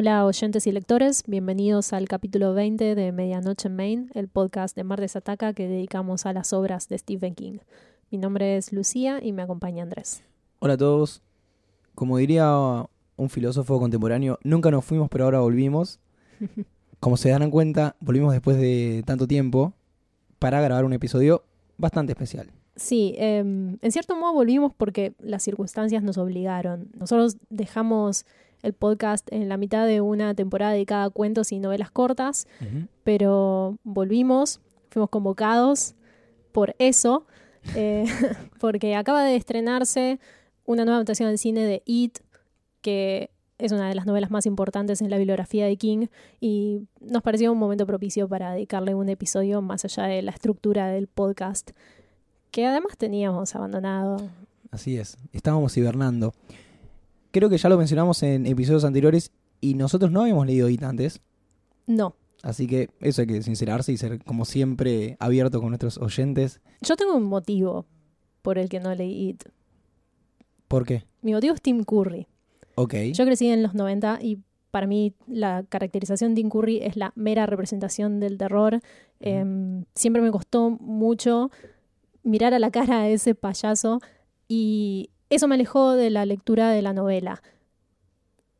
Hola oyentes y lectores, bienvenidos al capítulo 20 de Medianoche en Maine, el podcast de Martes Ataca que dedicamos a las obras de Stephen King. Mi nombre es Lucía y me acompaña Andrés. Hola a todos. Como diría un filósofo contemporáneo, nunca nos fuimos pero ahora volvimos. Como se darán cuenta, volvimos después de tanto tiempo para grabar un episodio bastante especial. Sí, em, en cierto modo volvimos porque las circunstancias nos obligaron. Nosotros dejamos el podcast en la mitad de una temporada dedicada a cuentos y novelas cortas, pero volvimos, fuimos convocados por eso, eh, porque acaba de estrenarse una nueva adaptación del cine de It, que es una de las novelas más importantes en la bibliografía de King y nos pareció un momento propicio para dedicarle un episodio más allá de la estructura del podcast, que además teníamos abandonado. Así es, estábamos hibernando creo que ya lo mencionamos en episodios anteriores y nosotros no habíamos leído IT antes. No. Así que eso hay que sincerarse y ser como siempre abierto con nuestros oyentes. Yo tengo un motivo por el que no leí IT. ¿Por qué? Mi motivo es Tim Curry. Ok. Yo crecí en los 90 y para mí la caracterización de Tim Curry es la mera representación del terror. Em, siempre me costó mucho mirar a la cara a ese payaso y eso me alejó de la lectura de la novela.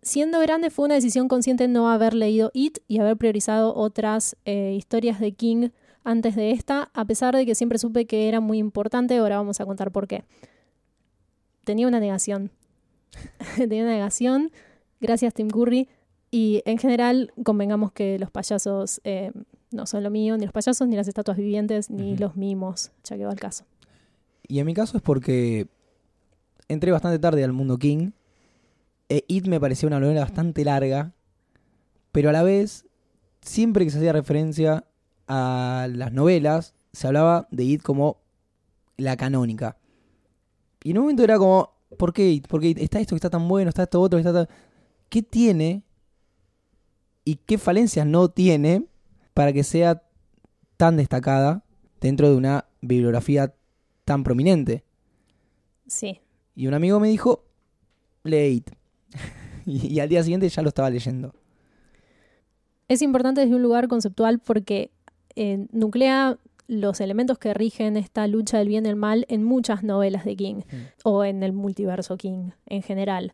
Siendo grande fue una decisión consciente no haber leído It y haber priorizado otras eh, historias de King antes de esta, a pesar de que siempre supe que era muy importante, ahora vamos a contar por qué. Tenía una negación. Tenía una negación, gracias Tim Curry, y en general convengamos que los payasos eh, no son lo mío, ni los payasos, ni las estatuas vivientes, ni los mimos, ya quedó el caso. Y en mi caso es porque entré bastante tarde al mundo King. E It me parecía una novela bastante larga, pero a la vez, siempre que se hacía referencia a las novelas, se hablaba de It como la canónica. Y en un momento era como, ¿por qué It? Porque está esto que está tan bueno, está esto otro que está tan... ¿Qué tiene y qué falencias no tiene para que sea tan destacada dentro de una bibliografía tan prominente? Sí. Y un amigo me dijo, lee y, al día siguiente ya lo estaba leyendo. Es importante desde un lugar conceptual porque eh, nuclea los elementos que rigen esta lucha del bien y el mal en muchas novelas de King mm. o en el multiverso King en general.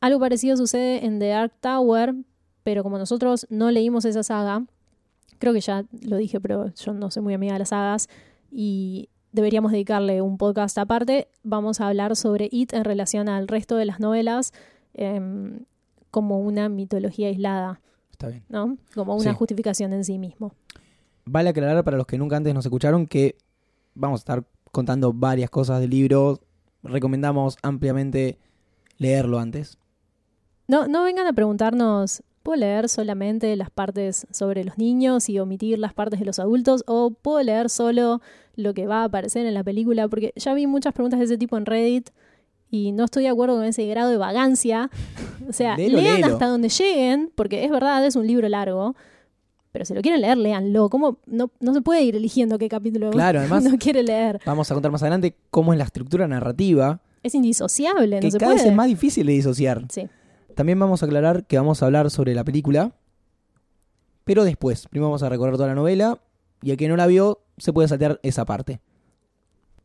Algo parecido sucede en The Dark Tower, pero como nosotros no leímos esa saga, creo que ya lo dije, pero yo no soy muy amiga de las sagas, y deberíamos dedicarle un podcast aparte. Vamos a hablar sobre It en relación al resto de las novelas em, como una mitología aislada. Está bien. ¿No? Como una justificación en sí mismo. Vale aclarar para los que nunca antes nos escucharon que vamos a estar contando varias cosas del libro. Recomendamos ampliamente leerlo antes. No, no vengan a preguntarnos ¿Puedo leer solamente las partes sobre los niños y omitir las partes de los adultos? ¿O puedo leer solo lo que va a aparecer en la película? Porque ya vi muchas preguntas de ese tipo en Reddit y no estoy de acuerdo con ese grado de vagancia. o sea, lean hasta donde lleguen, porque es verdad, es un libro largo. Pero si lo quieren leer, léanlo. ¿Cómo? No, no se puede ir eligiendo qué capítulo claro, además, no quiere leer. Vamos a contar más adelante cómo es la estructura narrativa. Es indisociable, que cada vez es más difícil de disociar. Sí. También vamos a aclarar que vamos a hablar sobre la película, pero después. Primero vamos a recorrer toda la novela y el que no la vio se puede saltear esa parte.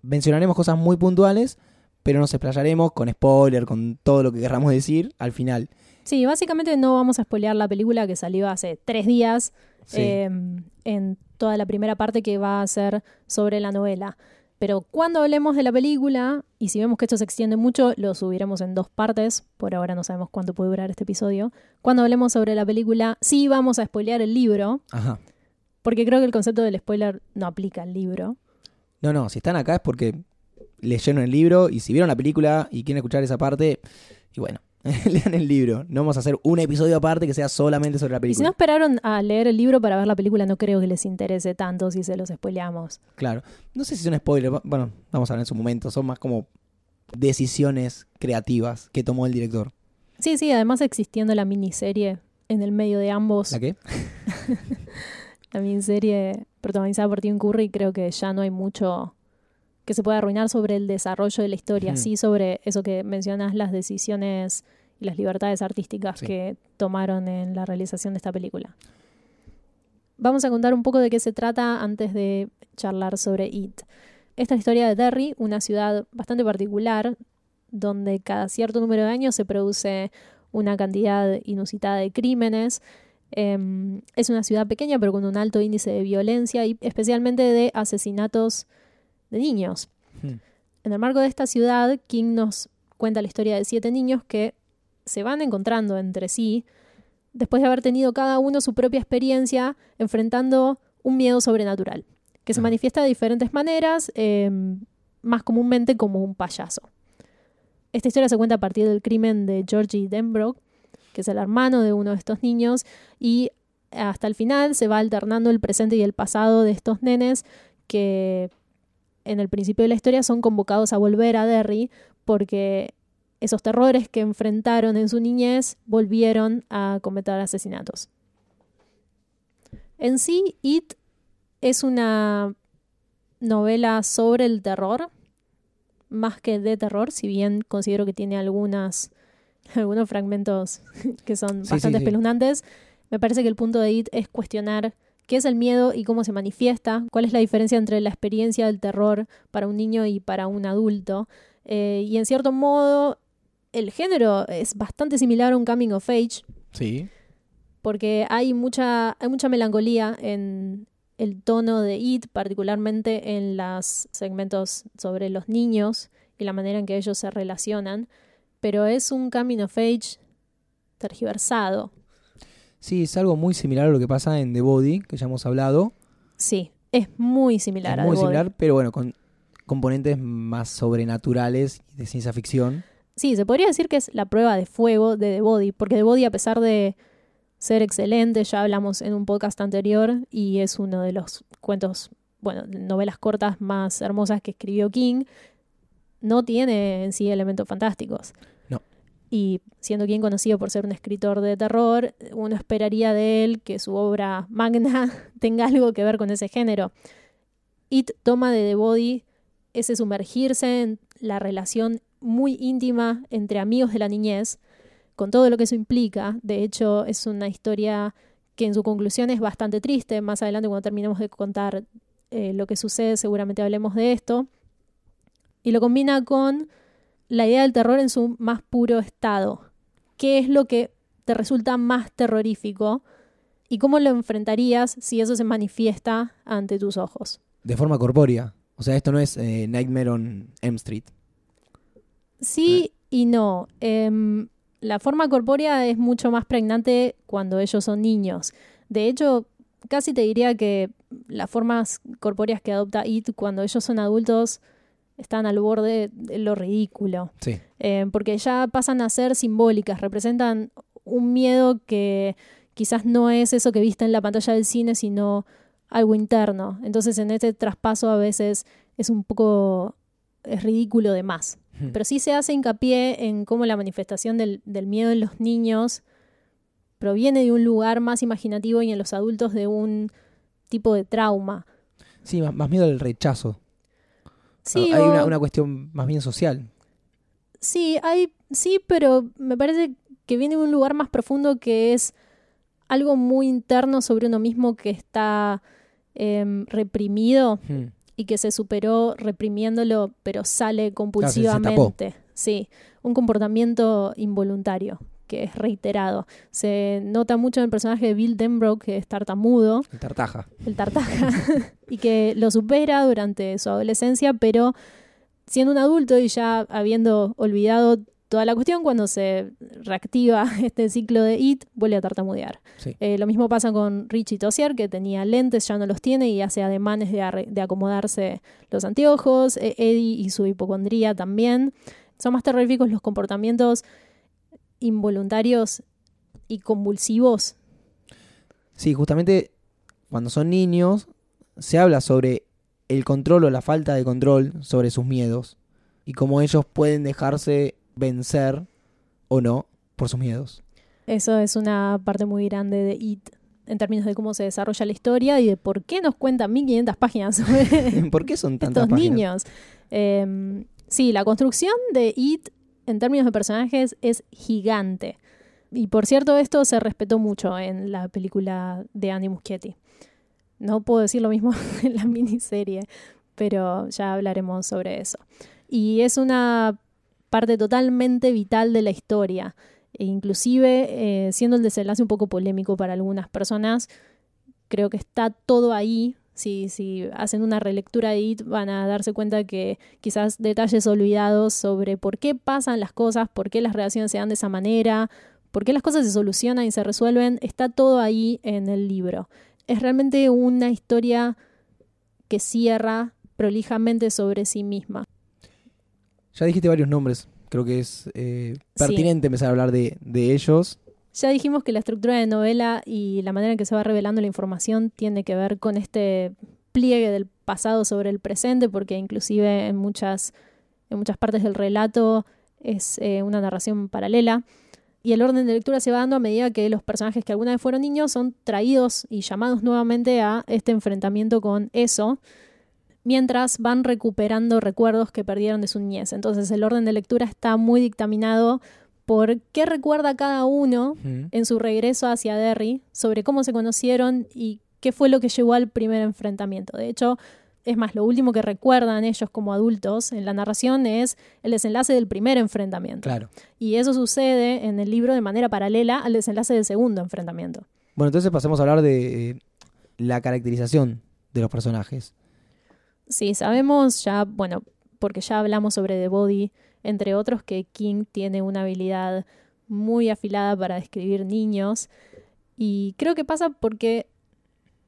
Mencionaremos cosas muy puntuales, pero nos explayaremos con spoiler, con todo lo que querramos decir al final. Sí, básicamente no vamos a spoilear la película que salió hace tres días em, en toda la primera parte que va a ser sobre la novela. Pero cuando hablemos de la película, y si vemos que esto se extiende mucho, lo subiremos en dos partes. Por ahora no sabemos cuánto puede durar este episodio. Cuando hablemos sobre la película, sí vamos a spoilear el libro. Ajá. Porque creo que el concepto del spoiler no aplica al libro. No, no, si están acá es porque leyeron el libro y si vieron la película y quieren escuchar esa parte, y bueno, lean el libro. No vamos a hacer un episodio aparte que sea solamente sobre la película. Y si no esperaron a leer el libro para ver la película, no creo que les interese tanto si se los spoileamos. Claro. No sé si son spoilers. Bueno, vamos a ver en su momento. Son más como decisiones creativas que tomó el director. Sí, sí. Además existiendo la miniserie en el medio de ambos. ¿La qué? la miniserie protagonizada por Tim Curry, creo que ya no hay mucho que se pueda arruinar sobre el desarrollo de la historia, sí sobre eso que mencionas, las decisiones y las libertades artísticas Sí. que tomaron en la realización de esta película. Vamos a contar un poco de qué se trata antes de charlar sobre It. Esta es la historia de Derry, una ciudad bastante particular, donde cada cierto número de años se produce una cantidad inusitada de crímenes. Em, es una ciudad pequeña, pero con un alto índice de violencia y especialmente de asesinatos de niños. Hmm. En el marco de esta ciudad, King nos cuenta la historia de siete niños que se van encontrando entre sí después de haber tenido cada uno su propia experiencia enfrentando un miedo sobrenatural, que se Ah. manifiesta de diferentes maneras, eh, más comúnmente como un payaso. Esta historia se cuenta a partir del crimen de Georgie Denbrook, que es el hermano de uno de estos niños, y hasta el final se va alternando el presente y el pasado de estos nenes que en el principio de la historia son convocados a volver a Derry porque esos terrores que enfrentaron en su niñez volvieron a cometer asesinatos. En sí, It es una novela sobre el terror, más que de terror, si bien considero que tiene algunas, algunos fragmentos que son Sí, bastante sí, sí. espeluznantes. Me parece que el punto de It es cuestionar qué es el miedo y cómo se manifiesta, cuál es la diferencia entre la experiencia del terror para un niño y para un adulto. Eh, y en cierto modo, el género es bastante similar a un coming of age, Sí. porque hay mucha, hay mucha melancolía en el tono de It, particularmente en los segmentos sobre los niños y la manera en que ellos se relacionan, pero es un coming of age tergiversado. Sí, es algo muy similar a lo que pasa en The Body, que ya hemos hablado. Sí, es muy similar es a muy The Body. similar, pero bueno, con componentes más sobrenaturales de ciencia ficción. Sí, se podría decir que es la prueba de fuego de The Body, porque The Body, a pesar de ser excelente, ya hablamos en un podcast anterior, y es uno de los cuentos, bueno, novelas cortas más hermosas que escribió King, no tiene en sí elementos fantásticos. Y siendo King conocido por ser un escritor de terror, uno esperaría de él que su obra magna tenga algo que ver con ese género. It toma de The Body ese sumergirse en la relación muy íntima entre amigos de la niñez, con todo lo que eso implica. De hecho, es una historia que en su conclusión es bastante triste. Más adelante, cuando terminemos de contar eh, lo que sucede, seguramente hablemos de esto. Y lo combina con la idea del terror en su más puro estado. ¿Qué es lo que te resulta más terrorífico? ¿Y cómo lo enfrentarías si eso se manifiesta ante tus ojos? De forma corpórea. O sea, esto no es eh, Nightmare on Elm Street. Sí y no. Em, la forma corpórea es mucho más pregnante cuando ellos son niños. De hecho, casi te diría que las formas corpóreas que adopta It cuando ellos son adultos están al borde de lo ridículo. Sí. Eh, porque ya pasan a ser simbólicas, representan un miedo que quizás no es eso que viste en la pantalla del cine, sino algo interno. Entonces en este traspaso a veces es un poco es ridículo de más. Hmm. Pero sí se hace hincapié en cómo la manifestación del, del miedo en los niños proviene de un lugar más imaginativo y en los adultos de un tipo de trauma. Sí, más, más miedo al rechazo. Sí, Hay o- una, una cuestión más bien social. Sí, hay, sí, pero me parece que viene de un lugar más profundo que es algo muy interno sobre uno mismo que está em, reprimido Hmm. y que se superó reprimiéndolo, pero sale compulsivamente. Sí, un comportamiento involuntario que es reiterado. Se nota mucho en el personaje de Bill Denbrough, que es tartamudo, El tartaja. el tartaja, y que lo supera durante su adolescencia, pero siendo un adulto y ya habiendo olvidado toda la cuestión, cuando se reactiva este ciclo de IT, vuelve a tartamudear. Sí. Eh, lo mismo pasa con Richie Tossier, que tenía lentes, ya no los tiene y hace ademanes de, acomodarse los anteojos. Eh, Eddie y su hipocondría también. Son más terroríficos los comportamientos involuntarios y convulsivos Sí, justamente cuando son niños se habla sobre el control o la falta de control sobre sus miedos y cómo ellos pueden dejarse vencer o no por sus miedos. Eso es una parte muy grande de IT en términos de cómo se desarrolla la historia y de por qué nos cuentan 1500 páginas sobre ¿Por qué son páginas? niños. Eh, sí, la construcción de IT en términos de personajes, es gigante. Y por cierto, esto se respetó mucho en la película de Andy Muschietti. No puedo decir lo mismo en la miniserie, pero ya hablaremos sobre eso. Y es una parte totalmente vital de la historia. E inclusive, eh, siendo el desenlace un poco polémico para algunas personas, creo que está todo ahí. Si, si hacen una relectura de IT, van a darse cuenta que quizás detalles olvidados sobre por qué pasan las cosas, por qué las relaciones se dan de esa manera, por qué las cosas se solucionan y se resuelven, está todo ahí en el libro. Es realmente una historia que cierra prolijamente sobre sí misma. Ya dijiste varios nombres, creo que es eh, pertinente empezar a hablar de, de ellos. Ya dijimos que la estructura de novela y la manera en que se va revelando la información tiene que ver con este pliegue del pasado sobre el presente, porque inclusive en muchas, en muchas partes del relato es eh, una narración paralela. Y el orden de lectura se va dando a medida que los personajes que alguna vez fueron niños son traídos y llamados nuevamente a este enfrentamiento con eso, mientras van recuperando recuerdos que perdieron de su niñez. Entonces el orden de lectura está muy dictaminado por qué recuerda cada uno en su regreso hacia Derry sobre cómo se conocieron y qué fue lo que llevó al primer enfrentamiento. De hecho, es más, lo último que recuerdan ellos como adultos en la narración es el desenlace del primer enfrentamiento. Claro. Y eso sucede en el libro de manera paralela al desenlace del segundo enfrentamiento. Bueno, entonces pasemos a hablar de eh, la caracterización de los personajes. Sí, sabemos ya, bueno, porque ya hablamos sobre The Body entre otros que King tiene una habilidad muy afilada para describir niños. Y creo que pasa porque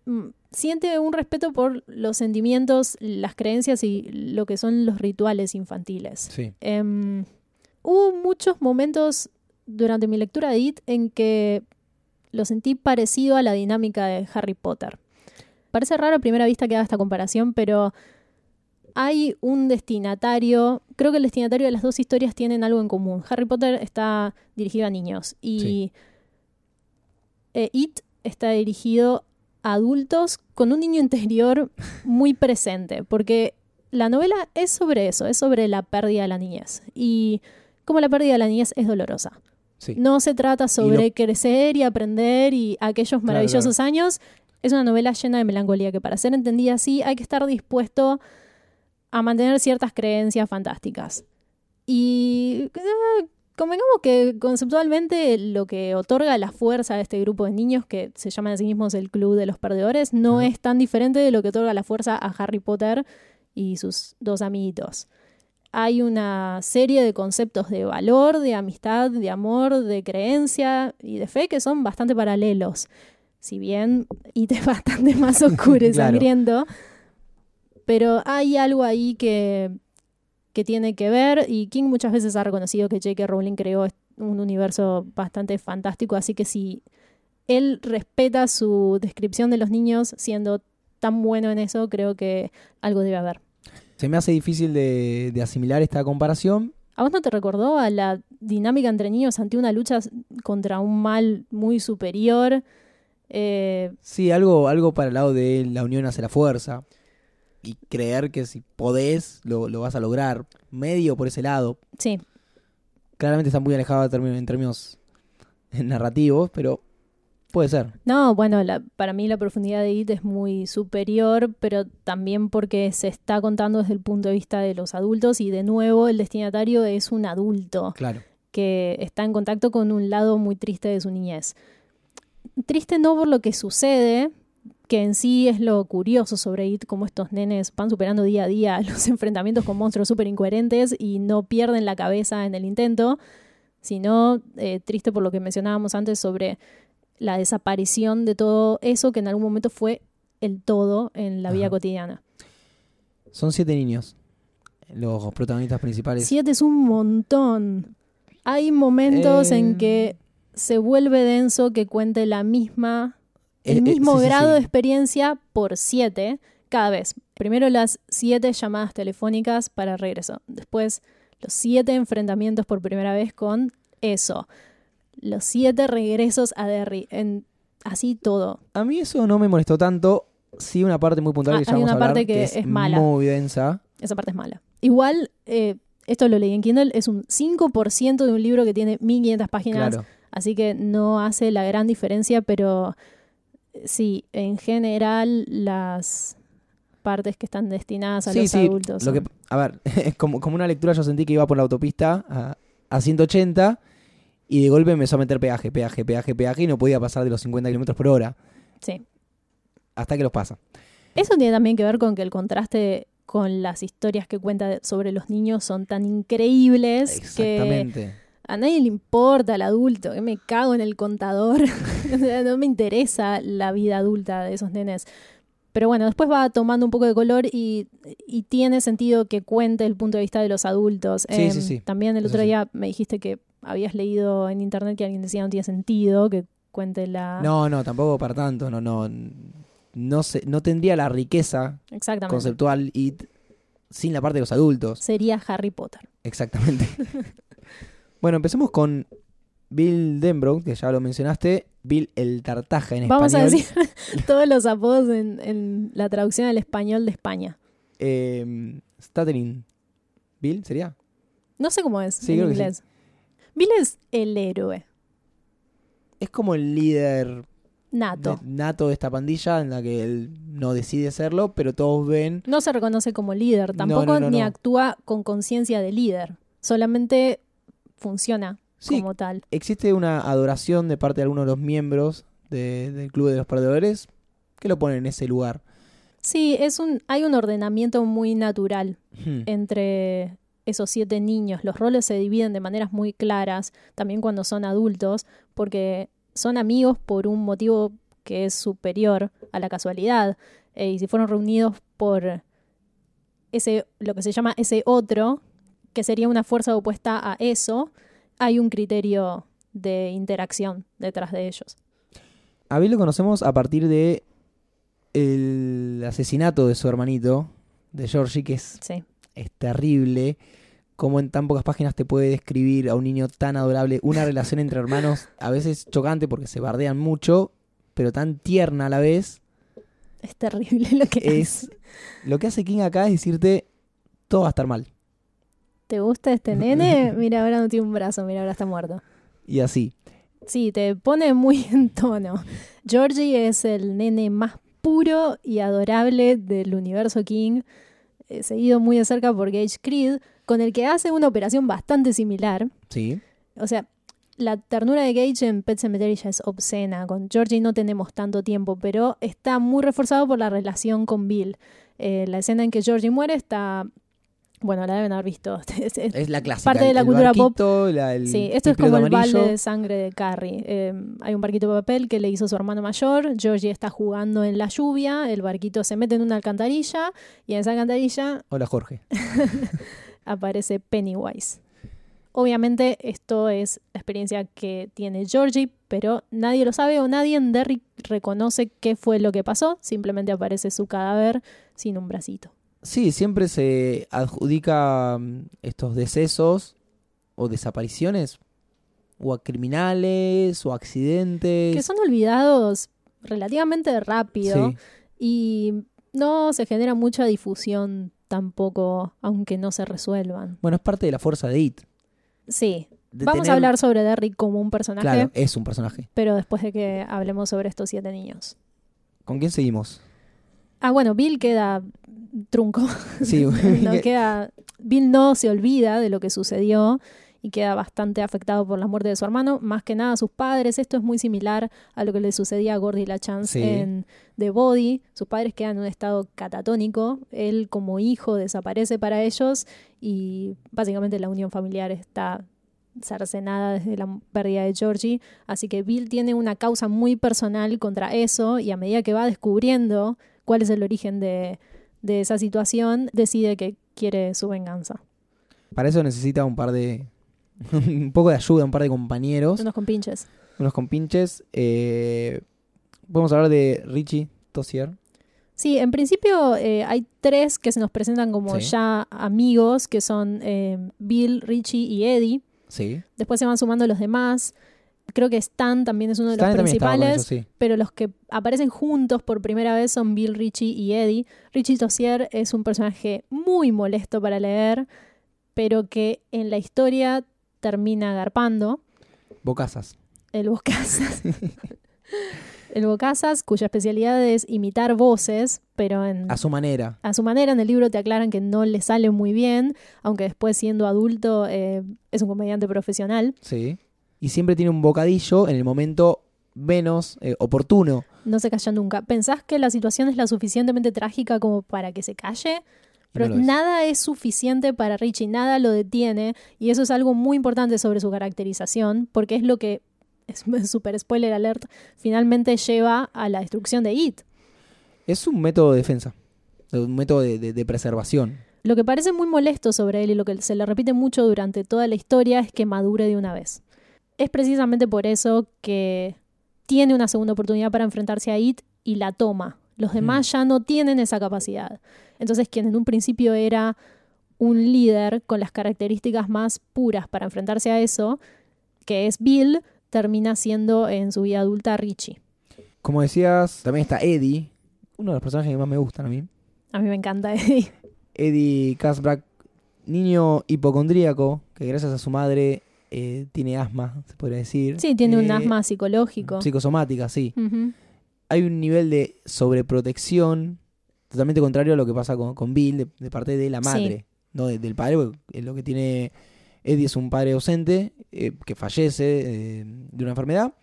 mm, siente un respeto por los sentimientos, las creencias y lo que son los rituales infantiles. Em, hubo muchos momentos durante mi lectura de It en que lo sentí parecido a la dinámica de Harry Potter. Parece raro a primera vista que haga esta comparación, pero hay un destinatario, creo que el destinatario de las dos historias tienen algo en común. Harry Potter está dirigido a niños y eh, It está dirigido a adultos con un niño interior muy presente, porque la novela es sobre eso, es sobre la pérdida de la niñez y cómo la pérdida de la niñez es dolorosa. No se trata sobre crecer y aprender y aquellos maravillosos años. Es una novela llena de melancolía que para ser entendida así hay que estar dispuesto a mantener ciertas creencias fantásticas. Y eh, convengamos que conceptualmente lo que otorga la fuerza a este grupo de niños, que se llaman a sí mismos el Club de los Perdedores, no es tan diferente de lo que otorga la fuerza a Harry Potter y sus dos amiguitos. Hay una serie de conceptos de valor, de amistad, de amor, de creencia y de fe que son bastante paralelos. Si bien y te bastante más oscuro y sangriento, pero hay algo ahí que, que tiene que ver y King muchas veces ha reconocido que J.K. Rowling creó un universo bastante fantástico, así que si él respeta su descripción de los niños siendo tan bueno en eso, creo que algo debe haber. Se me hace difícil de, asimilar esta comparación. ¿A vos no te recordó a la dinámica entre niños ante una lucha contra un mal muy superior? Eh, sí, algo, algo para el lado de la unión hacia la fuerza y creer que si podés lo, vas a lograr. Medio por ese lado. Sí. Claramente está muy alejado en términos narrativos, pero puede ser. No, bueno, para mí la profundidad de IT es muy superior, pero también porque se está contando desde el punto de vista de los adultos y de nuevo el destinatario es un adulto. Claro. Que está en contacto con un lado muy triste de su niñez. Triste no por lo que sucede, que en sí es lo curioso sobre It, cómo estos nenes van superando día a día los enfrentamientos con monstruos súper incoherentes y no pierden la cabeza en el intento, sino eh, triste por lo que mencionábamos antes sobre la desaparición de todo eso que en algún momento fue el todo en la vida cotidiana. Son siete niños, los protagonistas principales. Siete es un montón. Hay momentos en eh. que se vuelve denso que cuente la misma el mismo grado de experiencia por siete cada vez. Primero las siete llamadas telefónicas para regreso. Después los siete enfrentamientos por primera vez con eso. Los siete regresos a Derry. En, así todo. A mí eso no me molestó tanto. Sí, una parte muy puntual ah, que ya Hay una parte que, es, mala. Muy densa. Esa parte es mala. Igual, eh, esto lo leí en Kindle, es un 5% de un libro que tiene 1500 páginas. Claro. Así que no hace la gran diferencia, pero eh, sí, en general las partes que están destinadas a Sí, los sí, adultos. Lo que, a ver, como, como una lectura yo sentí que iba por la autopista a, a 180 y de golpe empezó a meter peaje, peaje, peaje, peaje y no podía pasar de los 50 kilómetros por hora Sí. hasta que los pasa. Eso tiene también que ver con que el contraste con las historias que cuenta sobre los niños son tan increíbles que Exactamente. A nadie le importa el adulto, que me cago en el contador. No me interesa la vida adulta de esos nenes. Pero bueno, después va tomando un poco de color y, y tiene sentido que cuente el punto de vista de los adultos. Sí, Em, sí, sí. También el otro sí. día me dijiste que habías leído en internet que alguien decía no tiene sentido que cuente la... No, no, tampoco para tanto, no, no. No, se, no tendría la riqueza conceptual y sin la parte de los adultos. Sería Harry Potter. Exactamente. bueno, empecemos con Bill Denbrough, que ya lo mencionaste. Bill el Tartaja en Vamos a español. decir todos los apodos en, en la traducción al español de España. Eh, Stuttering. ¿Bill sería? No sé cómo es Sí, en creo que sí. inglés. Bill es el héroe Es como el líder nato. de- nato de esta pandilla en la que él no decide serlo, pero todos ven. No se reconoce como líder, tampoco no, no, ni actúa con conciencia de líder. Solamente funciona Sí, como tal. existe una adoración de parte de algunos de los miembros de- del Club de los Perdedores que lo ponen en ese lugar. Sí, es un, hay un ordenamiento muy natural Hmm. entre esos siete niños. Los roles se dividen de maneras muy claras, también cuando son adultos, porque son amigos por un motivo que es superior a la casualidad. Eh, y si fueron reunidos por ese, lo que se llama ese otro, que sería una fuerza opuesta a eso, hay un criterio de interacción detrás de ellos. A Bill lo conocemos a partir de el asesinato de su hermanito, de Georgie, que es, Sí. es terrible. Como en tan pocas páginas te puede describir a un niño tan adorable una relación entre hermanos, a veces chocante porque se bardean mucho, pero tan tierna a la vez. Es terrible lo que Es lo que hace King acá es decirte todo va a estar mal. ¿Te gusta este nene? Mira, ahora no tiene un brazo, mira, ahora está muerto. Y así. Sí, te pone muy en tono. Georgie es el nene más puro y adorable del universo King, eh, seguido muy de cerca por Gage Creed, con el que hace una operación bastante similar. Sí. O sea, la ternura de Gage en Pet Cemetery ya es obscena. Con Georgie no tenemos tanto tiempo, pero está muy reforzado por la relación con Bill. Eh, la escena en que Georgie muere está. Bueno, la deben haber visto. Es- es- Es la clásica. Parte de la cultura pop. barquito, la- el Sí, esto es como el amarillo. balde de sangre de Carrie. Eh, hay un barquito de papel que le hizo su hermano mayor. Georgie está jugando en la lluvia. El barquito se mete en una alcantarilla. Y en esa alcantarilla Hola Jorge. aparece Pennywise. Obviamente, esto es la experiencia que tiene Georgie, pero nadie lo sabe o nadie en Derry reconoce qué fue lo que pasó. Simplemente aparece su cadáver sin un bracito. Sí, siempre se adjudica mm, estos decesos o desapariciones o a criminales o accidentes. Que son olvidados relativamente rápido. Sí. y no se genera mucha difusión tampoco, aunque no se resuelvan. Bueno, es parte de la fuerza de It. Sí, de vamos tener- a hablar sobre Derrick como un personaje, Claro, es un personaje. pero después de que hablemos sobre estos siete niños. ¿Con quién seguimos? Ah, bueno, Bill queda trunco. Sí, no queda, Bill no se olvida de lo que sucedió y queda bastante afectado por la muerte de su hermano, más que nada sus padres. Esto es muy similar a lo que le sucedía a Gordy LaChance Sí. en The Body. Sus padres quedan en un estado catatónico. Él como hijo desaparece para ellos y básicamente la unión familiar está cercenada desde la pérdida de Georgie. Así que Bill tiene una causa muy personal contra eso y a medida que va descubriendo cuál es el origen de, de esa situación, decide que quiere su venganza. Para eso necesita un par de. un poco de ayuda, un par de compañeros, Unos compinches. unos compinches. Eh, podemos hablar de Richie Tossier. Sí, en principio eh, hay tres que se nos presentan como Sí. ya amigos, que son eh, Bill, Richie y Eddie. Sí. Después se van sumando los demás. Creo que Stan también es uno de los principales, ellos, sí. pero los que aparecen juntos por primera vez son Bill, Richie y Eddie. Richie Tossier es un personaje muy molesto para leer. pero que en la historia termina agarpando. Bocazas. El Bocazas. el Bocazas, cuya especialidad es imitar voces, pero en, A su manera. a su manera en el libro te aclaran que no le sale muy bien, aunque después siendo adulto eh, es un comediante profesional. Sí. Y siempre tiene un bocadillo en el momento menos eh, oportuno. No se calla nunca. ¿Pensás que la situación es la suficientemente trágica como para que se calle? Pero no nada es suficiente para Richie, nada lo detiene. Y eso es algo muy importante sobre su caracterización, porque es lo que, es super spoiler alert, finalmente lleva a la destrucción de It. Es un método de defensa. Un método de, de- de preservación. Lo que parece muy molesto sobre él y lo que se le repite mucho durante toda la historia es que madure de una vez. Es precisamente por eso que tiene una segunda oportunidad para enfrentarse a It y la toma. Los demás ya no tienen esa capacidad. Entonces, quien en un principio era un líder con las características más puras para enfrentarse a eso, que es Bill, termina siendo en su vida adulta Richie. Como decías, también está Eddie, uno de los personajes que más me gustan a mí. A mí me encanta Eddie. Eddie Kasbrak, niño hipocondríaco, que gracias a su madre eh, tiene asma, se podría decir. Sí, tiene un Eh, asma psicológico. Psicosomática, sí. Hay un nivel de sobreprotección totalmente contrario a lo que pasa con, con Bill de, de parte de la Sí. madre, no de- del padre, porque lo que tiene Eddie es un padre ausente eh, que fallece de una enfermedad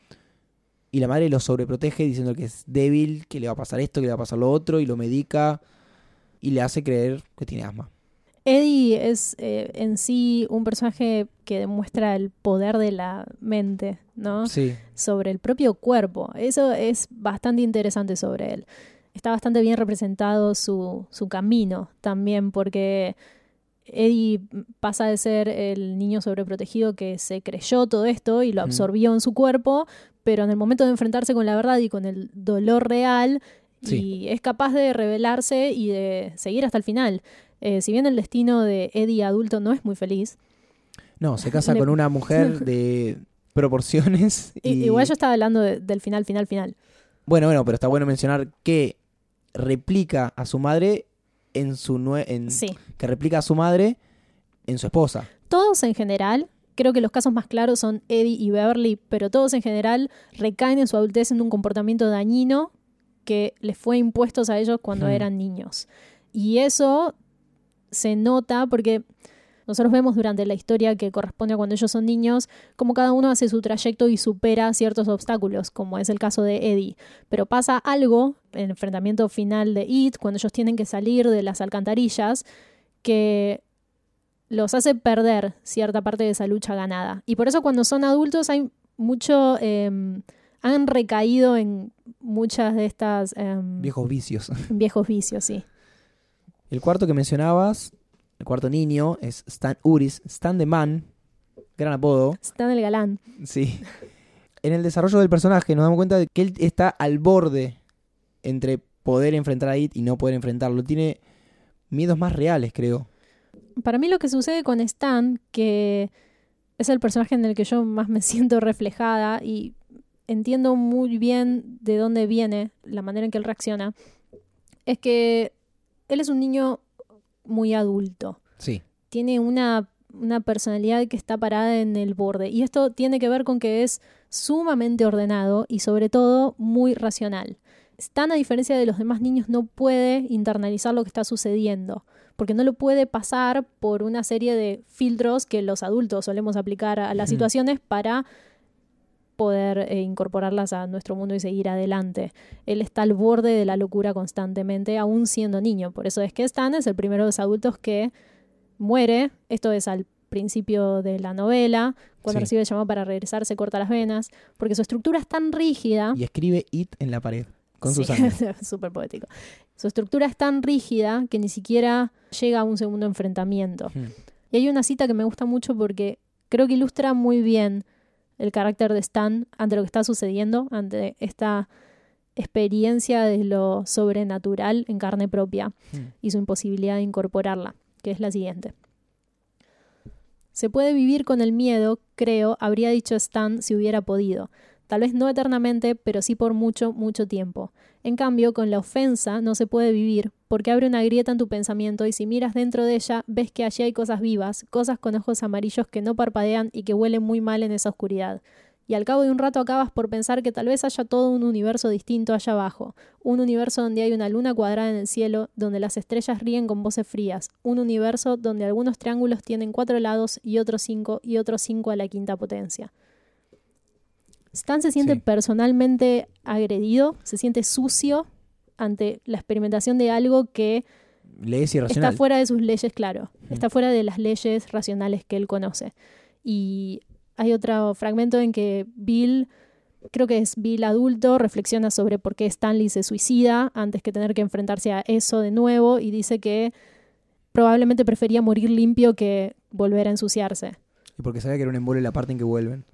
y la madre lo sobreprotege diciendo que es débil, que le va a pasar esto, que le va a pasar lo otro y lo medica y le hace creer que tiene asma. Eddie es eh, en sí un personaje que demuestra el poder de la mente, ¿no? Sí. Sobre el propio cuerpo. Eso es bastante interesante sobre él. Está bastante bien representado su, su camino también, porque Eddie pasa de ser el niño sobreprotegido que se creyó todo esto y lo absorbió en su cuerpo, pero en el momento de enfrentarse con la verdad y con el dolor real, Sí. y es capaz de rebelarse y de seguir hasta el final. Eh, si bien el destino de Eddie adulto no es muy feliz, No, se casa Le- con una mujer de proporciones y... igual yo estaba hablando de- del final, final, final. Bueno, bueno, pero está bueno mencionar que replica a su madre en su nue- en Sí. que replica a su madre en su esposa. Todos en general, creo que los casos más claros son Eddie y Beverly, pero todos en general recaen en su adultez en un comportamiento dañino que les fue impuesto a ellos cuando Hmm. eran niños. Y eso se nota porque nosotros vemos durante la historia que corresponde a cuando ellos son niños, como cada uno hace su trayecto y supera ciertos obstáculos, como es el caso de Eddie. Pero pasa algo en el enfrentamiento final de It, cuando ellos tienen que salir de las alcantarillas, que los hace perder cierta parte de esa lucha ganada. Y por eso cuando son adultos hay mucho... em, han recaído en muchas de estas em, Viejos vicios. viejos vicios, sí. El cuarto que mencionabas, el cuarto niño, es Stan Uris, Stan the Man, gran apodo, Stan el galán. sí. En el desarrollo del personaje nos damos cuenta de que él está al borde entre poder enfrentar a It y no poder enfrentarlo. Tiene miedos más reales, creo. Para mí lo que sucede con Stan, que es el personaje en el que yo más me siento reflejada y entiendo muy bien de dónde viene la manera en que él reacciona, es que él es un niño muy adulto. Sí. Tiene una, una personalidad que está parada en el borde. Y esto tiene que ver con que es sumamente ordenado y sobre todo muy racional. Stan, a diferencia de los demás niños, no puede internalizar lo que está sucediendo, porque no lo puede pasar por una serie de filtros que los adultos solemos aplicar a las situaciones para poder eh, incorporarlas a nuestro mundo y seguir adelante. Él está al borde de la locura constantemente, aún siendo niño. Por eso es que Stan es el primero de los adultos que muere. Esto es al principio de la novela. Cuando Sí. recibe el llamado para regresar, se corta las venas, porque su estructura es tan rígida. Y escribe It en la pared, con Sí, sus. Súper poético. Su estructura es tan rígida que ni siquiera llega a un segundo enfrentamiento. Hmm. Y hay una cita que me gusta mucho porque creo que ilustra muy bien el carácter de Stan ante lo que está sucediendo, ante esta experiencia de lo sobrenatural en carne propia Hmm. y su imposibilidad de incorporarla, que es la siguiente. Se puede vivir con el miedo, creo, habría dicho Stan si hubiera podido. Tal vez no eternamente, pero sí por mucho, mucho tiempo. En cambio, con la ofensa no se puede vivir, porque abre una grieta en tu pensamiento y si miras dentro de ella, ves que allí hay cosas vivas, cosas con ojos amarillos que no parpadean y que huelen muy mal en esa oscuridad y al cabo de un rato acabas por pensar que tal vez haya todo un universo distinto allá abajo, un universo donde hay una luna cuadrada en el cielo, donde las estrellas ríen con voces frías, un universo donde algunos triángulos tienen cuatro lados y otros cinco y otros cinco a la quinta potencia. Stan se siente Sí. personalmente agredido, se siente sucio ante la experimentación de algo que Le es irracional. Está fuera de sus leyes, claro. Mm. Está fuera de las leyes racionales que él conoce. Y hay otro fragmento en que Bill, creo que es Bill adulto, reflexiona sobre por qué Stanley se suicida antes que tener que enfrentarse a eso de nuevo y dice que probablemente prefería morir limpio que volver a ensuciarse. Y porque sabía que era un embole la parte en que vuelven.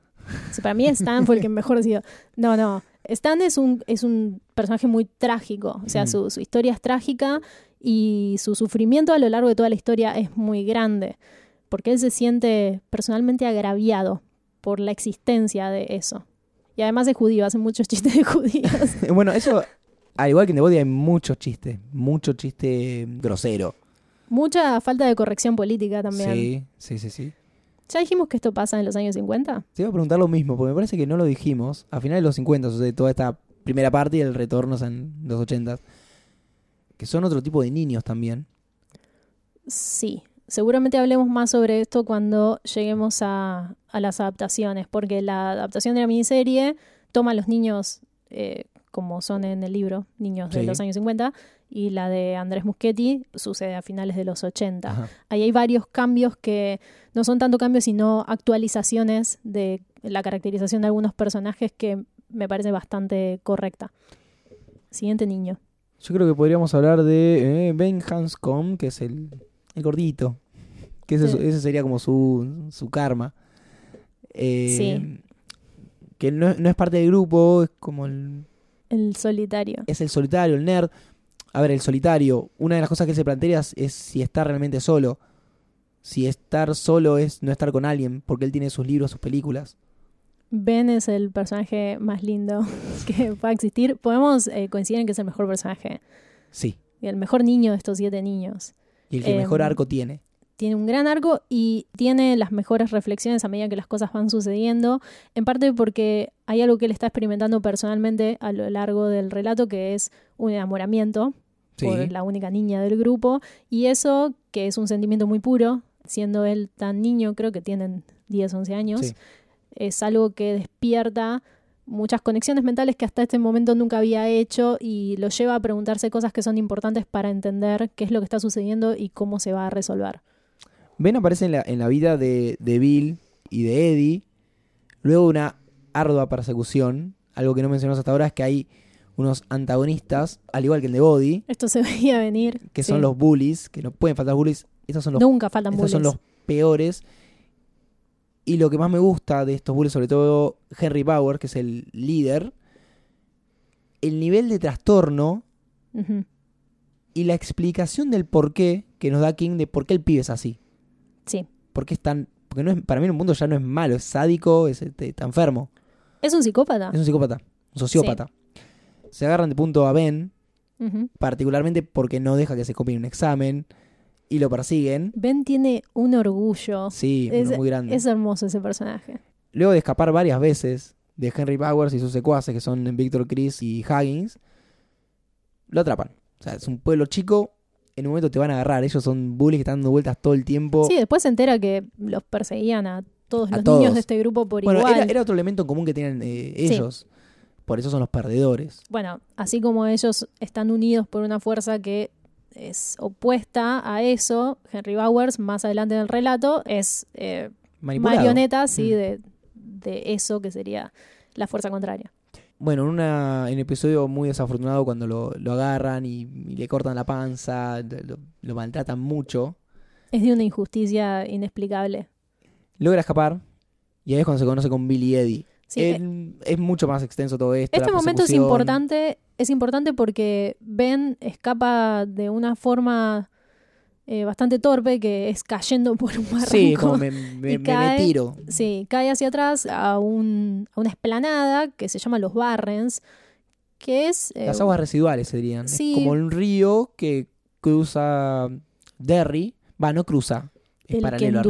Para mí Stan fue el que mejor ha sido. No, no. Stan es un, es un personaje muy trágico. O sea, Mm. su, su historia es trágica y su sufrimiento a lo largo de toda la historia es muy grande. Porque él se siente personalmente agraviado por la existencia de eso. Y además es judío, hace muchos chistes de judíos. bueno, eso, al igual que en The Body, hay muchos chistes. Mucho chiste grosero. Mucha falta de corrección política también. Sí, sí, sí, sí. ¿Ya dijimos que esto pasa en los años 50? Te iba a preguntar lo mismo, porque me parece que no lo dijimos. A finales de los 50 sucede toda esta primera parte y el retorno en los 80. Que son otro tipo de niños también. Sí, seguramente hablemos más sobre esto cuando lleguemos a, a las adaptaciones, porque la adaptación de la miniserie toma a los niños eh, como son en el libro, niños de Sí. los años 50, y la de Andrés Muschetti sucede a finales de los 80. Ajá. Ahí hay varios cambios que no son tanto cambios, sino actualizaciones de la caracterización de algunos personajes que me parece bastante correcta. Siguiente niño. Yo creo que podríamos hablar de eh, Ben Hanscom, que es el, el gordito. Que ese, Sí. ese sería como su, su karma. Eh, Sí. Que no, no es parte del grupo, es como el, El solitario. es el solitario, el nerd. A ver, el solitario, una de las cosas que él se plantea es, es si está realmente solo. Si estar solo es no estar con alguien, porque él tiene sus libros, sus películas. Ben es el personaje más lindo que pueda existir. Podemos eh, coincidir en que es el mejor personaje, Sí. y el mejor niño de estos siete niños. Y el que Em, mejor arco tiene. Tiene un gran arco y tiene las mejores reflexiones a medida que las cosas van sucediendo, en parte porque hay algo que él está experimentando personalmente a lo largo del relato, que es un enamoramiento Sí. por la única niña del grupo, y eso, que es un sentimiento muy puro, siendo él tan niño, creo que tienen 10, 11 años, Sí. es algo que despierta muchas conexiones mentales que hasta este momento nunca había hecho y lo lleva a preguntarse cosas que son importantes para entender qué es lo que está sucediendo y cómo se va a resolver. Ben aparece en la, en la vida de, de Bill y de Eddie. Luego de una ardua persecución. Algo que no mencionamos hasta ahora es que hay unos antagonistas, al igual que el de Body, Esto se veía venir. que sí. son los bullies, que no pueden faltar bullies. Estos son los, Nunca faltan estos son los peores. Y lo que más me gusta de estos bullies, sobre todo Henry Bauer, que es el líder, el nivel de trastorno y la explicación del por qué que nos da King de por qué el pibe es así. Sí. ¿Por qué es tan.? Porque no es, para mí en un mundo ya no es malo, es sádico, es, este, está enfermo. Es un psicópata. Es un psicópata, un sociópata. Se agarran de punto a Ben, particularmente porque no deja que se copie un examen y lo persiguen. Ben tiene un orgullo. Sí, Es- muy grande. Es hermoso ese personaje. Luego de escapar varias veces de Henry Bowers y sus secuaces, que son Victor Chris y Huggins, lo atrapan. O sea, es un pueblo chico, en un momento te van a agarrar. Ellos son bullies que están dando vueltas todo el tiempo. Sí, después se entera que los perseguían a todos A los todos. niños de este grupo por bueno, igual. era, era otro elemento común que tenían eh, ellos. Por eso son los perdedores. Bueno, así como ellos están unidos por una fuerza que es opuesta a eso, Henry Bowers, más adelante en el relato, es eh, marioneta, sí, Mm. de, de eso que sería la fuerza contraria. Bueno, en, una, en un episodio muy desafortunado cuando lo, lo agarran y, y le cortan la panza, lo, lo maltratan mucho, Es de una injusticia inexplicable. logra escapar y ahí es cuando se conoce con Billy Eddie. Sí, eh, es mucho más extenso todo esto. este momento es importante, es importante porque Ben escapa de una forma eh, bastante torpe que es cayendo por un barranco. Sí, como me, me- y me- tiro. Sí, cae hacia atrás a, un, a una esplanada que se llama Los Barrens, que es... eh, Las aguas residuales serían. Es sí. como un río que cruza Derry. Va, no cruza. Es el paralelo a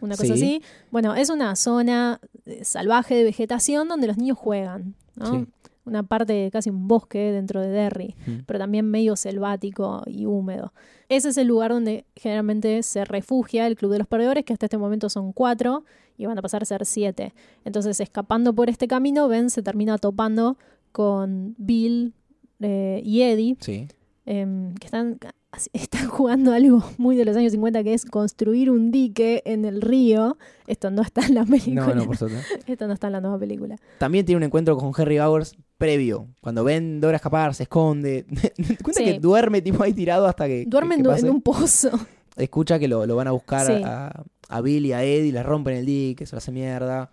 una cosa Sí. así. Bueno, es una zona eh, salvaje de vegetación donde los niños juegan, ¿no? Sí. Una parte, casi un bosque dentro de Derry, Mm. pero también medio selvático y húmedo. Ese es el lugar donde generalmente se refugia el Club de los Perdedores, que hasta este momento son cuatro y van a pasar a ser siete. Entonces, escapando por este camino, Ben se termina topando con Bill eh, y Eddie, Sí. em, que están, están jugando algo muy de los años 50 que es construir un dique en el río. Esto no está en la película. No, no, por suerte. Esto no está en la nueva película. También tiene un encuentro con Henry Bowers previo. Cuando ven Dora escapar, se esconde. Cuenta Sí. que duerme tipo ahí tirado hasta que. Duerme que en, un pozo. Escucha que lo, lo van a buscar Sí. a, a Bill y a Eddie, les rompen el dique, se lo hace mierda.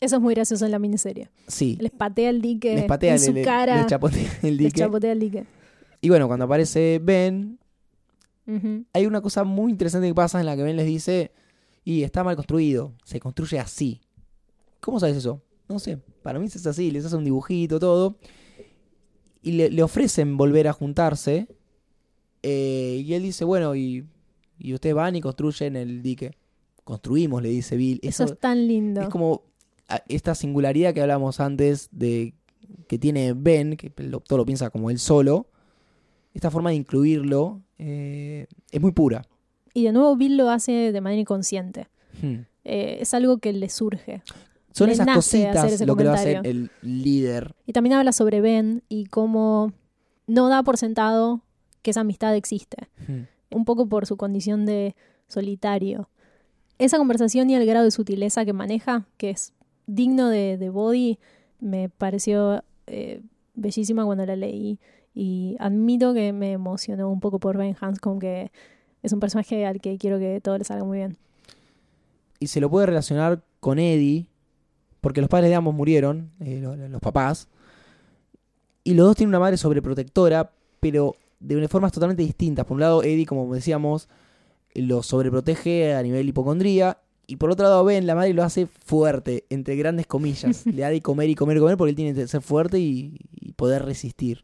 Eso es muy gracioso en la miniserie. Sí. Les patea el dique Les patea en su le- le- cara. les chapotea el les dique. chapotea el dique. Y bueno, cuando aparece Ben, hay una cosa muy interesante que pasa en la que Ben les dice, y está mal construido, se construye así. ¿Cómo sabes eso? No sé, para mí es así, les hace un dibujito, todo. Y le, le ofrecen volver a juntarse. eh, y él dice, bueno, y, y ustedes van y construyen el dique. Construimos, le dice Bill. Eso, Eso es tan lindo. es como a- esta singularidad que hablamos antes de que tiene Ben, que lo- todo lo piensa como él solo. Esta forma de incluirlo eh, es muy pura. Y de nuevo Bill lo hace de manera inconsciente. Hmm. Eh, es algo que le surge. Son Le esas cositas lo que lo hace el líder. Y también habla sobre Ben y cómo no da por sentado que esa amistad existe. Hmm. un poco por su condición de solitario. Esa conversación y el grado de sutileza que maneja, que es digno de, de Body, me pareció eh, bellísima cuando la leí y admito que me emocionó un poco por Ben Hanscom, que es un personaje al que quiero que todo le salga muy bien. Y se lo puede relacionar con Eddie, porque los padres de ambos murieron, eh, lo- los papás. Y los dos tienen una madre sobreprotectora, pero de formas totalmente distintas. Por un lado, Eddie, como decíamos, lo sobreprotege a nivel hipocondría. Y por otro lado, Ben, la madre lo hace fuerte, entre grandes comillas. Le da de comer y comer y comer porque él tiene que ser fuerte y, y poder resistir.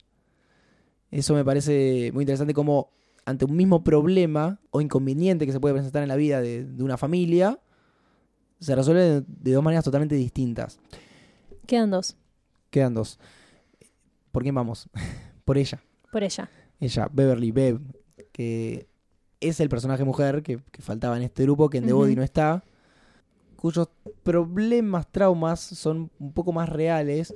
Eso me parece muy interesante como ante un mismo problema o inconveniente que se puede presentar en la vida de, de una familia, se resuelve de, de dos maneras totalmente distintas. Quedan dos, Quedan dos. ¿Por quién vamos? Por ella. por ella. Ella, Beverly Bev, que es el personaje mujer que, que faltaba en este grupo, que en The Ujú. Body no está, cuyos problemas, traumas son un poco más reales.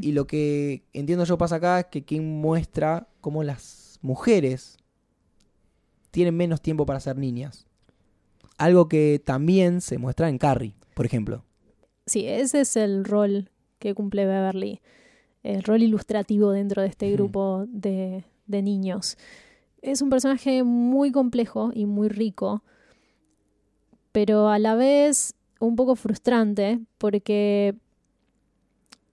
Y lo que entiendo yo pasa acá es que King muestra cómo las mujeres tienen menos tiempo para ser niñas. Algo que también se muestra en Carrie, por ejemplo. Sí, ese es el rol que cumple Beverly, el rol ilustrativo dentro de este grupo de, de niños. Es un personaje muy complejo y muy rico, pero a la vez un poco frustrante porque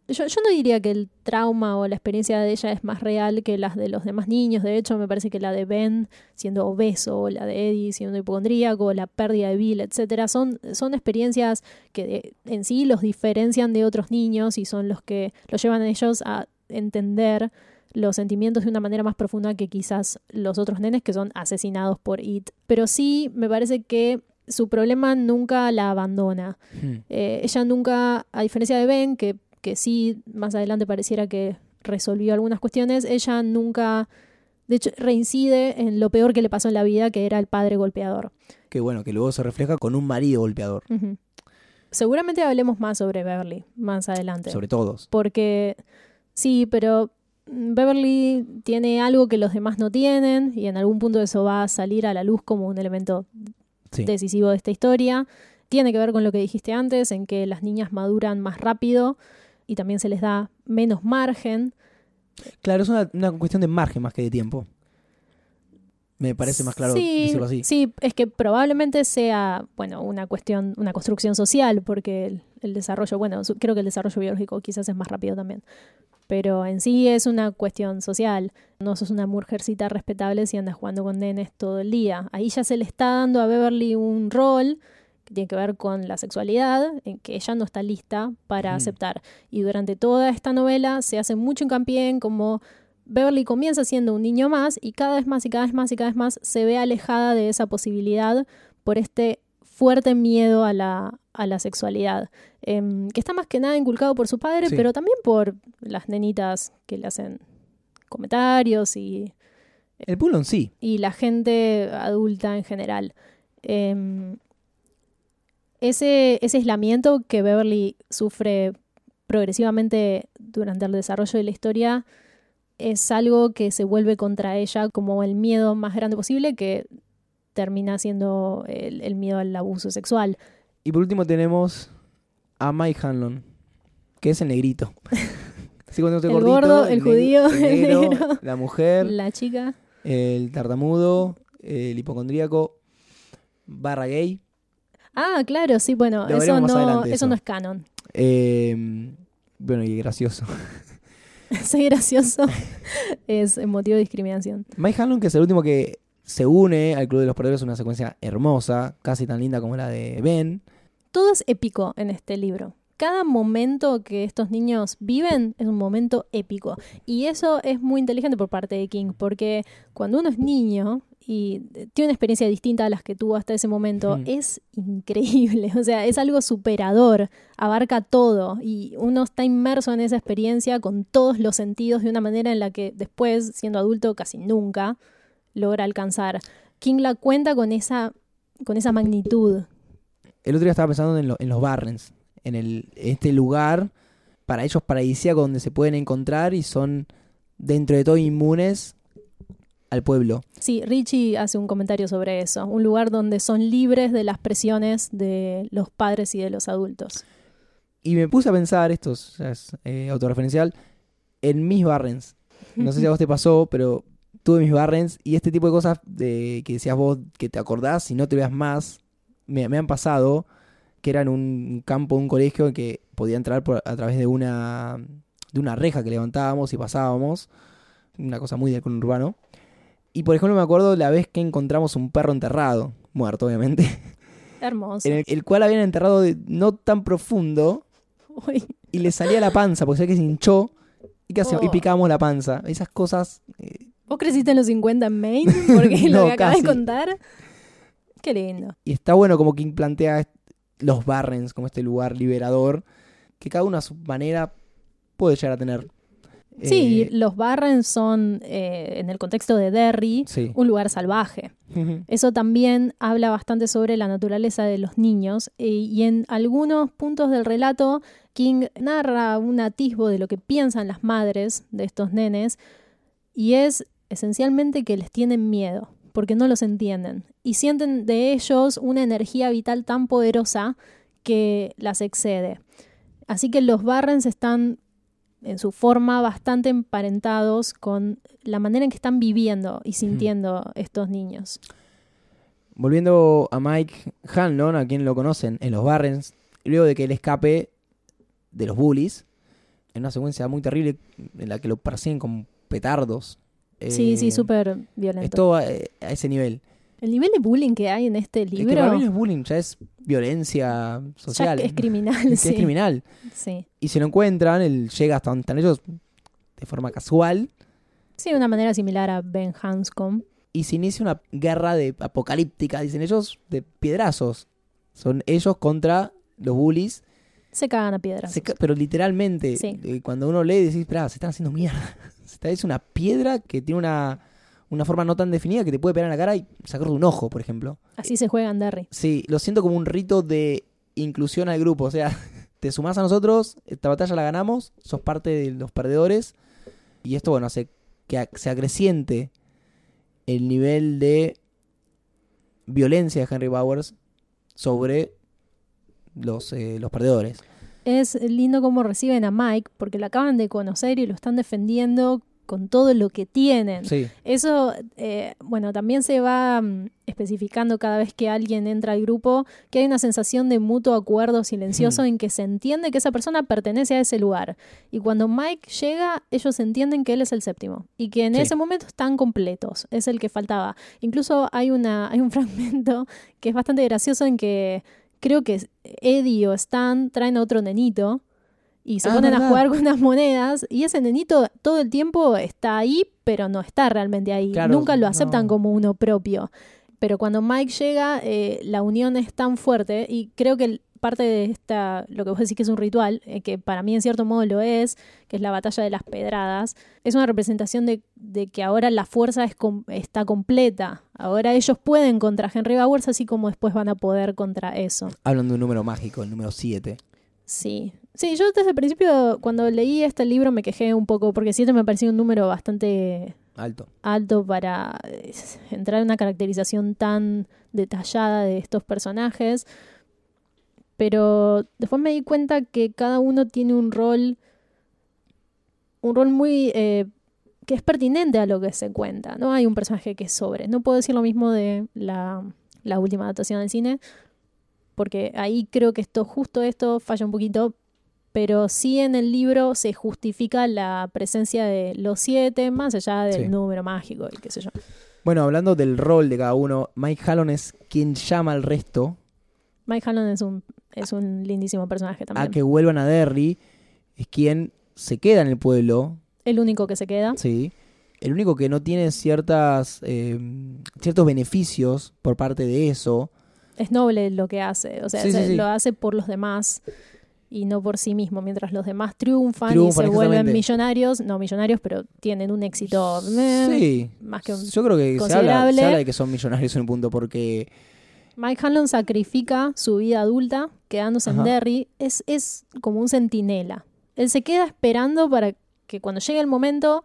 yo, yo no diría que el trauma o la experiencia de ella es más real que las de los demás niños. De hecho, me parece que la de Ben siendo obeso, o la de Eddie siendo hipocondríaco, la pérdida de Bill, etcétera, son, son experiencias que de- en sí los diferencian de otros niños y son los que los llevan a ellos a entender los sentimientos de una manera más profunda que quizás los otros nenes que son asesinados por It. Pero sí me parece que su problema nunca la abandona. Hmm. Eh, ella nunca, a diferencia de Ben, que, que sí más adelante pareciera que resolvió algunas cuestiones, ella nunca, de hecho, reincide en lo peor que le pasó en la vida, que era el padre golpeador. Que bueno, que luego se refleja con un marido golpeador. Seguramente hablemos más sobre Beverly más adelante. sobre todos. Porque sí, pero Beverly tiene algo que los demás no tienen y en algún punto eso va a salir a la luz como un elemento Sí. decisivo de esta historia. Tiene que ver con lo que dijiste antes, en que las niñas maduran más rápido y también se les da menos margen. Claro, es una, una cuestión de margen más que de tiempo. Me parece más claro sí, decirlo así. Sí, es que probablemente sea, bueno, una cuestión, una construcción social, porque el, el desarrollo, bueno, su- creo que el desarrollo biológico quizás es más rápido también. pero en sí es una cuestión social. No sos una mujercita respetable si andas jugando con nenes todo el día. Ahí ya se le está dando a Beverly un rol que tiene que ver con la sexualidad, en que ella no está lista para Mm. aceptar. Y durante toda esta novela se hace mucho hincapié en cómo Beverly comienza siendo un niño más y cada vez más y cada vez más y cada vez más se ve alejada de esa posibilidad por este fuerte miedo a la, a la sexualidad, em, que está más que nada inculcado por su padre, Sí. pero también por las nenitas que le hacen comentarios y, El en sí. y la gente adulta en general. Em, ese, ese aislamiento que Beverly sufre progresivamente durante el desarrollo de la historia es algo que se vuelve contra ella como el miedo más grande posible que termina siendo el, el miedo al abuso sexual. Y por último tenemos a Mike Hanlon, que es el negrito. Así cuando El gordo, el judío, el negro. la mujer, La chica. el tartamudo, el hipocondríaco, barra gay. Ah, claro, sí, bueno, eso no, adelante, eso eso. no es canon. eh, bueno, y gracioso. Ser gracioso es motivo de discriminación. Mike Hanlon, que es el último que se une al Club de los Perdedores, una secuencia hermosa, casi tan linda como la de Ben. Todo es épico en este libro. Cada momento que estos niños viven es un momento épico. Y eso es muy inteligente por parte de King, porque cuando uno es niño y tiene una experiencia distinta a las que tuvo hasta ese momento, Mm. es increíble. O sea, es algo superador, abarca todo y uno está inmerso en esa experiencia con todos los sentidos de una manera en la que después, siendo adulto, casi nunca logra alcanzar. King la cuenta con esa, con esa magnitud. El otro día estaba pensando en, lo- en los Barrens, en el, este lugar para ellos paradisíaco donde se pueden encontrar y son dentro de todo inmunes al pueblo. Sí, Richie hace un comentario sobre eso, un lugar donde son libres de las presiones de los padres y de los adultos. Y me puse a pensar, esto es, eh, autorreferencial, en mis Barrens. No sé si a vos te pasó, pero tuve mis Barrens y este tipo de cosas de, que decías vos que te acordás y no te veas más, me, me han pasado, que era en un campo, un colegio que podía entrar por- a través de una, de una reja que levantábamos y pasábamos, una cosa muy del conurbano. Y por ejemplo me acuerdo la vez que encontramos un perro enterrado, muerto obviamente, Hermoso. en el, el cual habían enterrado de- no tan profundo, Uy, y le salía la panza, porque ve que se hinchó y, ¿qué hacíamos? y Oh. picábamos la panza. Esas cosas. eh, ¿Vos creciste en los 50 en Maine? Porque lo que acabas de contar. Qué lindo. y está bueno como King plantea los Barrens como este lugar liberador, que cada uno a su manera puede llegar a tener. Sí, Eh, los Barren son, eh, en el contexto de Derry, sí. un lugar salvaje. Eso también habla bastante sobre la naturaleza de los niños eh, y en algunos puntos del relato King narra un atisbo de lo que piensan las madres de estos nenes y es esencialmente que les tienen miedo porque no los entienden y sienten de ellos una energía vital tan poderosa que las excede. Así que los Barrens están en su forma bastante emparentados con la manera en que están viviendo y sintiendo estos niños. Volviendo a Mike Hanlon, a quien lo conocen en los Barrens, luego de que él escape de los bullies, en una secuencia muy terrible en la que lo persiguen con petardos. Sí, Eh, sí, súper Es violento. todo a, a ese nivel. El nivel de bullying que hay en este Es que libro para mí no es bullying, ya es violencia ya social. es criminal. Que sí. es criminal. Sí. Y si lo encuentran, él llega hasta donde están ellos de forma casual Sí, de una manera similar a Ben Hanscom. y se inicia una guerra de apocalíptica, dicen ellos, de piedrazos. Son ellos contra los bullies, Se cagan a piedras. Se pero literalmente, Sí. eh, cuando uno lee, decís, espera, se están haciendo mierda. Es una piedra que tiene una, una forma no tan definida que te puede pegar en la cara y sacar un ojo, por ejemplo. Así se juega en Derry. Sí, lo siento como un rito de inclusión al grupo. O sea, te sumás a nosotros, esta batalla la ganamos, sos parte de los perdedores. Y esto, bueno, hace que se acreciente el nivel de violencia de Henry Bowers sobre los, eh, los perdedores. Es lindo cómo reciben a Mike porque lo acaban de conocer y lo están defendiendo con todo lo que tienen. Sí. Eso, eh, bueno, también se va mm, especificando cada vez que alguien entra al grupo que hay una sensación de mutuo acuerdo silencioso en que se entiende que esa persona pertenece a ese lugar. Y cuando Mike llega, ellos entienden que él es el séptimo y que en Sí. ese momento están completos. Es el que faltaba. Incluso hay, una, hay un fragmento que es bastante gracioso en que creo que Eddie o Stan traen a otro nenito y se Ah, ponen a jugar con unas monedas y ese nenito todo el tiempo está ahí, pero no está realmente ahí. Claro, Nunca lo aceptan no. como uno propio. Pero cuando Mike llega, eh, la unión es tan fuerte y creo que parte de esta, lo que vos decís que es un ritual, eh, que para mí en cierto modo lo es, que es la batalla de las pedradas, es una representación de, de que ahora la fuerza es com- está completa. Ahora ellos pueden contra Henry Bowers, así como después van a poder contra eso. Hablan de un número mágico, el número 7. Sí. Sí, yo desde el principio, cuando leí este libro, me quejé un poco, porque 7 me parecía un número bastante Alto. alto para eh, entrar en una caracterización tan detallada de estos personajes. Pero después me di cuenta que cada uno tiene un rol, un rol muy eh, que es pertinente a lo que se cuenta. No hay un personaje que sobre. No puedo decir lo mismo de la, la última adaptación del cine, porque ahí creo que esto, justo esto, falla un poquito. Pero sí en el libro se justifica la presencia de los siete, más allá del Sí. número mágico y qué sé yo. Bueno, hablando del rol de cada uno, Mike Hallon es quien llama al resto Mike Hallon es un, es un lindísimo personaje también. a que vuelvan a Derry. Es quien se queda en el pueblo, El único que se queda. sí. El único que no tiene ciertas eh, ciertos beneficios por parte de eso. Es noble lo que hace. O sea, Sí, sí, se- sí. lo hace por los demás y no por sí mismo. Mientras los demás triunfan, Triunfan, y se vuelven millonarios. No millonarios, pero tienen un éxito eh, Sí. más que un... Yo creo que se habla, considerable. se habla de que son millonarios en un punto porque Mike Hanlon sacrifica su vida adulta quedándose en. Derry. Es, es como un centinela. Él se queda esperando para que cuando llegue el momento,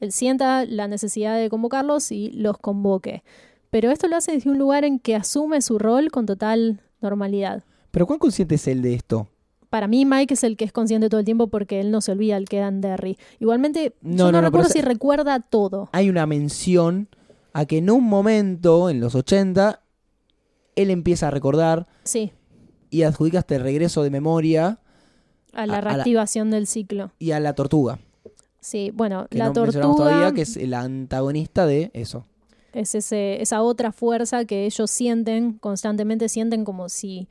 él sienta la necesidad de convocarlos y los convoque. Pero esto lo hace desde un lugar en que asume su rol con total normalidad. Pero ¿cuán consciente es él de esto? Para mí, Mike es el que es consciente todo el tiempo porque él no se olvida, él queda en Derry. Igualmente, No, yo no, recuerdo si recuerda todo. Hay una mención a que en un momento, en los 80, él empieza a recordar Sí, y adjudica este regreso de memoria a A- la a la- reactivación del ciclo. y a la tortuga. Sí, bueno, Que la no tortuga todavía, que es el antagonista de eso. es ese, esa otra fuerza que ellos sienten, constantemente sienten como si,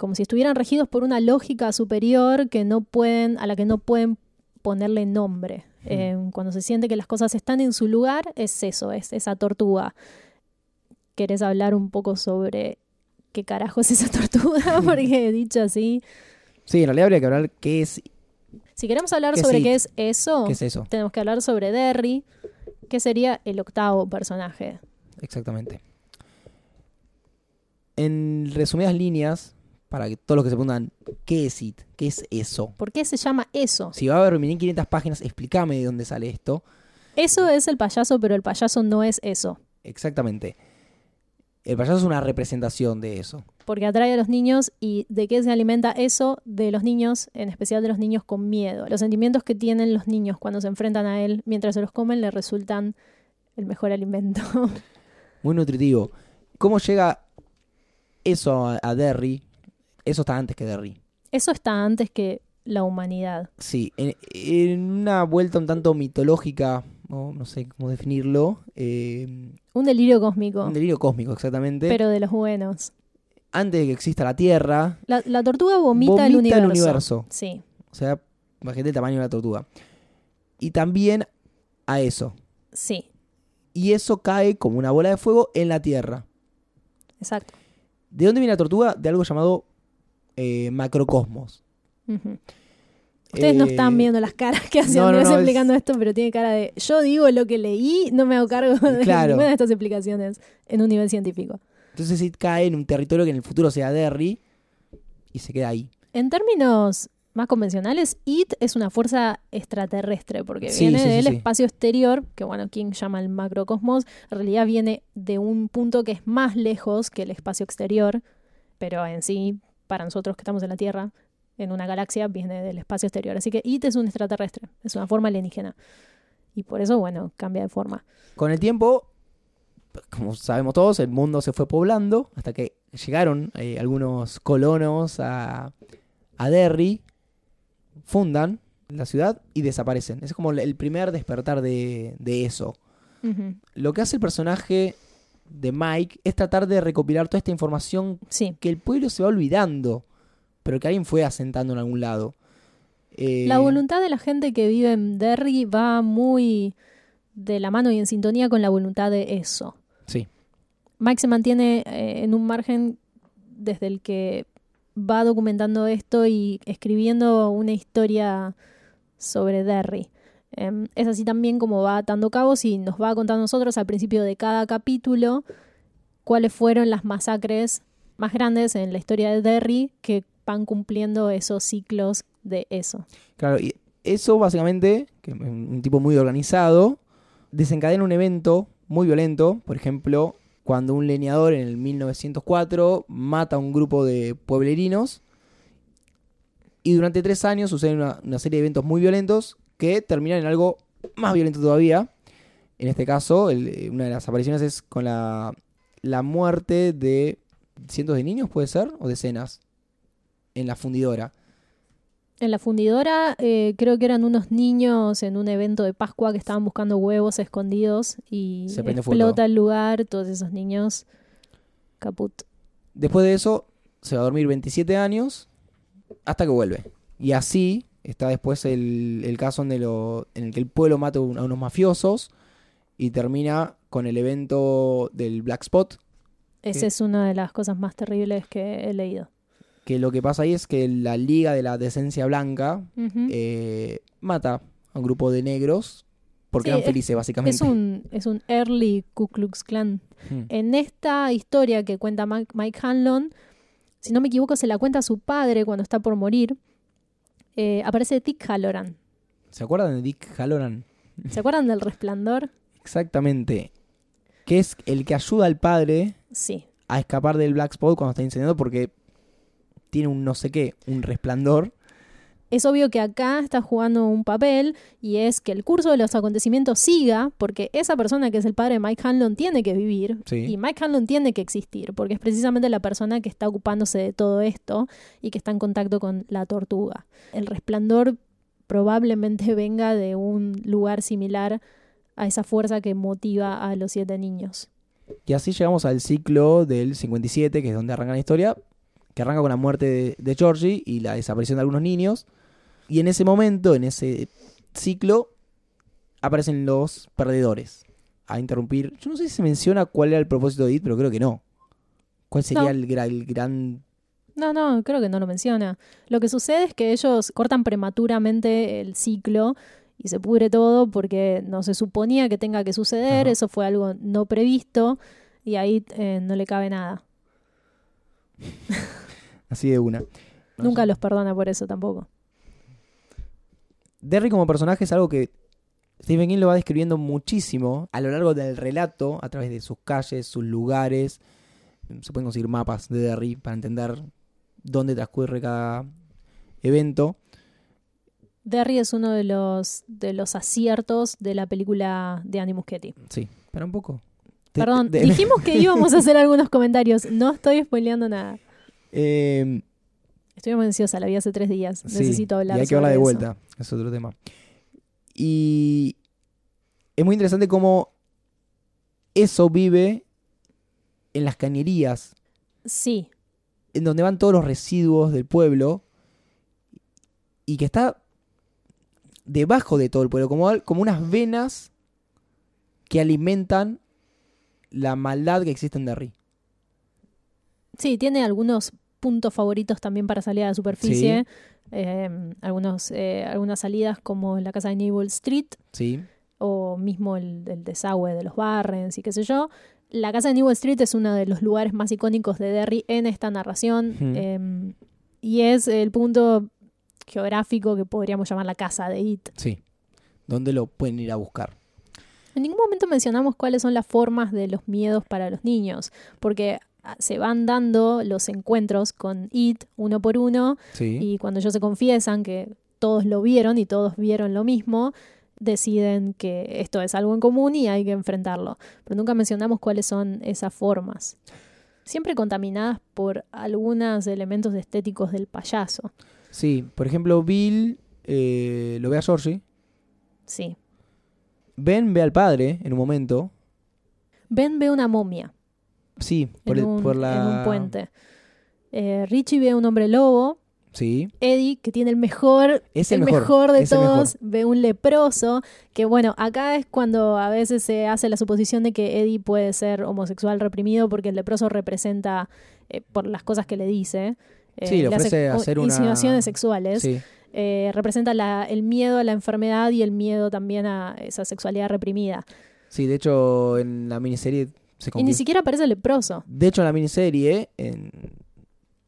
como si estuvieran regidos por una lógica superior que no pueden, a la que no pueden ponerle nombre. Eh, cuando se siente que las cosas están en su lugar, es eso, es esa tortuga. ¿Querés hablar un poco sobre qué carajo es esa tortuga? Porque dicho así. Sí, en realidad habría que hablar qué es, Si queremos hablar ¿Qué es sobre It? qué es eso, qué es eso. tenemos que hablar sobre Derry, que sería el octavo personaje. Exactamente. En resumidas líneas, para que todos los que se preguntan, ¿qué es IT? ¿Qué es eso? ¿Por qué se llama eso? Si va a haber 1500 páginas, explícame de dónde sale esto. Eso es el payaso, pero el payaso no es eso. Exactamente. El payaso es una representación de eso. Porque atrae a los niños y de qué se alimenta eso de los niños, en especial de los niños con miedo. Los sentimientos que tienen los niños cuando se enfrentan a él mientras se los comen le resultan el mejor alimento. Muy nutritivo. ¿Cómo llega eso a, a Derry? Eso está antes que Derry. Eso está antes que la humanidad. Sí, en, en una vuelta un tanto mitológica, o no sé cómo definirlo, eh, Un delirio cósmico, un delirio cósmico exactamente. pero de los buenos. Antes de que exista la Tierra, La, la tortuga vomita, el, vomita universo. el universo. Sí, O sea, imagínate el tamaño de la tortuga. Y también a eso. sí, Y eso cae como una bola de fuego en la Tierra. exacto. ¿De dónde viene la tortuga? De algo llamado eh, macrocosmos. Ustedes no Eh, están viendo las caras que hacen no, no, es- explicando esto, pero tiene cara de yo digo lo que leí, no me hago cargo de Claro. ninguna de estas explicaciones en un nivel científico. Entonces It cae en un territorio que en el futuro sea Derry y se queda ahí. En términos más convencionales, IT es una fuerza extraterrestre, porque Sí, viene sí, del sí. espacio exterior, que bueno, King llama el macrocosmos, en realidad viene de un punto que es más lejos que el espacio exterior, pero en sí, para nosotros que estamos en la Tierra, en una galaxia, viene del espacio exterior. Así que IT es un extraterrestre, es una forma alienígena. y por eso, bueno, cambia de forma. Con el tiempo, como sabemos todos, el mundo se fue poblando hasta que llegaron eh, algunos colonos a, a Derry, fundan la ciudad y desaparecen. Ese es como el primer despertar de, de eso. Lo que hace el personaje de Mike es tratar de recopilar toda esta información Sí. que el pueblo se va olvidando, pero que alguien fue asentando en algún lado. Eh, La voluntad de la gente que vive en Derry va muy de la mano y en sintonía con la voluntad de eso. Sí, Mike se mantiene eh, en un margen desde el que va documentando esto y escribiendo una historia sobre Derry. Em, es así también como va atando cabos y nos va a nosotros al principio de cada capítulo cuáles fueron las masacres más grandes en la historia de Derry que van cumpliendo esos ciclos de eso. claro, y eso básicamente, un tipo muy organizado, desencadena un evento muy violento, por ejemplo, cuando un leñador en el 1904 mata a un grupo de pueblerinos y durante tres años suceden una serie de eventos muy violentos que terminan en algo más violento todavía. En este caso, el- eh, una de las apariciones es con la, la muerte de cientos de niños, puede ser, o decenas, en la fundidora. En la fundidora eh, creo que eran unos niños en un evento de Pascua que estaban buscando huevos escondidos y Se explota el lugar, todos esos niños caput. Después de eso, se va a dormir 27 años hasta que vuelve. Y así está después el, el caso donde lo- en el que el pueblo mata a un- a unos mafiosos y termina con el evento del Black Spot, Esa es una de las cosas más terribles que he leído. que lo que pasa ahí es que la Liga de la Decencia Blanca eh, mata a un grupo de negros porque Sí, eran es- felices, básicamente. es, un, es un early Ku Klux Klan. Mm. En esta historia que cuenta Mike, Mike Hanlon, si no me equivoco, se la cuenta a su padre cuando está por morir. Eh, aparece Dick Halloran. ¿Se acuerdan de Dick Halloran? ¿Se acuerdan del resplandor? Exactamente. Que es el que ayuda al padre Sí. a escapar del Black Spot cuando está incendiando porque tiene un no sé qué, un resplandor. Es obvio que acá está jugando un papel y es que el curso de los acontecimientos siga porque esa persona que es el padre de Mike Hanlon tiene que vivir Sí. y Mike Hanlon tiene que existir porque es precisamente la persona que está ocupándose de todo esto y que está en contacto con la tortuga. El resplandor probablemente venga de un lugar similar a esa fuerza que motiva a los siete niños. Y así llegamos al ciclo del 57, que es donde arranca la historia, que arranca con la muerte de, de Georgie y la desaparición de algunos niños. Y en ese momento, en ese ciclo, aparecen los perdedores a interrumpir. Yo no sé si se menciona cuál era el propósito de It, pero creo que no. ¿Cuál sería No. el, gra- el gran... No, no, creo que no lo menciona. Lo que sucede es que ellos cortan prematuramente el ciclo y se pudre todo porque no se suponía que tenga que suceder, Ajá. eso fue algo no previsto y ahí eh, no le cabe nada. Así de una. No Nunca sé. los perdona por eso tampoco. Derry como personaje es algo que Stephen King lo va describiendo muchísimo a lo largo del relato, a través de sus calles, sus lugares. Se pueden conseguir mapas de Derry para entender dónde transcurre cada evento. Derry es uno de los, de los aciertos de la película de Andy Muschietti. Sí, para un poco. Perdón, dijimos que íbamos a hacer algunos comentarios. No estoy spoileando nada. Eh, Estoy muy ansiosa, la vi hace tres días. sí, Necesito hablar Y hay que sobre de eso. vuelta, es otro tema. Y es muy interesante cómo eso vive en las cañerías Sí, en donde van todos los residuos del pueblo y que está debajo de todo el pueblo, como, como unas venas que alimentan la maldad que existe en Derry. Sí, tiene algunos puntos favoritos también para salir a la superficie. Eh, algunos, eh, algunas salidas como la casa de Newell Street ¿sí? o mismo el, el desagüe de los Barrens y qué sé yo. La casa de Newell Street es uno de los lugares más icónicos de Derry en esta narración eh, y es el punto geográfico que podríamos llamar la casa de It. Sí. ¿Dónde lo pueden ir a buscar? En ningún momento mencionamos cuáles son las formas de los miedos para los niños, porque se van dando los encuentros con It uno por uno Sí. y cuando ellos se confiesan que todos lo vieron y todos vieron lo mismo, deciden que esto es algo en común y hay que enfrentarlo. Pero nunca mencionamos cuáles son esas formas. Siempre contaminadas por algunos elementos estéticos del payaso. Sí, por ejemplo, Bill eh, lo ve a Georgie. Sí. Ben ve al padre en un momento. Ben ve una momia Sí, por, en, el- un, por la... en un puente. Eh, Richie ve un hombre lobo. Sí, Eddie, que tiene el mejor, es el, el mejor. mejor de el mejor. todos, ve un leproso. Que bueno, acá es cuando a veces se hace la suposición de que Eddie puede ser homosexual reprimido porque el leproso representa, eh, por las cosas que le dice, eh, Sí, le hacer una- insinuaciones sexuales. Sí, eh, representa la- el miedo a la enfermedad y el miedo también a esa sexualidad reprimida. sí, de hecho en la miniserie se Y ni siquiera aparece el leproso. De hecho en la miniserie, en...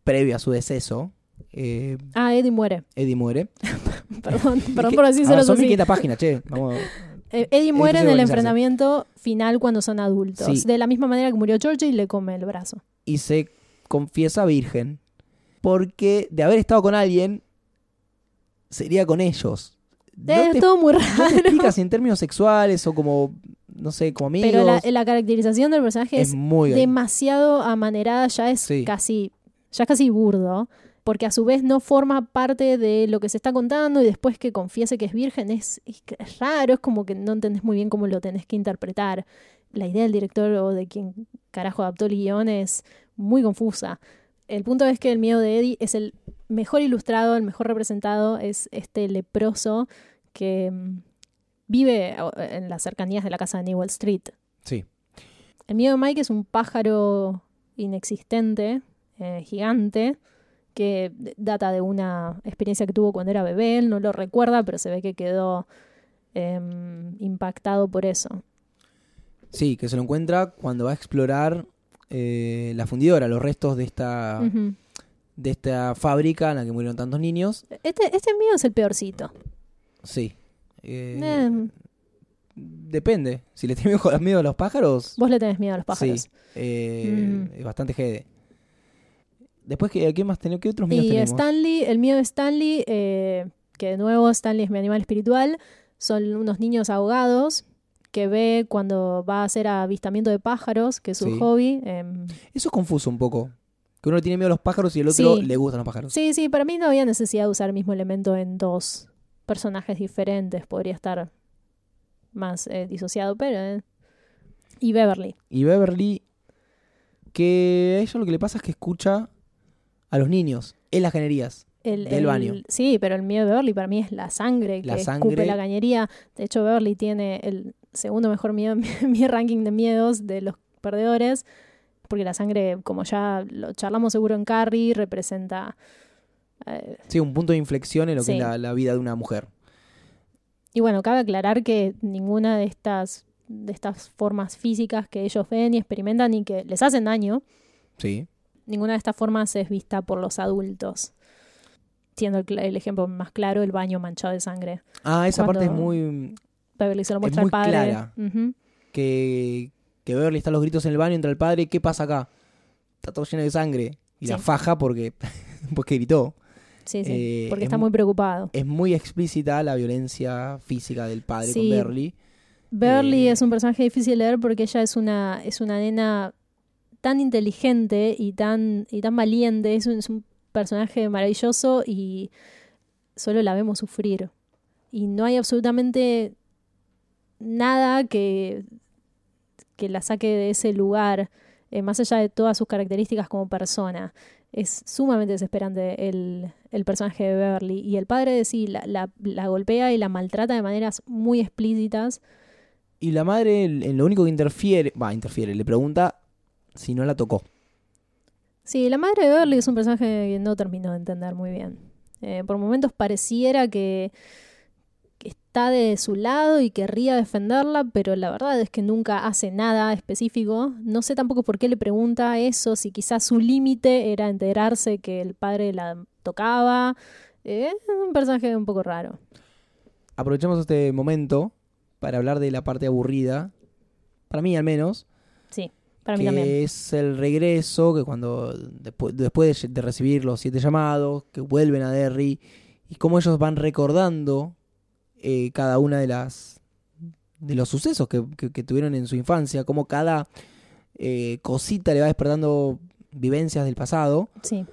previo a su deceso, eh, Ah, Eddie muere. Eddie muere. Perdón, perdón por decírselo son así. 1500 páginas, che. Vamos. Eh, Eddie muere en el enfrentamiento final cuando son adultos. Sí. De la misma manera que murió Georgie y le come el brazo. y se confiesa virgen. Porque de haber estado con alguien, sería con ellos. No Eh, te, es todo muy no te raro. explicas en términos sexuales o como, no sé, como amigos. Pero la, la caracterización del personaje es es, muy demasiado amanerada, ya es Sí. casi, ya es casi burdo. Porque a su vez no forma parte de lo que se está contando y después que confiese que es virgen es, es raro, es como que no entendés muy bien cómo lo tenés que interpretar. La idea del director o de quien carajo adaptó el guion es muy confusa. El punto es que el miedo de Eddie es el mejor ilustrado, el mejor representado, es este leproso que mm, vive en las cercanías de la casa de Newell Street. Sí. El miedo de Mike es un pájaro inexistente, eh, gigante, que data de una experiencia que tuvo cuando era bebé. Él no lo recuerda, pero se ve que quedó em, impactado por eso. Sí, que se lo encuentra cuando va a explorar eh, la fundidora, los restos de esta, de esta fábrica en la que murieron tantos niños. Este, este miedo es el peorcito. Sí. Eh, Em, Depende. Si le tiene miedo, a los pájaros, vos le tenés miedo a los pájaros. Sí. eh, Mm. es bastante jede. Después, ¿qué, qué más tenemos? ¿Qué otros miedos Y tenemos? Stanley, el miedo de Stanley, eh, que de nuevo Stanley es mi animal espiritual, son unos niños ahogados que ve cuando va a hacer avistamiento de pájaros, que es su Sí. hobby. em, Eso es confuso un poco. Que uno le tiene miedo a los pájaros y el otro Sí. le gustan los pájaros. Sí, sí, para mí no había necesidad de usar el mismo elemento en dos personajes diferentes. Podría estar más eh, disociado, pero... eh. Y Beverly. Y Beverly, que a ella lo que le pasa es que escucha a los niños en las cañerías. El, Del el- baño. Sí, pero el miedo de Beverly para mí es la sangre La que sangre. escupe la cañería. De hecho, Beverly tiene el segundo mejor miedo mi, en mi ranking de miedos de los perdedores. Porque la sangre, como ya lo charlamos seguro en Carrie, representa... eh, Sí, un punto de inflexión en lo que es la, la vida de una mujer. Y bueno, cabe aclarar que ninguna de estas, de estas formas físicas que ellos ven y experimentan y que les hacen daño, Sí. ninguna de estas formas es vista por los adultos. Siendo el, ejemplo más claro el baño manchado de sangre. Ah, esa parte es muy... Beverly se lo Es muestra muy al padre. clara. Que, que Beverly está a los gritos en el baño, entra el padre, ¿qué pasa acá? Está todo lleno de sangre. Y la faja porque, porque gritó. Sí, sí. Eh, porque es está mu- muy preocupado. Es muy explícita la violencia física del padre con Sí. Beverly. Beverly eh, es un personaje difícil de leer porque ella es una, es una nena tan inteligente y tan, y tan valiente. Es un, es un personaje maravilloso y solo la vemos sufrir. Y no hay absolutamente nada que, que la saque de ese lugar, eh, más allá de todas sus características como persona. Es sumamente desesperante el, el personaje de Beverly. Y el padre de sí la, la- la golpea y la maltrata de maneras muy explícitas. Y la madre, en lo único que interfiere, va, interfiere, le pregunta si no la tocó. Sí, la madre de Beverly es un personaje que no termino de entender muy bien. Eh, por momentos pareciera que está de su lado y querría defenderla, pero la verdad es que nunca hace nada específico. No sé tampoco por qué le pregunta eso, si quizás su límite era enterarse que el padre la tocaba. Eh, es un personaje un poco raro. Aprovechemos este momento para hablar de la parte aburrida, para mí al menos, Sí, para mí que también. es el regreso, que cuando después, después de, de recibir los siete llamados, que vuelven a Derry, y cómo ellos van recordando eh, cada una de las de los sucesos que, que- que tuvieron en su infancia, como cada eh, cosita le va despertando vivencias del pasado. Sí,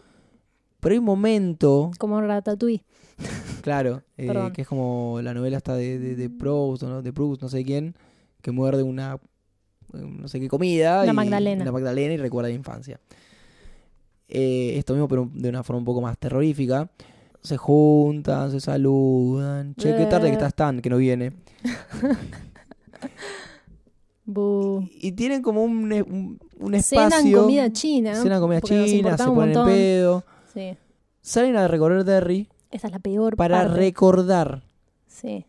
Pero hay un momento, como Ratatouille. claro, eh, que es como la novela está de, de, de Proust, ¿no? de Proust, no sé quién, que muerde una no sé qué comida. Una y- magdalena. Una magdalena y recuerda la infancia. Eh, esto mismo, pero de una forma un poco más terrorífica. Se juntan, se saludan. Che, qué tarde que Eh. estás tan, que no viene. Bu. Y tienen como un, un, un Cenan espacio. comida china. Cenan comida china, se ponen en pedo. Sí. Salen a recorrer Derry Esa es la peor para parte. recordar. Sí.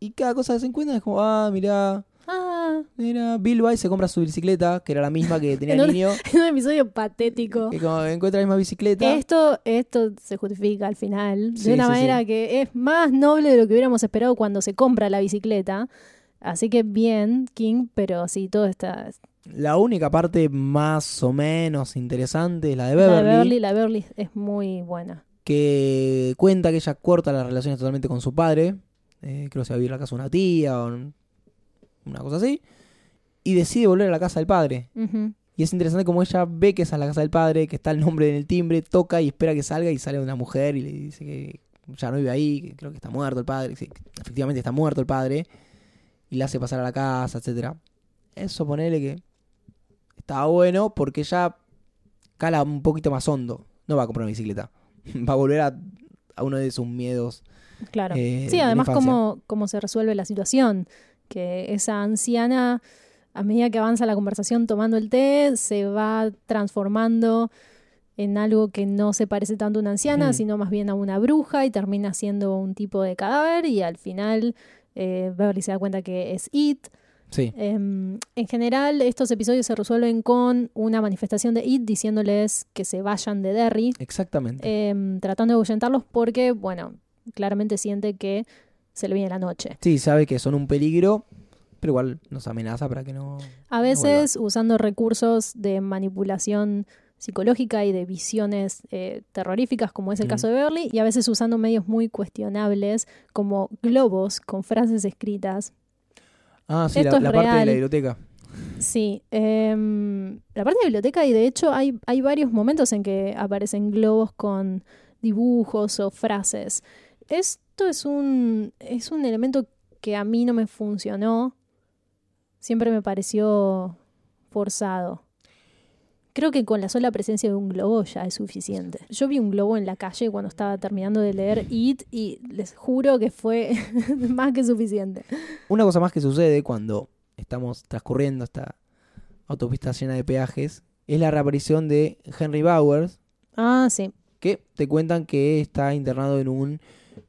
Y cada cosa que se encuentran es como, ah, mirá, Ah, mira, Bill va y se compra su bicicleta, que era la misma que tenía En el niño. es un episodio patético. Que como encuentra la misma bicicleta. Esto, esto se justifica al final de una sí, manera sí. que es más noble de lo que hubiéramos esperado cuando se compra la bicicleta. Así que bien, King, pero sí, todo está. La única parte más o menos interesante es la de La de Beverly, la de Beverly es muy buena. que cuenta que ella corta las relaciones totalmente con su padre. Eh, creo que se va a vivir a la casa de una tía o una cosa así. Y decide volver a la casa del padre. Y es interesante como ella ve que esa es la casa del padre, que está el nombre en el timbre, toca y espera que salga y sale una mujer y le dice que ya no vive ahí, que creo que está muerto el padre, sí, efectivamente está muerto el padre, y la hace pasar a la casa, etcétera. Eso ponele que está bueno porque ya cala un poquito más hondo. No va a comprar una bicicleta. Va a volver a, a uno de sus miedos. Claro. eh, sí, además cómo, cómo se resuelve la situación. Que esa anciana, a medida que avanza la conversación tomando el té, se va transformando en algo que no se parece tanto a una anciana, sino más bien a una bruja y termina siendo un tipo de cadáver y al final eh, Beverly se da cuenta que es It. Sí, Em, en general, estos episodios se resuelven con una manifestación de It diciéndoles que se vayan de Derry exactamente. em, tratando de ahuyentarlos porque, bueno, claramente siente que se le viene la noche. Sí, sabe que son un peligro, pero igual nos amenaza para que no... A veces usando recursos de manipulación psicológica y de visiones eh, terroríficas, como es el Mm. caso de Beverly, y a veces usando medios muy cuestionables, como globos con frases escritas. Ah, sí, Esto la, la parte de la biblioteca. Sí, em, la parte de biblioteca, y de hecho hay, hay varios momentos en que aparecen globos con dibujos o frases. Esto es un, es un elemento que a mí no me funcionó. Siempre me pareció forzado. Creo que con la sola presencia de un globo ya es suficiente. Yo vi un globo en la calle cuando estaba terminando de leer It y les juro que fue más que suficiente. Una cosa más que sucede cuando estamos transcurriendo esta autopista llena de peajes es la reaparición de Henry Bowers, Ah, sí. que te cuentan que está internado en un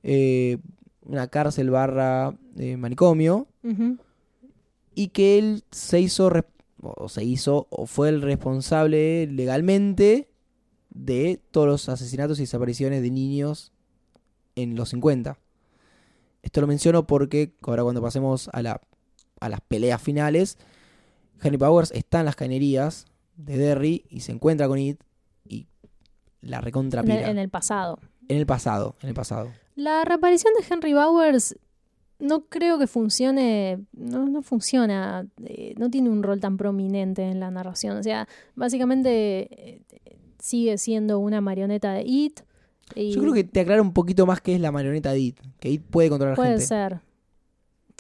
eh, una cárcel barra eh, manicomio y que él se hizo o se hizo o fue el responsable legalmente de todos los asesinatos y desapariciones de niños en los 50. Esto lo menciono porque ahora cuando pasemos a, la, a las peleas finales, Henry Powers está en las cañerías de Derry y se encuentra con It y la recontra En el, en el pasado. En el pasado, en el pasado. La reaparición de Henry Bowers no creo que funcione, no, no funciona, eh, no tiene un rol tan prominente en la narración. O sea, básicamente eh, sigue siendo una marioneta de It. y Yo creo que te aclara un poquito más que es la marioneta de It, que It puede controlar puede gente. ser.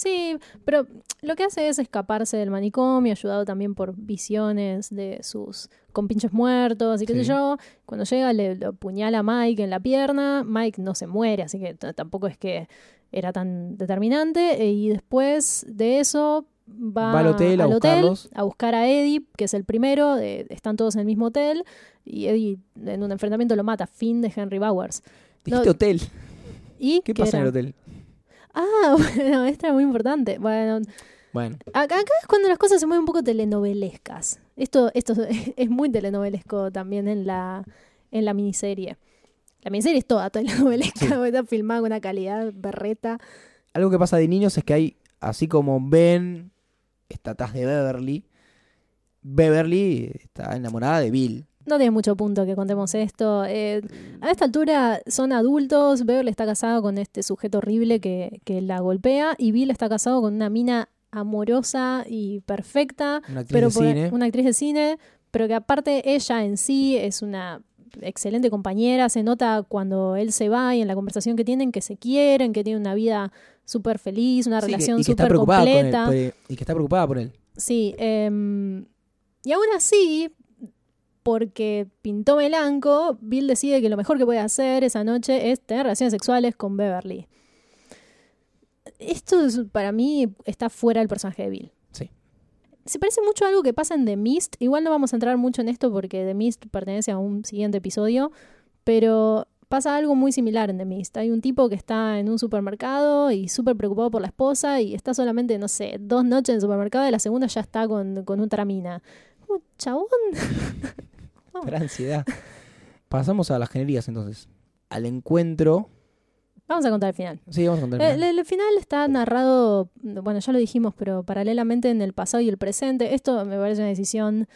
Sí, pero lo que hace es escaparse del manicomio, ayudado también por visiones de sus compinches muertos y qué sé yo. Cuando llega le, lo apuñala a Mike en la pierna. Mike no se muere, así que tampoco es que era tan determinante. e- Y después de eso va, Va al hotel a a buscar a Eddie, que es el primero. eh, están todos en el mismo hotel. Y Eddie en un enfrentamiento lo mata. Fin de Henry Bowers. Dijiste No, hotel. ¿Y ¿Qué qué pasa en el hotel? Ah, bueno, esta es muy importante. Bueno, Bueno, acá, acá es cuando las cosas se mueven un poco telenovelescas. Esto, esto es- muy telenovelesco también en la, en la miniserie. La miniserie es toda telenovelesca, Sí. está filmada con una calidad berreta. algo que pasa de niños es que hay, así como Ben está atrás de Beverly, Beverly está enamorada de Bill. No tiene mucho punto que contemos esto. Eh, a esta altura son adultos. Beverly está casado con este sujeto horrible que, que la golpea. Y Bill está casado con una mina amorosa y perfecta. Una actriz pero de por- cine. Una actriz de cine. Pero que aparte ella en sí es una excelente compañera. Se nota cuando él se va y en la conversación que tienen que se quieren, que tienen una vida súper feliz, una Sí, relación súper él, completa. y que está preocupada por él. Sí, em, y aún así, porque pintó melanco, Bill decide que lo mejor que puede hacer esa noche es tener relaciones sexuales con Beverly. Esto es- para mí está fuera del personaje de Bill. Sí. Se parece mucho a algo que pasa en The Mist. Igual no vamos a entrar mucho en esto porque The Mist pertenece a un siguiente episodio, pero pasa algo muy similar en The Mist. Hay un tipo que está en un supermercado y súper preocupado por la esposa y está solamente, no sé, dos noches en el supermercado y la segunda ya está con, con un tramina. Como, chabón. Para ansiedad. Pasamos a las generías entonces. Al encuentro. Vamos a contar el final. Sí, vamos a contar. El, el final. el final está narrado, bueno, ya lo dijimos, pero paralelamente en el pasado y el presente. Esto me parece una decisión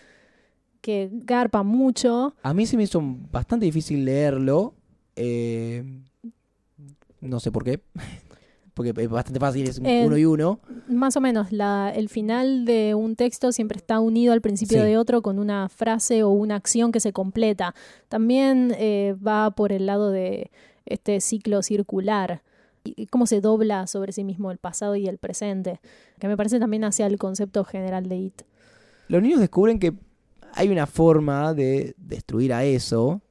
que garpa mucho. A mí se me hizo bastante difícil leerlo. eh, no sé por qué. Porque es bastante fácil, es Eh, uno y uno. Más o menos, la, el final de un texto siempre está unido al principio Sí. de otro con una frase o una acción que se completa. También eh, va por el lado de este ciclo circular y y cómo se dobla sobre sí mismo el pasado y el presente, que me parece también hacia el concepto general de It. Los niños descubren que hay una forma de destruir a eso,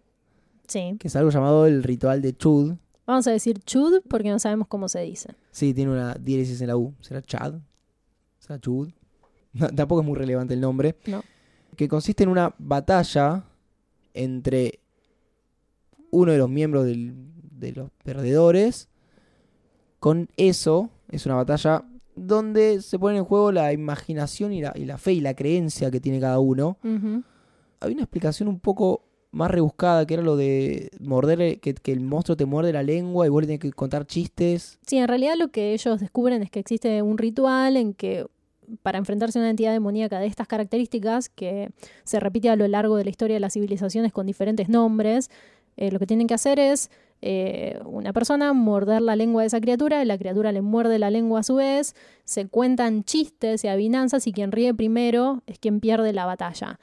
Sí. que es algo llamado el ritual de Chud. Vamos a decir chud porque no sabemos cómo se dice. Sí, tiene una diéresis en la U. ¿Será Chad? ¿Será Chud? No, tampoco es muy relevante el nombre. No. Que consiste en una batalla entre uno de los miembros del- de los perdedores con eso. Es una batalla donde se pone en juego la imaginación y la, y la fe y la creencia que tiene cada uno. Había una explicación un poco más rebuscada que era lo de morder, que, que el monstruo te muerde la lengua y vos le tenés que contar chistes. Sí, en realidad lo que ellos descubren es que existe un ritual en que para enfrentarse a una entidad demoníaca de estas características, que se repite a lo largo de la historia de las civilizaciones con diferentes nombres, eh, lo que tienen que hacer es eh, una persona morder la lengua de esa criatura, la criatura le muerde la lengua a su vez, se cuentan chistes y adivinanzas y quien ríe primero es quien pierde la batalla.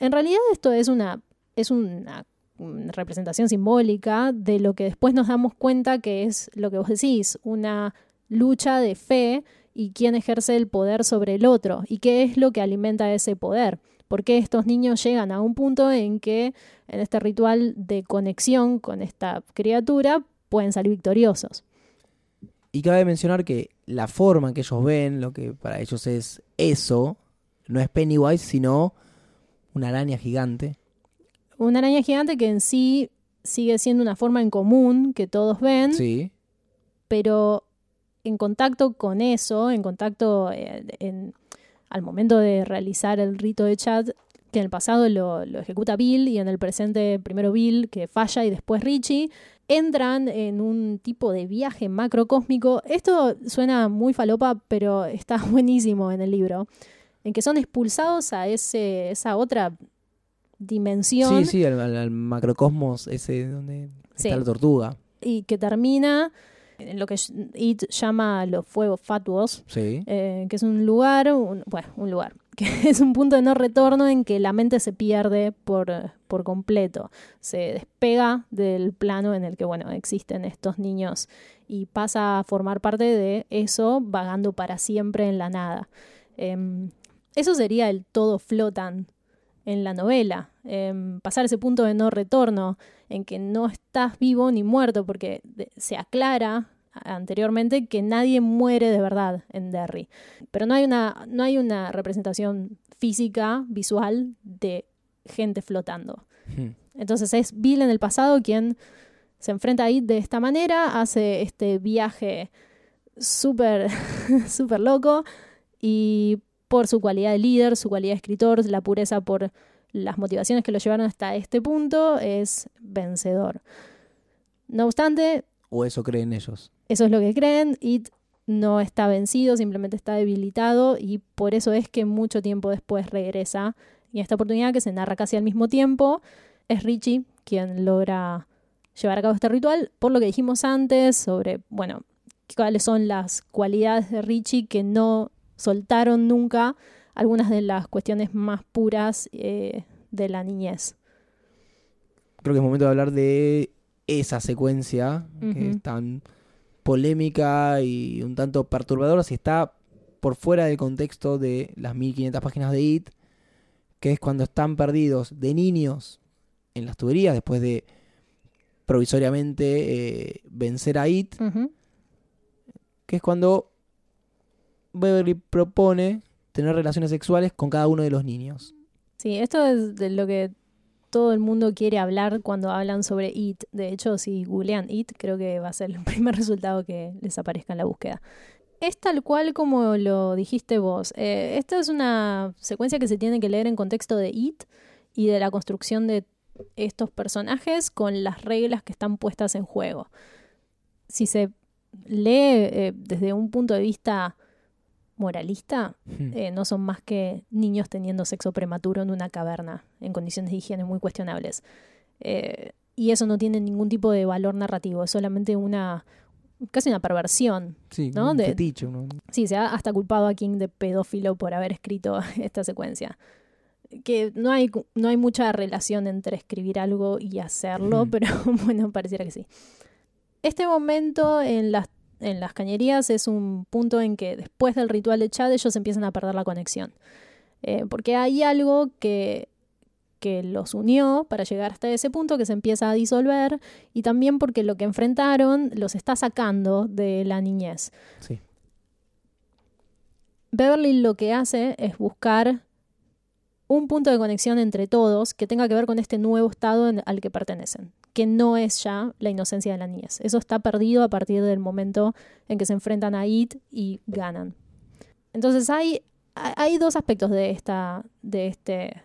En realidad esto es una, es una representación simbólica de lo que después nos damos cuenta que es lo que vos decís, una lucha de fe y quién ejerce el poder sobre el otro y qué es lo que alimenta ese poder. Porque estos niños llegan a un punto en que en este ritual de conexión con esta criatura pueden salir victoriosos. Y cabe mencionar que la forma en que ellos ven, lo que para ellos es eso, no es Pennywise, sino una araña gigante. Una araña gigante que en sí sigue siendo una forma en común que todos ven, Sí. pero en contacto con eso, en contacto eh, en- al momento de realizar el rito de chat, que en el pasado lo, lo ejecuta Bill y en el presente primero Bill, que falla, y después Richie, entran en un tipo de viaje macrocósmico. Esto suena muy falopa, pero está buenísimo en el libro, en que son expulsados a ese, esa otra dimensión Sí, sí, al, macrocosmos ese donde Sí. está la tortuga. y que termina en lo que It llama los fuegos fatuos, Sí. eh, que es un lugar, un- bueno, un lugar, que es un punto de no retorno en que la mente se pierde por, por completo, se despega del plano en el que, bueno, existen estos niños y pasa a formar parte de eso vagando para siempre en la nada. Em, eso sería el todo flotan en la novela, em, pasar ese punto de no retorno en que no estás vivo ni muerto, porque de- se aclara anteriormente que nadie muere de verdad en Derry. Pero no hay una, no hay una representación física, visual, de gente flotando. Hmm. Entonces es Bill en el pasado quien se enfrenta a It de esta manera, hace este viaje súper, súper loco y por su cualidad de líder, su cualidad de escritor, la pureza por las motivaciones que lo llevaron hasta este punto, es vencedor. No obstante, O eso creen ellos. eso es lo que creen. It no está vencido, simplemente está debilitado y por eso es que mucho tiempo después regresa Y esta oportunidad que se narra casi al mismo tiempo, es Richie quien logra llevar a cabo este ritual, por lo que dijimos antes sobre, bueno, cuáles son las cualidades de Richie que no soltaron nunca algunas de las cuestiones más puras eh, de la niñez. Creo que es momento de hablar de esa secuencia que es tan polémica y un tanto perturbadora si está por fuera del contexto de las 1500 páginas de IT, que es cuando están perdidos de niños en las tuberías después de provisoriamente eh, vencer a IT, que es cuando Beverly propone tener relaciones sexuales con cada uno de los niños. Sí, esto es de lo que todo el mundo quiere hablar cuando hablan sobre IT. De hecho, si googlean IT, creo que va a ser el primer resultado que les aparezca en la búsqueda. Es tal cual como lo dijiste vos. Eh, esta es una secuencia que se tiene que leer en contexto de IT y de la construcción de estos personajes con las reglas que están puestas en juego. Si se lee eh, desde un punto de vista moralista, Hmm. eh, no son más que niños teniendo sexo prematuro en una caverna en condiciones de higiene muy cuestionables. Eh, y eso no tiene ningún tipo de valor narrativo, es solamente una casi una perversión. Sí, ¿no? un De- fetiche, uno- Sí, se ha hasta culpado a King de pedófilo por haber escrito esta secuencia. Que no hay, no hay mucha relación entre escribir algo y hacerlo, pero bueno, pareciera que sí. Este momento en las, en las cañerías es un punto en que después del ritual de Chad ellos empiezan a perder la conexión. Eh, porque hay algo que, que los unió para llegar hasta ese punto que se empieza a disolver y también porque lo que enfrentaron los está sacando de la niñez. sí. Beverly lo que hace es buscar un punto de conexión entre todos que tenga que ver con este nuevo estado en- al que pertenecen, que no es ya la inocencia de la niñez. Eso está perdido a partir del momento en que se enfrentan a It y ganan. Entonces hay, hay dos aspectos de esta, de este,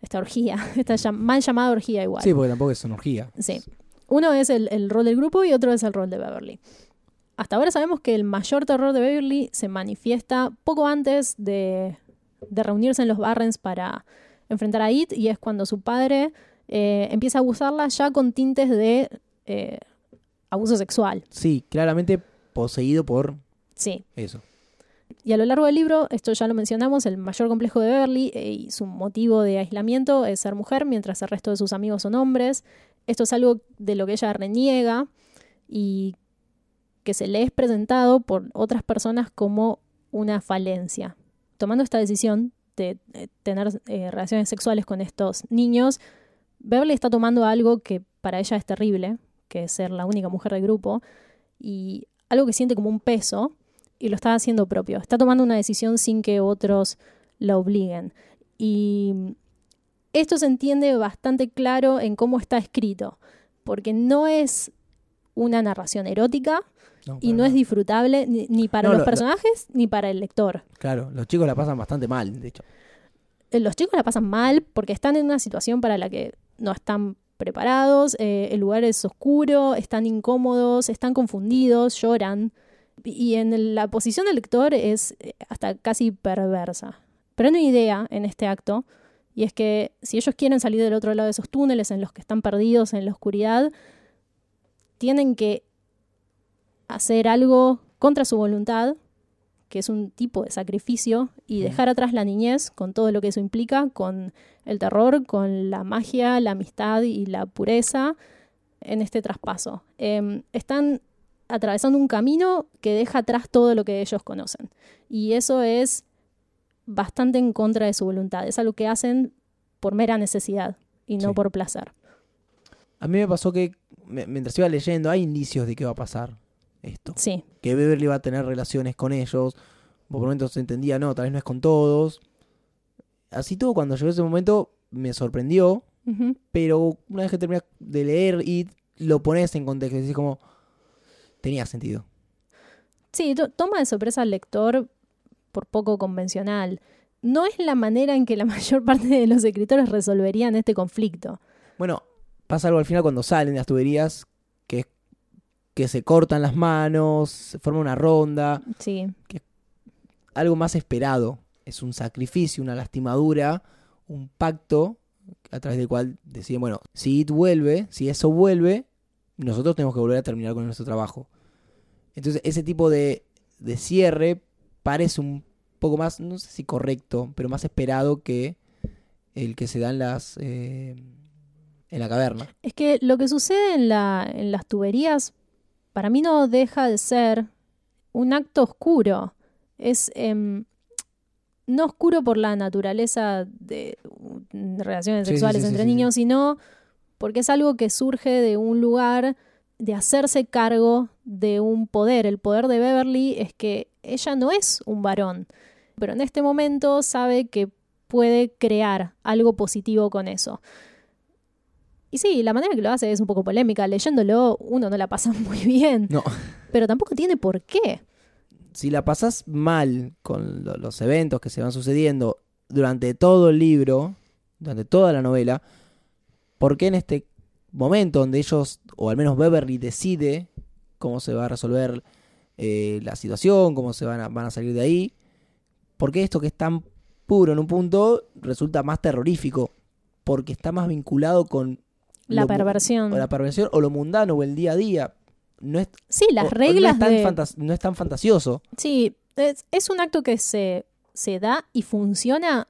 esta orgía, esta llam- mal llamada orgía igual. Sí, porque tampoco es energía. Sí. Uno es el, el rol del grupo y otro es el rol de Beverly. Hasta ahora sabemos que el mayor terror de Beverly se manifiesta poco antes de, de reunirse en los Barrens para enfrentar a It y es cuando su padre eh, empieza a abusarla ya con tintes de eh, abuso sexual. Sí, claramente poseído por Sí. eso. Y a lo largo del libro, esto ya lo mencionamos, el mayor complejo de Beverly eh, y su motivo de aislamiento es ser mujer, mientras el resto de sus amigos son hombres. Esto es algo de lo que ella reniega y que se le es presentado por otras personas como una falencia. Tomando esta decisión de tener eh, relaciones sexuales con estos niños, Beverly está tomando algo que para ella es terrible, que es ser la única mujer del grupo, y algo que siente como un peso, y lo está haciendo propio. Está tomando una decisión sin que otros la obliguen. Y esto se entiende bastante claro en cómo está escrito, porque no es una narración erótica y no es disfrutable ni, ni para No, los lo- lo- personajes ni para el lector. Claro, los chicos la pasan bastante mal, de hecho. Eh, Los chicos la pasan mal porque están en una situación para la que no están preparados, eh, el lugar es oscuro, están incómodos, están confundidos, lloran. Y en la posición del lector es eh, hasta casi perversa. Pero hay una idea en este acto, y es que si ellos quieren salir del otro lado de esos túneles en los que están perdidos en la oscuridad, tienen que hacer algo contra su voluntad, que es un tipo de sacrificio, y dejar atrás la niñez con todo lo que eso implica, con el terror, con la magia, la amistad y la pureza en este traspaso. Em, están atravesando un camino que deja atrás todo lo que ellos conocen. Y eso es bastante en contra de su voluntad. Es algo que hacen por mera necesidad y no Sí. por placer. A mí me pasó que mientras iba leyendo hay indicios de que va a pasar esto. Sí, Que Beverly va a tener relaciones con ellos. Por momentos se entendía, no, tal vez no es con todos. Así todo, cuando llegó ese momento me sorprendió, pero una vez que terminas de leer y lo pones en contexto, decís como, tenía sentido. Sí, to- toma de sorpresa al lector por poco convencional. No es la manera en que la mayor parte de los escritores resolverían este conflicto. Bueno, pasa algo al final cuando salen de las tuberías, que se cortan las manos, se forma una ronda, Sí, algo más esperado. Es un sacrificio, una lastimadura, un pacto a través del cual deciden, bueno, si It vuelve, si eso vuelve, nosotros tenemos que volver a terminar con nuestro trabajo. Entonces, ese tipo de, de cierre parece un poco más, no sé si correcto, pero más esperado que el que se da en las eh, en la caverna. Es que lo que sucede en, la, en las tuberías, para mí no deja de ser un acto oscuro. Es em, no oscuro por la naturaleza de, relaciones Sí, sexuales sí, sí, entre niños, sino porque es algo que surge de un lugar de hacerse cargo de un poder. El poder de Beverly es que ella no es un varón, pero en este momento sabe que puede crear algo positivo con eso. Y sí, la manera que lo hace es un poco polémica. Leyéndolo, uno no la pasa muy bien, No, pero tampoco tiene por qué. si la pasas mal con lo- los eventos que se van sucediendo durante todo el libro, durante toda la novela, ¿por qué en este momento donde ellos, o al menos Beverly, decide cómo se va a resolver eh, la situación, cómo se van a, van a salir de ahí, por qué esto que es tan puro en un punto resulta más terrorífico? Porque está más vinculado con La lo perversión. o la perversión o lo mundano o el día a día. No es, Sí, las o- o reglas no es tan de... no es tan fantasioso. Sí, es, es un acto que se, se da y funciona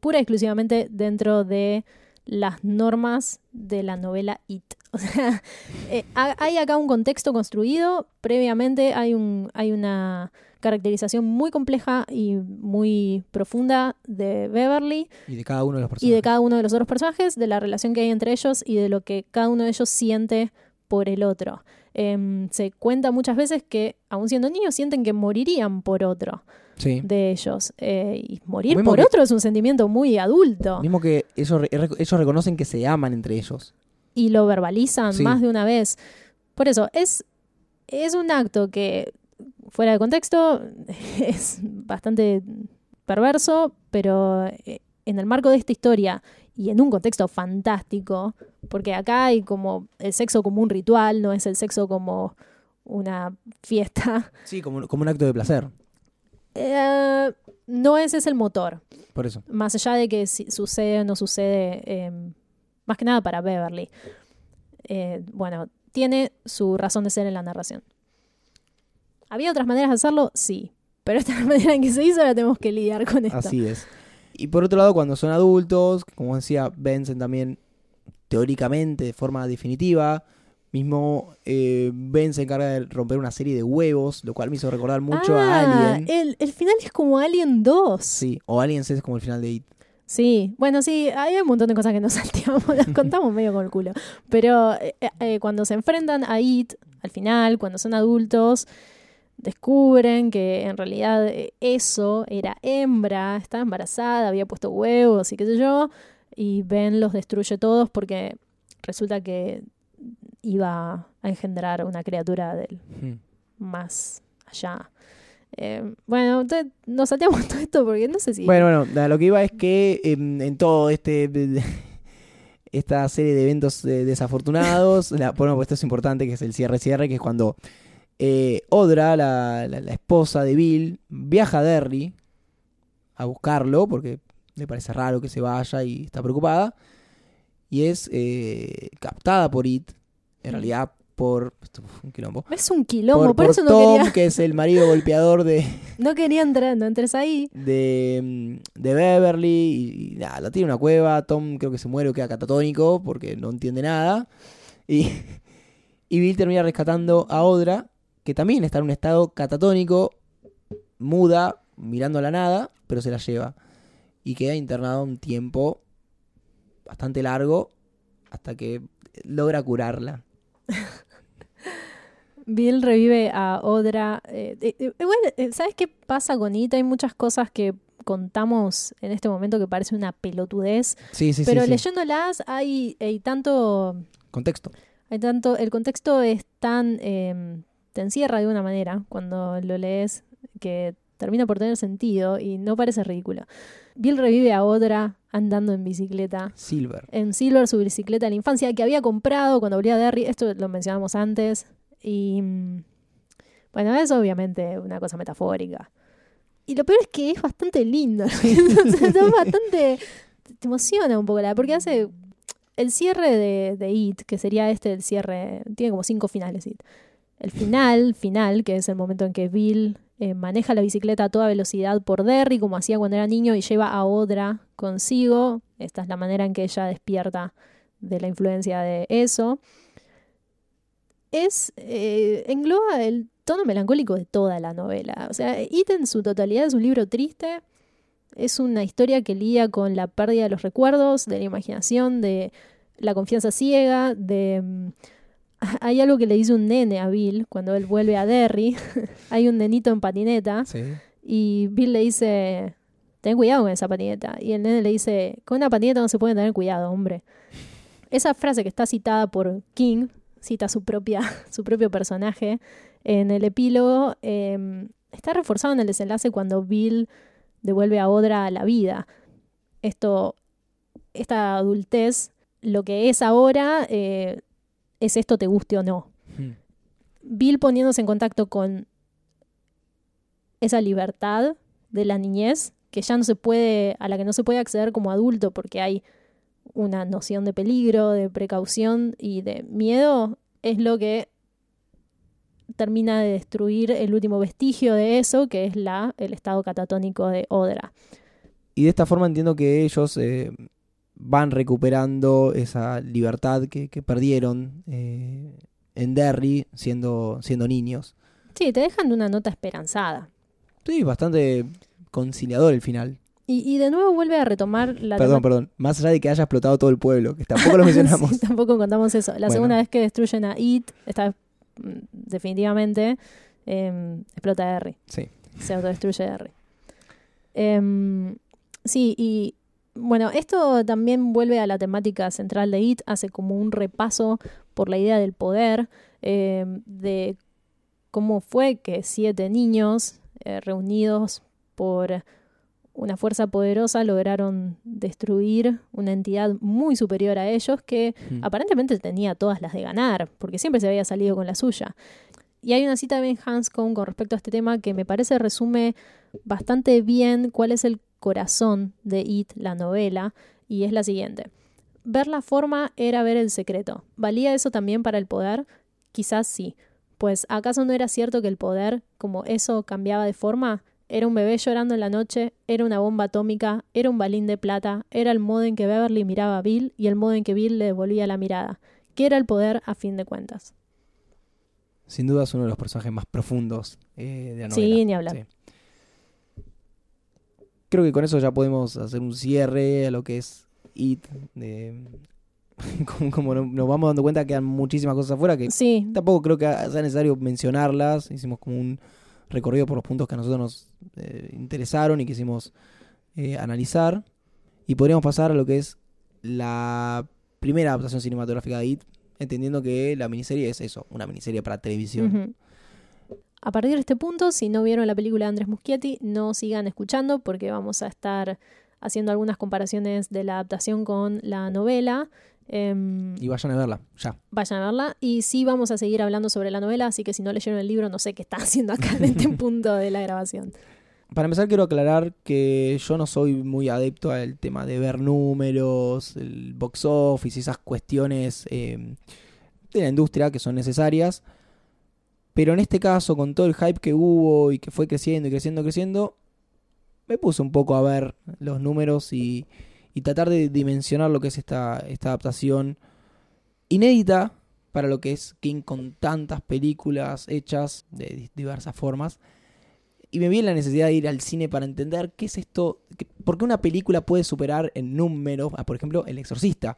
pura y exclusivamente dentro de las normas de la novela It. O sea, eh, ha- hay acá un contexto construido, previamente hay, un, hay una caracterización muy compleja y muy profunda de Beverly Y de cada uno de los y personajes. de cada uno de los otros personajes, de la relación que hay entre ellos y de lo que cada uno de ellos siente por el otro. Em, se cuenta muchas veces que, aun siendo niños, sienten que morirían por otro Sí. de ellos. Eh, y morir por que- otro es un sentimiento muy adulto. Mismo que ellos, ellos reconocen que se aman entre ellos. Y lo verbalizan Sí. más de una vez. Por eso, es, es un acto que, fuera de contexto, es bastante perverso, pero eh, en el marco de esta historia y en un contexto fantástico, porque acá hay como el sexo como un ritual, no es el sexo como una fiesta. Sí, como, como un acto de placer. Eh, no ese es el motor, Por eso. más allá de que si sucede o no sucede, eh, más que nada para Beverly. Eh, bueno, tiene su razón de ser en la narración. ¿Había otras maneras de hacerlo? Sí. Pero esta es la manera en que se hizo, ahora tenemos que lidiar con esto. Así es. Y por otro lado, cuando son adultos, como decía, vencen también teóricamente de forma definitiva. Mismo eh, Ben se encarga de romper una serie de huevos, lo cual me hizo recordar mucho a Ah, Alien. El, el final es como Alien 2. Sí, o Aliens es como el final de It. Sí, bueno, sí, hay un montón de cosas que nos salteamos, las contamos medio con el culo. Pero eh, eh, cuando se enfrentan a It, al final, cuando son adultos, descubren que en realidad eh, eso era hembra, estaba embarazada, había puesto huevos y qué sé yo, y Ben los destruye todos porque resulta que iba a engendrar una criatura del Hmm. más allá. Eh, bueno, entonces nos salteamos todo esto porque no sé si... Bueno, bueno, lo que iba es que em, en todo este esta serie de eventos eh, desafortunados, la, bueno, pues esto es importante, que es el cierre-cierre, que es cuando eh, Odra, la, la- la esposa de Bill, viaja a Derry a buscarlo, porque le parece raro que se vaya y está preocupada, y es eh, captada por It, en realidad por... Esto un quilombo. Es un quilombo, por, por, por eso no Tom, quería, que es el marido golpeador de, no quería entrar, no entres ahí. de, de Beverly y, y nada, la tiene en una cueva, Tom creo que se muere o queda catatónico porque no entiende nada y, y Bill termina rescatando a Odra que también está en un estado catatónico, muda, mirando a la nada, pero se la lleva y queda internado un tiempo bastante largo hasta que logra curarla. Bill revive a Odra. eh, eh, eh, bueno, eh, ¿sabes qué pasa con Ita? Hay muchas cosas que contamos en este momento que parece una pelotudez, Sí, sí, pero sí, leyéndolas hay, hay tanto Contexto. Hay tanto, el contexto es tan, eh, te encierra de una manera cuando lo lees que termina por tener sentido y no parece ridículo. Bill revive a Odra andando en bicicleta. Silver. En Silver, su bicicleta de la infancia, que había comprado cuando volvía a Derry. Esto lo mencionamos antes. Y mm, bueno, es obviamente una cosa metafórica. Y lo peor es que es bastante lindo. Entonces, es bastante te emociona un poco la, porque hace el cierre de, de It, que sería este el cierre, tiene como cinco finales It. El final, final, que es el momento en que Bill eh, maneja la bicicleta a toda velocidad por Derry, como hacía cuando era niño, y lleva a Odra consigo. Esta es la manera en que ella despierta de la influencia de eso. Es, eh, engloba el tono melancólico de toda la novela. O sea, It en su totalidad es un libro triste. Es una historia que lía con la pérdida de los recuerdos, de la imaginación, de la confianza ciega, de mm, hay algo que le dice un nene a Bill cuando él vuelve a Derry. hay un nenito en patineta y Bill le dice, ten cuidado con esa patineta. Y el nene le dice, con una patineta no se puede tener cuidado, hombre. Esa frase que está citada por King, cita su, propia, su propio personaje en el epílogo, em, está reforzado en el desenlace cuando Bill devuelve a Odra a la vida. Esto, esta adultez, lo que es ahora, eh, es esto te guste o no. Hmm. Bill poniéndose en contacto con esa libertad de la niñez que ya no se puede, a la que no se puede acceder como adulto porque hay una noción de peligro, de precaución y de miedo, es lo que termina de destruir el último vestigio de eso, que es la, el estado catatónico de Odra. Y de esta forma entiendo que ellos eh, van recuperando esa libertad que, perdieron eh, en Derry siendo, siendo niños. Sí, te dejan una nota esperanzada. Sí, bastante conciliador el final. Y, de nuevo vuelve a retomar la... Perdón, perdón. Más allá de que haya explotado todo el pueblo, que tampoco lo mencionamos. tampoco contamos eso. La segunda vez que destruyen a It, está mm, definitivamente em, explota Derry. Sí. Se autodestruye Derry. Em, sí, y bueno, esto también vuelve a la temática central de IT, hace como un repaso por la idea del poder, eh, de cómo fue que siete niños eh, reunidos por una fuerza poderosa lograron destruir una entidad muy superior a ellos que hmm. aparentemente tenía todas las de ganar, porque siempre se había salido con la suya. Y hay una cita de Ben Hanscom con respecto a este tema que me parece resume bastante bien cuál es el corazón de It, la novela, y es la siguiente. Ver la forma era ver el secreto. ¿Valía eso también para el poder? Quizás sí. Pues ¿acaso no era cierto que el poder, como eso cambiaba de forma? Era un bebé llorando en la noche, era una bomba atómica, era un balín de plata, era el modo en que Beverly miraba a Bill y el modo en que Bill le devolvía la mirada. ¿Qué era el poder a fin de cuentas? Sin duda es uno de los personajes más profundos eh, de la novela. Sí, ni hablar creo que con eso ya podemos hacer un cierre a lo que es IT. como, nos vamos dando cuenta que quedan muchísimas cosas afuera que tampoco creo que sea necesario mencionarlas. Hicimos como un recorrido por los puntos que a nosotros nos eh, interesaron y quisimos eh, analizar. Y podríamos pasar a lo que es la primera adaptación cinematográfica de IT, entendiendo que la miniserie es eso, una miniserie para televisión. A partir de este punto, si no vieron la película de Andrés Muschietti, no sigan escuchando porque vamos a estar haciendo algunas comparaciones de la adaptación con la novela. Em, y vayan a verla, ya. Vayan a verla. Y sí vamos a seguir hablando sobre la novela, así que si no leyeron el libro, no sé qué están haciendo acá en este punto de la grabación. Para empezar, quiero aclarar que yo no soy muy adepto al tema de ver números, el box office y esas cuestiones em, de la industria que son necesarias. Pero en este caso, con todo el hype que hubo y que fue creciendo y creciendo, creciendo, me puse un poco a ver los números y, tratar de dimensionar lo que es esta, esta adaptación inédita para lo que es King con tantas películas hechas de diversas formas. Y me vi en la necesidad de ir al cine para entender qué es esto, por qué una película puede superar en números, a, por ejemplo, El Exorcista,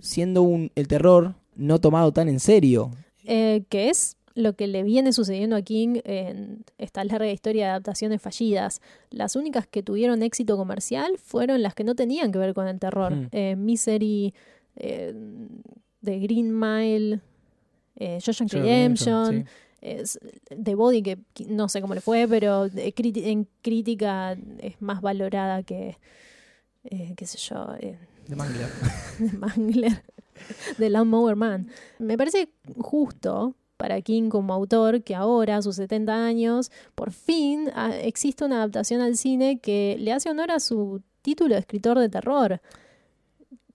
siendo un, el terror no tomado tan en serio. Eh, ¿Qué es? Lo que le viene sucediendo a King en esta larga historia de adaptaciones fallidas. Las únicas que tuvieron éxito comercial fueron las que no tenían que ver con el terror. Hmm. Eh, Misery, eh, The Green Mile, eh, Redemption. The Body, que no sé cómo le fue, pero en crítica es más valorada que, eh, qué sé yo, de Mangler. de Mangler. de Lawnmower Man. Me parece justo para King como autor que ahora, a sus 70 años, por fin ah, existe una adaptación al cine que le hace honor a su título de escritor de terror.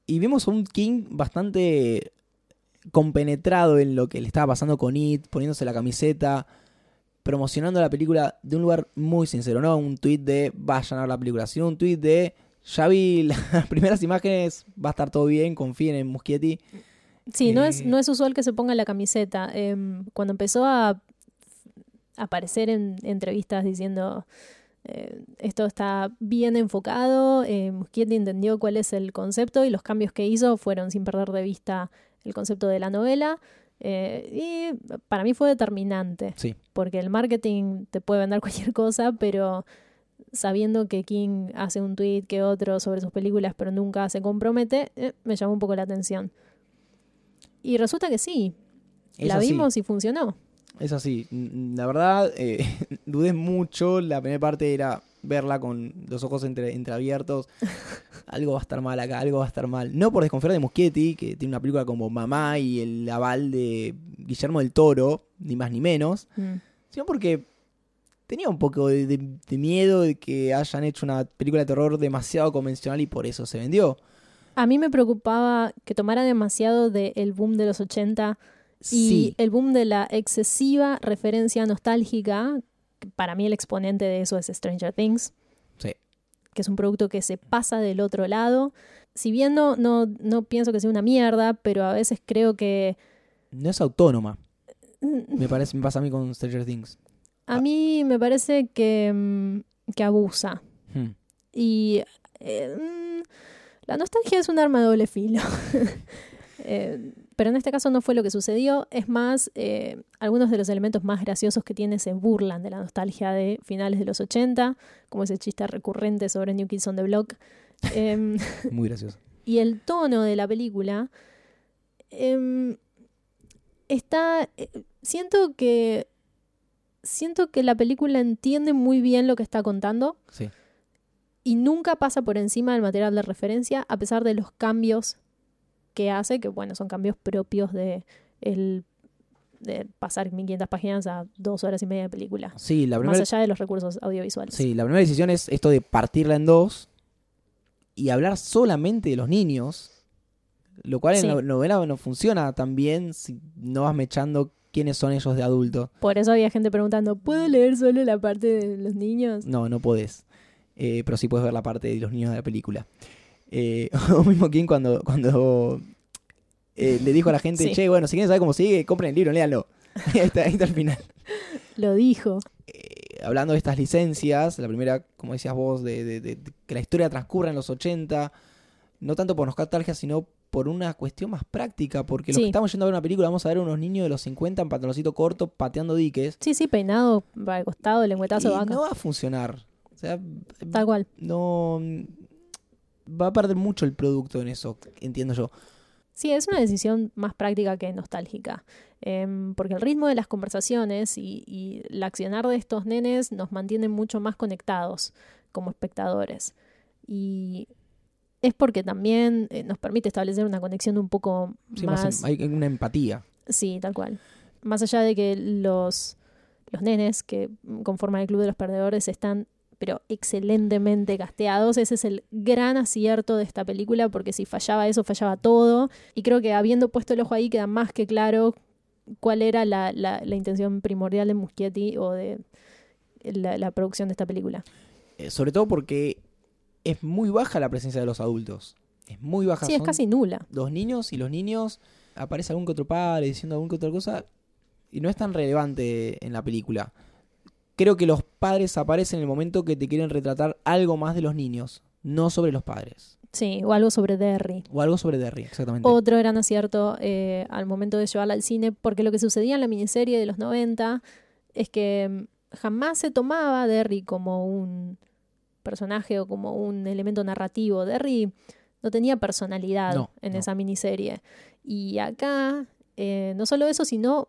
Y vimos a un King bastante compenetrado en lo que le estaba pasando con It, poniéndose la camiseta, promocionando la película de un lugar muy sincero, no un tweet de vayan a ver la película, sino un tweet de ya vi las primeras imágenes, va a estar todo bien, confíen en Muschietti. Sí, no, es, Eh. no es usual que se ponga la camiseta. Em, cuando empezó a aparecer en entrevistas diciendo eh, esto está bien enfocado, eh, Muschietti entendió cuál es el concepto y los cambios que hizo fueron sin perder de vista el concepto de la novela. eh, y para mí fue determinante, Sí, porque el marketing te puede vender cualquier cosa, pero sabiendo que King hace un tweet que otro sobre sus películas, pero nunca se compromete, me llamó un poco la atención. Y resulta que sí, es la así, vimos y funcionó. es así. La verdad, eh, dudé mucho, la primera parte era verla con los ojos entre, entreabiertos. algo va a estar mal acá, algo va a estar mal. No por desconfiar de Muschietti, que tiene una película como Mamá y el aval de Guillermo del Toro, ni más ni menos, Mm. sino porque tenía un poco de, de- de miedo de que hayan hecho una película de terror demasiado convencional y por eso se vendió. A mí me preocupaba que tomara demasiado del boom de los 80 y Sí, el boom de la excesiva referencia nostálgica. Para mí el exponente de eso es Stranger Things. Sí. Que es un producto que se pasa del otro lado. Si bien no, no, no pienso que sea una mierda, pero a veces creo que no es autónoma. mm, Me parece, me pasa a mí con Stranger Things. a mí me parece que, mm, que abusa. Hmm. Y eh, mm, la nostalgia es un arma de doble filo. Eh, pero en este caso no fue lo que sucedió. Es más, eh, algunos de los elementos más graciosos que tiene se burlan de la nostalgia de finales de los 80, como ese chiste recurrente sobre New Kids on the Block. Em, Muy gracioso. y el tono de la película em, está eh, siento que siento que la película entiende muy bien lo que está contando Sí. Y nunca pasa por encima del material de referencia a pesar de los cambios que hace que bueno son cambios propios de el de pasar 1500 páginas a dos horas y media de película Sí, la más primera, allá de los recursos audiovisuales sí, la primera decisión es esto de partirla en dos y hablar solamente de los niños, lo cual Sí. en la novela no funciona tan bien si no vas mechando quiénes son ellos de adulto. por eso había gente preguntando ¿puedo leer solo la parte de los niños? No, no podés. Eh, pero sí puedes ver la parte de los niños de la película. Eh, o mismo quien cuando, cuando eh, le dijo a la gente, Sí. che, bueno, si quieren saber cómo sigue, compren el libro, léanlo. ahí, está, ahí está el final. lo dijo Eh, hablando de estas licencias, la primera, como decías vos, de, de- de- de que la historia transcurra en los 80, no tanto por nostalgia, sino por una cuestión más práctica, porque los Sí. que estamos yendo a ver una película vamos a ver unos niños de los 50 en pantaloncito corto pateando diques, Sí, sí, peinado para el costado, lengüetazo y vaca. no va a funcionar. O sea, Tal cual. no va a perder mucho el producto en eso, entiendo yo. Sí, es una decisión más práctica que nostálgica. Em, porque el ritmo de las conversaciones y, y el accionar de estos nenes nos mantienen mucho más conectados como espectadores. Y es porque también eh, nos permite establecer una conexión un poco Sí, más más. em- hay una empatía. Sí, tal cual. Más allá de que los, los nenes que conforman el Club de los Perdedores están pero excelentemente casteados. Ese es el gran acierto de esta película, porque si fallaba eso, fallaba todo. Y creo que habiendo puesto el ojo ahí, queda más que claro cuál era la, la, la intención primordial de Muschietti o de la, la producción de esta película. Eh, sobre todo porque es muy baja la presencia de los adultos. Es muy baja. Sí, es Son casi nula. Dos niños y los niños aparece algún que otro padre diciendo algún que otra cosa y no es tan relevante en la película. Creo que los padres aparecen en el momento que te quieren retratar algo más de los niños, no sobre los padres. Sí, o algo sobre Derry. O algo sobre Derry, exactamente. Otro gran acierto eh, al momento de llevarla al cine, porque lo que sucedía en la miniserie de los 90 es que mm, jamás se tomaba a Derry como un personaje o como un elemento narrativo. Derry no tenía personalidad No, en no. esa miniserie. Y acá, eh, no solo eso, sino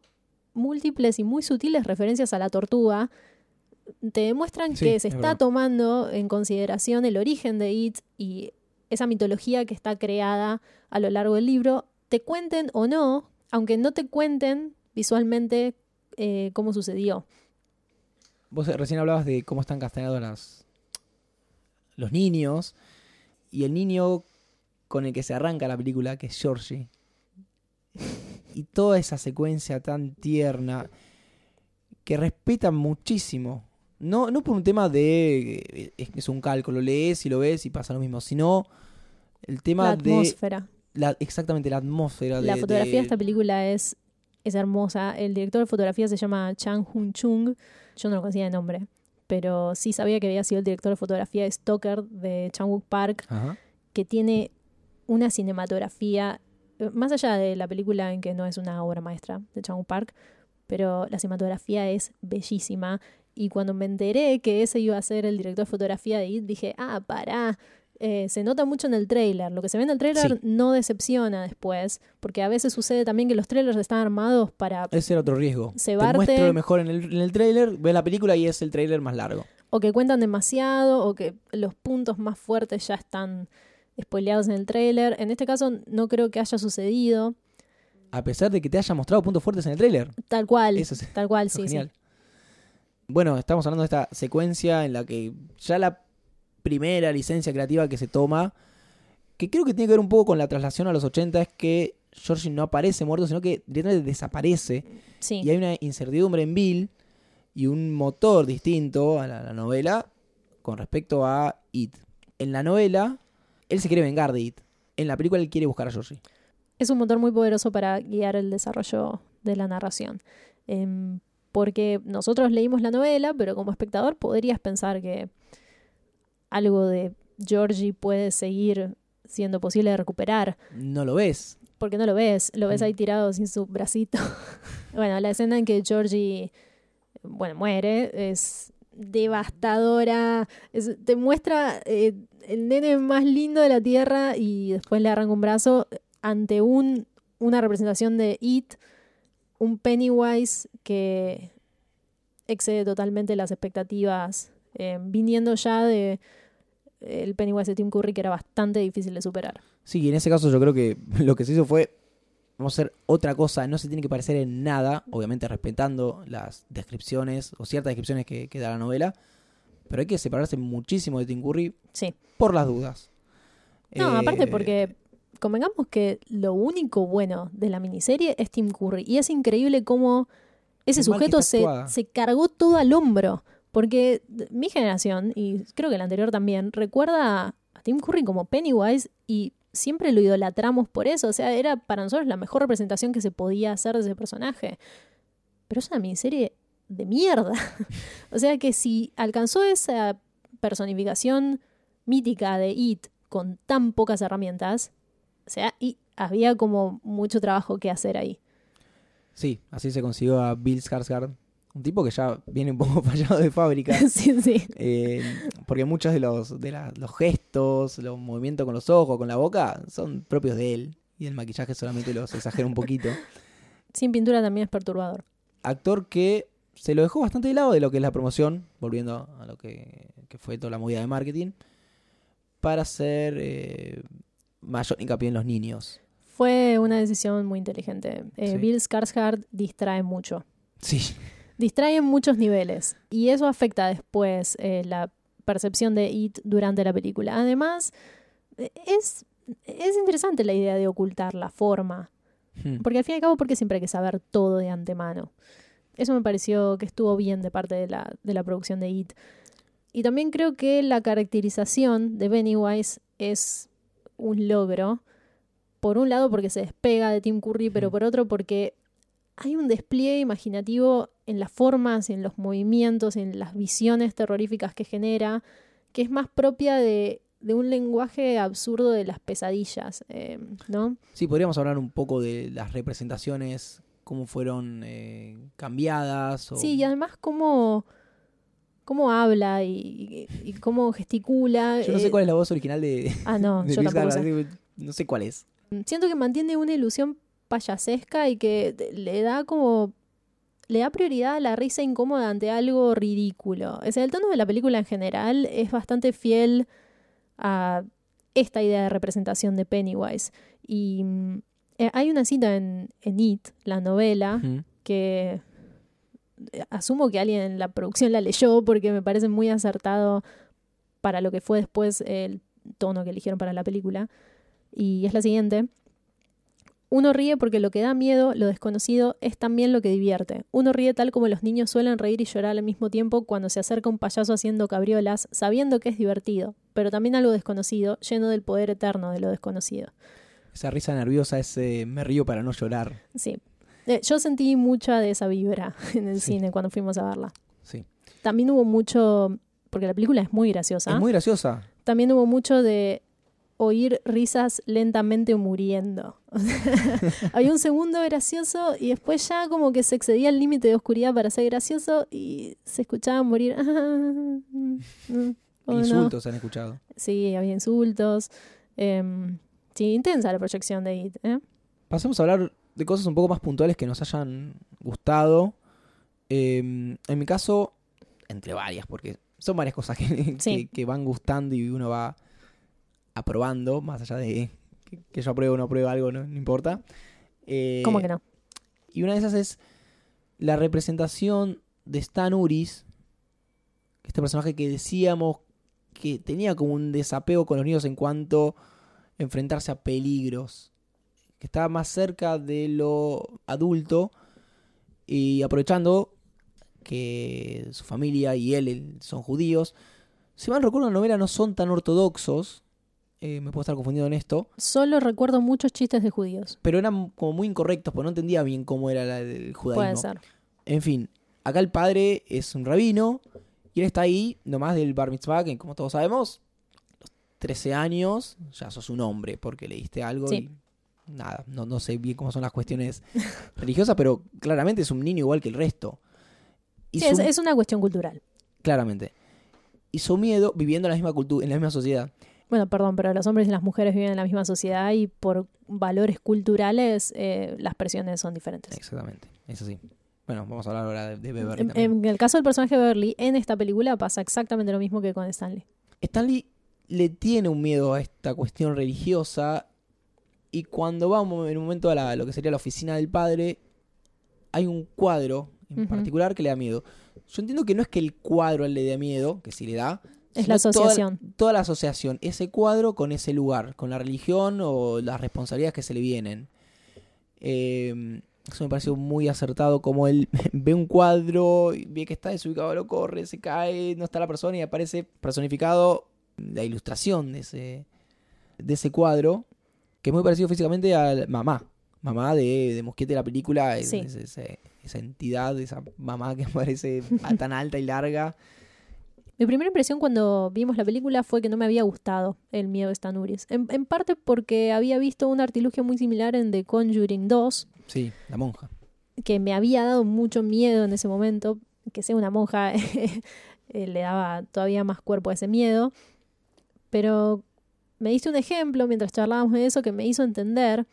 múltiples y muy sutiles referencias a la tortuga te demuestran Sí, que se es está verdad. tomando en consideración el origen de It y esa mitología que está creada a lo largo del libro, te cuenten o no, aunque no te cuenten visualmente eh, cómo sucedió. Vos recién hablabas de cómo están casteados las, los niños. y el niño con el que se arranca la película, que es Georgie. Y toda esa secuencia tan tierna que respeta muchísimo. No, no por un tema de eh, es, es un cálculo, lees y lo ves y pasa lo mismo, sino el tema la de atmósfera. la, exactamente la atmósfera de La fotografía de de- esta película es, es hermosa. El director de fotografía se llama Chang Hun Chung. Yo no lo conocía de nombre, pero sí sabía que había sido el director de fotografía de Stoker de Chang-wook Park, Ajá. que tiene una cinematografía, eh, más allá de la película en que no es una obra maestra de Chang-wook Park, pero la cinematografía es bellísima. Y cuando me enteré que ese iba a ser el director de fotografía de IT, dije, ah, pará. Eh, se nota mucho en el trailer. Lo que se ve en el trailer Sí. no decepciona después, porque a veces sucede también que los trailers están armados para Ese era otro riesgo. Te muestro lo mejor en el, en el trailer, ves la película y es el trailer más largo. o que cuentan demasiado o que los puntos más fuertes ya están spoileados en el trailer. En este caso no creo que haya sucedido A pesar de que te haya mostrado puntos fuertes en el trailer. tal cual. Eso es- tal cual, Eso sí, es sí. Bueno, estamos hablando de esta secuencia en la que ya la primera licencia creativa que se toma, que creo que tiene que ver un poco con la traslación a los 80, es que Georgie no aparece muerto, sino que directamente desaparece. Sí. Y hay una incertidumbre en Bill y un motor distinto a la, la novela con respecto a It. En la novela, él se quiere vengar de It. En la película, él quiere buscar a Georgie. es un motor muy poderoso para guiar el desarrollo de la narración. Em, porque nosotros leímos la novela, pero como espectador podrías pensar que algo de Georgie puede seguir siendo posible de recuperar. No lo ves. Porque no lo ves, lo ves Mm. ahí tirado sin su bracito. bueno, la escena en que Georgie, bueno, muere es devastadora. Es- te muestra eh, el nene más lindo de la tierra y después le arranca un brazo ante un, una representación de It, un Pennywise que excede totalmente las expectativas, eh, viniendo ya de eh, el Pennywise de Tim Curry que era bastante difícil de superar. Sí, y en ese caso yo creo que lo que se hizo fue, vamos a hacer otra cosa, no se tiene que parecer en nada, obviamente respetando las descripciones o ciertas descripciones que, que da la novela, pero hay que separarse muchísimo de Tim Curry Sí. por las dudas. No, Eh, aparte porque convengamos que lo único bueno de la miniserie es Tim Curry. Y es increíble cómo ese Qué sujeto se, se cargó todo al hombro. Porque mi generación, y creo que la anterior también, recuerda a Tim Curry como Pennywise y siempre lo idolatramos por eso. O sea, era para nosotros la mejor representación que se podía hacer de ese personaje. Pero es una miniserie de mierda. o sea que si alcanzó esa personificación mítica de It con tan pocas herramientas, o sea, y había como mucho trabajo que hacer ahí. Sí, así se consiguió a Bill Skarsgård, un tipo que ya viene un poco fallado de fábrica. sí, sí. eh, porque muchos de los de la- los gestos, los movimientos con los ojos, con la boca, son propios de él. Y el maquillaje solamente los exagera un poquito. Sin pintura también es perturbador. actor que se lo dejó bastante de lado de lo que es la promoción, volviendo a lo que, que fue toda la movida de marketing, para hacer eh, mayor hincapié en los niños. Fue una decisión muy inteligente. Eh, Sí. Bill Skarsgård distrae mucho. Sí, Distrae en muchos niveles. Y eso afecta después eh, la percepción de It durante la película. Además, eh, es, es interesante la idea de ocultar la forma. Hmm. Porque al fin y al cabo, porque siempre hay que saber todo de antemano. Eso me pareció que estuvo bien de parte de la, de la producción de It. Y también creo que la caracterización de Pennywise es un logro. Por un lado porque se despega de Tim Curry, pero por otro porque hay un despliegue imaginativo en las formas, en los movimientos, en las visiones terroríficas que genera, que es más propia de, de un lenguaje absurdo de las pesadillas, eh, ¿no? Sí, podríamos hablar un poco de las representaciones, cómo fueron eh, cambiadas. O... Sí, y además cómo, cómo habla y, cómo gesticula. Yo no eh, sé cuál es la voz original de, Ah, no, de yo tampoco sé. No sé cuál es. Siento que mantiene una ilusión payasesca y que le da como... Le da prioridad a la risa incómoda ante algo ridículo. O sea, el tono de la película en general es bastante fiel a esta idea de representación de Pennywise. Y mm, eh, hay una cita en, en It, la novela, que eh, asumo que alguien en la producción la leyó porque me parece muy acertado para lo que fue después el tono que eligieron para la película. Y es la siguiente. Uno ríe porque lo que da miedo, lo desconocido, es también lo que divierte. Uno ríe tal como los niños suelen reír y llorar al mismo tiempo cuando se acerca un payaso haciendo cabriolas, sabiendo que es divertido, pero también algo desconocido, lleno del poder eterno de lo desconocido. Esa risa nerviosa, ese me río para no llorar. Sí. Eh, yo sentí mucha de esa vibra en el Sí. cine cuando fuimos a verla. Sí. También hubo mucho, porque la película es muy graciosa, Es muy graciosa. también hubo mucho de oír risas lentamente muriendo. Había un segundo gracioso y después ya como que se excedía el límite de oscuridad para ser gracioso y se escuchaba morir. Oh, no. Insultos han escuchado. Sí, había insultos. Em, sí, intensa la proyección de It. ¿eh? Pasemos a hablar de cosas un poco más puntuales que nos hayan gustado. Eh, en mi caso, entre varias, porque son varias cosas que, Sí. que- que van gustando y uno va aprobando, más allá de que, que yo apruebe o no apruebe algo, no, no importa. Eh, ¿Cómo que no? Y una de esas es la representación de Stan Uris, este personaje que decíamos que tenía como un desapego con los niños en cuanto a enfrentarse a peligros, que estaba más cerca de lo adulto y aprovechando que su familia y él, son judíos. Si mal recuerdo, la novela no son tan ortodoxos, eh, me puedo estar confundiendo en esto, Solo recuerdo muchos chistes de judíos. pero eran como muy incorrectos, porque no entendía bien cómo era la- el judaísmo. Puede ser. En fin, acá el padre es un rabino y él está ahí nomás del bar mitzvah, que como todos sabemos, los 13 años ya sos un hombre porque leíste algo Sí. y nada, no, no sé bien cómo son las cuestiones religiosas, pero claramente es un niño igual que el resto. Y Sí, su- es, es una cuestión cultural. Claramente. Y su miedo, viviendo en la misma cultura, en la misma sociedad, Bueno, perdón, pero los hombres y las mujeres viven en la misma sociedad y por valores culturales eh, las presiones son diferentes. exactamente, es así. Bueno, vamos a hablar ahora de, de Beverly En, también. en el caso del personaje de Beverly, en esta película pasa exactamente lo mismo que con Stanley. Stanley le tiene un miedo a esta cuestión religiosa y cuando vamos en un momento a la- lo que sería la oficina del padre, hay un cuadro en particular que le da miedo. Yo entiendo que no es que el cuadro le dé miedo, que sí le da. Es la asociación. Toda, la asociación, ese cuadro con ese lugar, con la religión o las responsabilidades que se le vienen. Eh, eso me pareció muy acertado, como él ve un cuadro, ve que está desubicado, lo corre, se cae, no está la persona y aparece personificado la ilustración de ese, de ese cuadro, que es muy parecido físicamente a la mamá. Mamá de, de Mosquete de la película, es- Sí. es- esa entidad, esa mamá que parece tan alta y larga. Mi primera impresión cuando vimos la película fue que no me había gustado el miedo de Stan Uris. En, en parte porque había visto un artilugio muy similar en The Conjuring 2, Sí, la monja. que me había dado mucho miedo en ese momento. Que sea una monja eh, le daba todavía más cuerpo a ese miedo. Pero me diste un ejemplo mientras charlábamos de eso que me hizo entender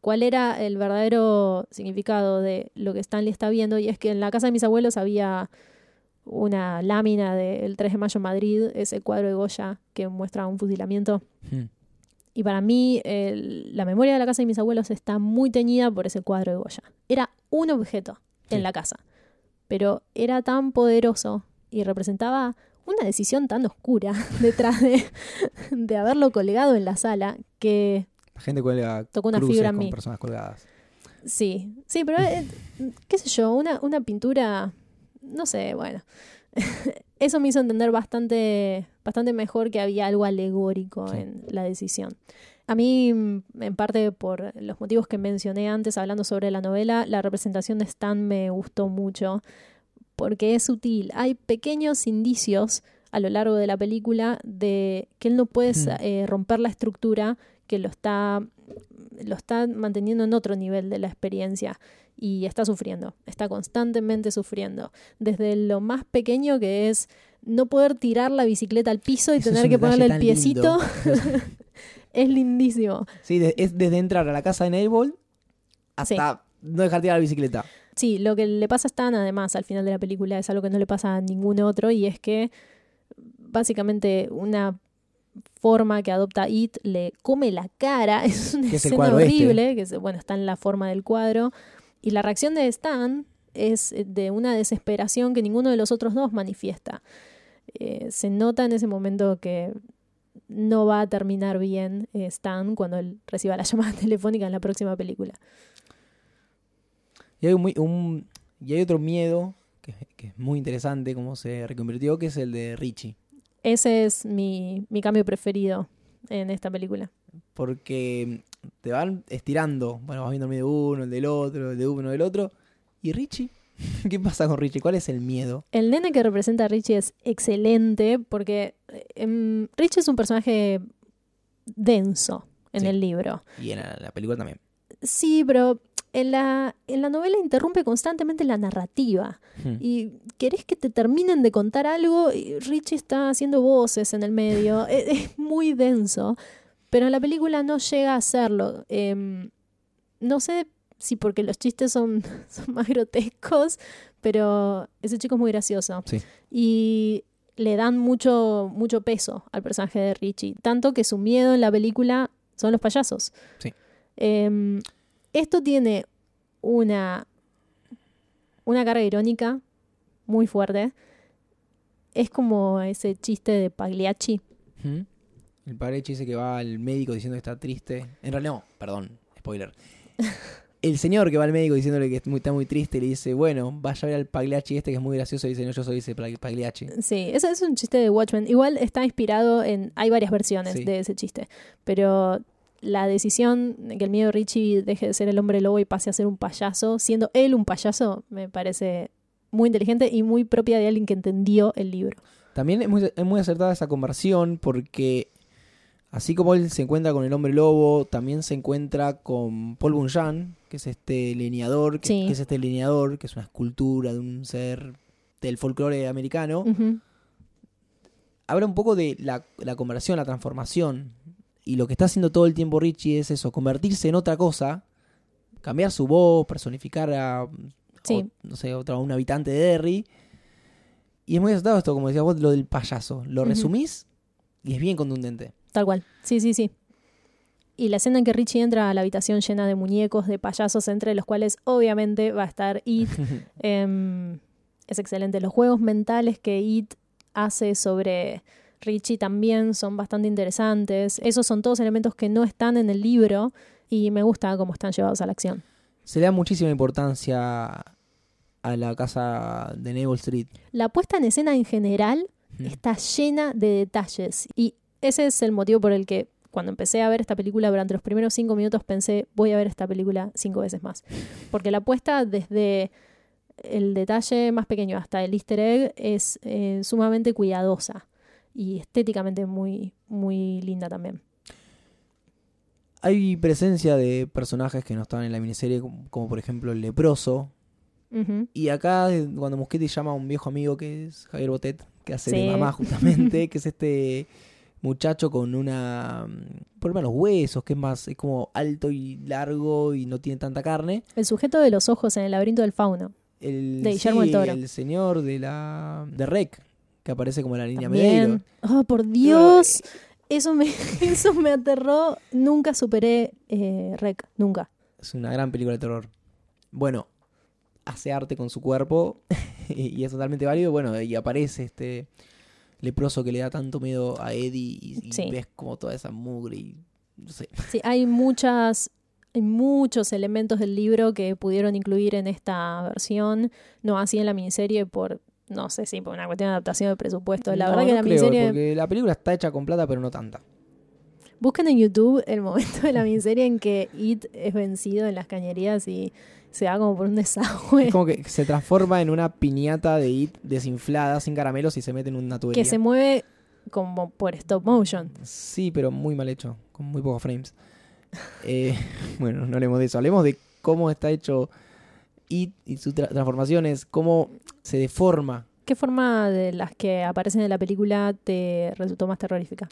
cuál era el verdadero significado de lo que Stanley está viendo. Y es que en la casa de mis abuelos había una lámina del 3 de mayo en Madrid, ese cuadro de Goya que muestra un fusilamiento. Hmm. Y para mí, el- la memoria de la casa de mis abuelos está muy teñida por ese cuadro de Goya. Era un objeto Sí. en la casa, pero era tan poderoso y representaba una decisión tan oscura detrás de, de haberlo colgado en la sala que La gente cuelga Tocó una fibra en con mí. personas colgadas. sí, sí, pero eh, qué sé yo, una, una pintura, no sé, bueno. Eso me hizo entender bastante, bastante mejor que había algo alegórico Sí. en la decisión. A mí, mm, en parte por los motivos que mencioné antes hablando sobre la novela, la representación de Stan me gustó mucho porque es sutil. Hay pequeños indicios a lo largo de la película de que él no puede eh, romper la estructura que lo está, lo está manteniendo en otro nivel de la experiencia y está sufriendo, está constantemente sufriendo. Desde lo más pequeño que es no poder tirar la bicicleta al piso y Eso tener que ponerle el piecito, es lindísimo. Sí, es desde entrar a la casa de Nailball hasta no dejar tirar la bicicleta. Sí, lo que le pasa a Stan, además, al final de la película, es algo que no le pasa a ningún otro, y es que básicamente una forma que adopta It le come la cara. Es una es escena este. horrible, que es- bueno, está en la forma del cuadro. Y la reacción de Stan es de una desesperación que ninguno de los otros dos manifiesta. Eh, se nota en ese momento que no va a terminar bien eh, Stan cuando él reciba la llamada telefónica en la próxima película. Y hay, un muy- un- y hay otro miedo que, que es muy interesante, como se reconvirtió, que es el de Richie. Ese es mi, mi cambio preferido en esta película. Porque te van estirando. Bueno, vas viendo el miedo de uno, el del otro, el de uno, del otro. ¿Y Richie? ¿Qué pasa con Richie? ¿Cuál es el miedo? El nene que representa a Richie es excelente porque em, Richie es un personaje denso en Sí. el libro. Y en la, la película también. Sí, pero en la, en la novela interrumpe constantemente la narrativa. Hmm. Y querés que te terminen de contar algo y Richie está haciendo voces en el medio. Es, es muy denso. Pero en la película no llega a hacerlo. Em, no sé si porque los chistes son, son más grotescos, pero ese chico es muy gracioso. Sí. Y le dan mucho, mucho peso al personaje de Richie. Tanto que su miedo en la película son los payasos. Sí. Em, esto tiene una, una carga irónica muy fuerte. Es como ese chiste de Pagliacci. ¿Mm? El Richie dice que va al médico diciendo que está triste. En realidad, no, perdón, spoiler. El señor que va al médico diciéndole que está muy triste le dice, bueno, vaya a ver al Pagliacci este que es muy gracioso. Y dice, no, yo soy ese Pag- Pagliacci. Sí, ese es un chiste de Watchmen. Igual está inspirado en... Hay varias versiones Sí. de ese chiste. Pero la decisión de que el miedo de Richie deje de ser el hombre lobo y pase a ser un payaso, siendo él un payaso, me parece muy inteligente y muy propia de alguien que entendió el libro. También es muy, es muy acertada esa conversión porque así como él se encuentra con el hombre lobo, también se encuentra con Paul Bunyan, que es este lineador, que, Sí. que es este lineador, que es una escultura de un ser del folclore americano. Habla un poco de la, la conversión, la transformación. Y lo que está haciendo todo el tiempo Richie es eso, convertirse en otra cosa, cambiar su voz, personificar a, Sí. o- no sé, otro, a un habitante de Derry. Y es muy acertado esto, como decías vos, lo del payaso. Lo resumís y es bien contundente. Tal cual. Sí, sí, sí. Y la escena en que Richie entra a la habitación llena de muñecos, de payasos, entre los cuales obviamente va a estar It. Em, es excelente. Los juegos mentales que It hace sobre Richie también son bastante interesantes. Esos son todos elementos que no están en el libro y me gusta cómo están llevados a la acción. Se le da muchísima importancia a la casa de Neville Street. La puesta en escena en general Mm. está llena de detalles y ese es el motivo por el que cuando empecé a ver esta película durante los primeros cinco minutos pensé voy a ver esta película cinco veces más porque la puesta desde el detalle más pequeño hasta el easter egg es eh, sumamente cuidadosa y estéticamente muy muy linda también Hay presencia de personajes que no estaban en la miniserie, como, como por ejemplo el leproso. Y acá, eh, cuando Muschetti llama a un viejo amigo que es Javier Botet, que hace Sí. de mamá justamente, que es este muchacho con una mm, problema en los huesos, que es más, es como alto y largo y no tiene tanta carne. el sujeto de los ojos en el laberinto del fauno El, De Guillermo Toro. el señor de la de Rec, que aparece como la línea Medeiro. También. Oh, por Dios. Eso me, eso me aterró. Nunca superé eh, Rec. Nunca. Es una gran película de terror. Bueno, hace arte con su cuerpo y, y es totalmente válido. Bueno, y aparece este leproso que le da tanto miedo a Eddie y, y Sí. ves como toda esa mugre y no sé. Sí, hay muchas. Hay muchos elementos del libro que pudieron incluir en esta versión. No así en la miniserie por. No sé si por una cuestión de adaptación de presupuesto. La No, verdad que no la creo, miniserie. porque la película está hecha con plata, pero no tanta. Busquen en YouTube el momento de la miniserie en que It es vencido en las cañerías y se va como por un desagüe. Es como que se transforma en una piñata de It desinflada, sin caramelos y se mete en una tubería. que se mueve como por stop motion. Sí, pero muy mal hecho, con muy pocos frames. Eh, bueno, no hablemos de eso, hablemos de cómo está hecho It y sus tra- transformaciones, cómo se deforma. ¿Qué forma de las que aparecen en la película te resultó más terrorífica?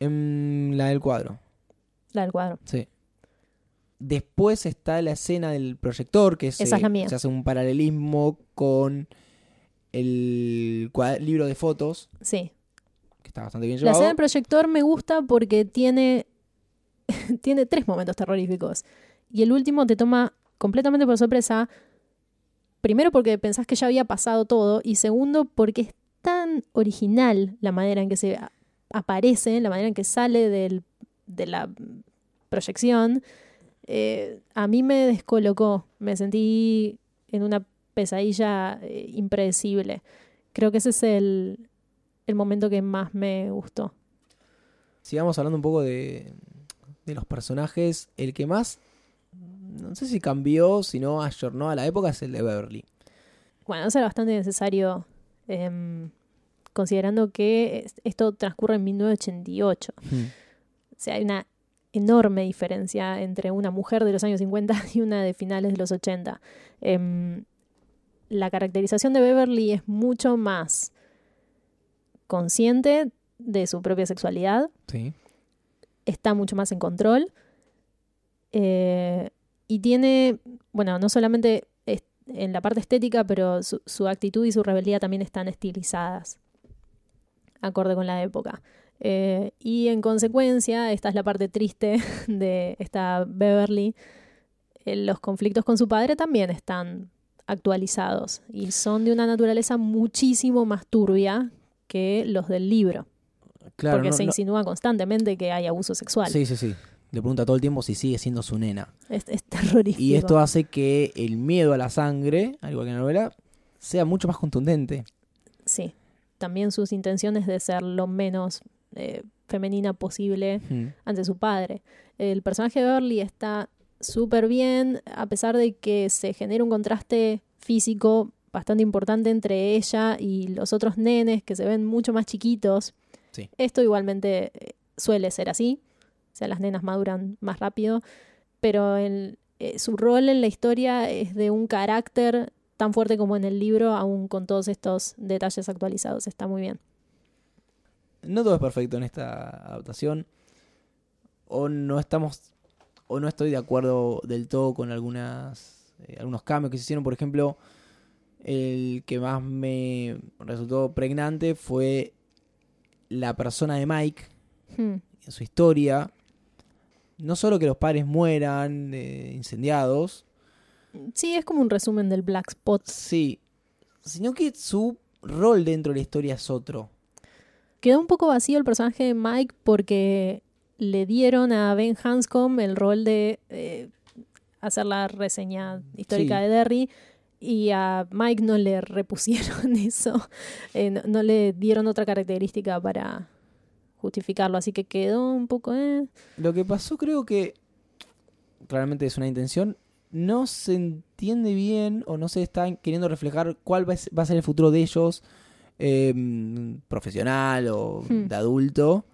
En la del cuadro, La del cuadro. sí. Después está la escena del proyector, que se, Esa es la mía. se hace un paralelismo con el libro de fotos, Sí. que está bastante bien La llevado. escena del proyector me gusta porque tiene, tiene tres momentos terroríficos. Y el último te toma completamente por sorpresa. Primero porque pensás que ya había pasado todo. Y segundo porque es tan original la manera en que se aparece, la manera en que sale del, de la proyección, eh, a mí me descolocó. Me sentí en una pesadilla eh, impredecible. Creo que ese es el, el momento que más me gustó. Sigamos hablando un poco de, de los personajes. El que más, no sé si cambió, si no ayornó a la época, es el de Beverly. Bueno, eso era bastante necesario, em, considerando que es- esto transcurre en 1988. O sea, hay una enorme diferencia entre una mujer de los años 50 y una de finales de los 80. Em, la caracterización de Beverly es mucho más consciente de su propia sexualidad, Sí. está mucho más en control eh, y tiene, bueno, no solamente en la parte estética, pero su, su actitud y su rebeldía también están estilizadas, acorde con la época. Eh, y en consecuencia, esta es la parte triste de esta Beverly, eh, los conflictos con su padre también están actualizados y son de una naturaleza muchísimo más turbia que los del libro, Claro, porque no- se no- insinúa constantemente que hay abuso sexual. Sí, sí, sí. Le pregunta todo el tiempo si sigue siendo su nena. Es, es terrorífico. Y esto hace que el miedo a la sangre, al igual que en la novela, sea mucho más contundente. Sí. También sus intenciones de ser lo menos eh, femenina posible Mm. ante su padre. El personaje de Beverly está súper bien, a pesar de que se genera un contraste físico bastante importante entre ella y los otros nenes que se ven mucho más chiquitos. Sí. Esto igualmente eh, suele ser así. O sea, las nenas maduran más rápido. Pero el- eh, su rol en la historia es de un carácter tan fuerte como en el libro, aún con todos estos detalles actualizados. Está muy bien. No todo es perfecto en esta adaptación. O no estamos. O no estoy de acuerdo del todo con algunas. eh, algunos cambios que se hicieron. Por ejemplo, el que más me resultó pregnante fue la persona de Mike Hmm. en su historia. No solo que los padres mueran eh, incendiados, Sí, es como un resumen del Black Spot. sí, sino que su rol dentro de la historia es otro. Quedó un poco vacío el personaje de Mike porque le dieron a Ben Hanscom el rol de eh, hacer la reseña histórica Sí. de Derry y a Mike no le repusieron eso, Eh, no, no le dieron otra característica para justificarlo, así que quedó un poco... eh. Lo que pasó creo que claramente es una intención. No se entiende bien o no se está queriendo reflejar cuál va a ser- va a ser el futuro de ellos, eh, profesional o Hmm. de adulto.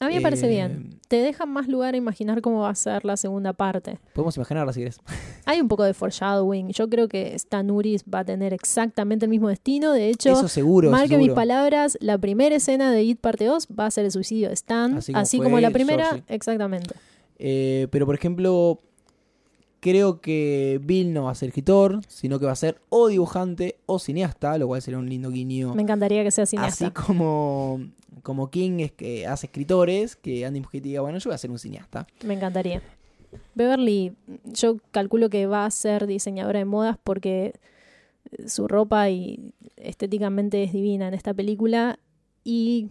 A mí me parece Eh, bien. Te deja más lugar a imaginar cómo va a ser la segunda parte. Podemos imaginarla si querés. Hay un poco de foreshadowing. Yo creo que Stan Uris va a tener exactamente el mismo destino. De hecho, Eso seguro. Marque mis seguro. palabras, la primera escena de It parte 2 va a ser el suicidio de Stan, Así así como como, fue la primera, Georgie. exactamente. Eh, pero por ejemplo, creo que Bill no va a ser escritor, sino que va a ser o dibujante o cineasta, lo cual sería un lindo guiño. Me encantaría que sea cineasta. Así como, como King es que hace escritores, que Andy Muschietti diga, bueno, yo voy a ser un cineasta. Me encantaría. Beverly, yo calculo que va a ser diseñadora de modas porque su ropa y estéticamente es divina en esta película y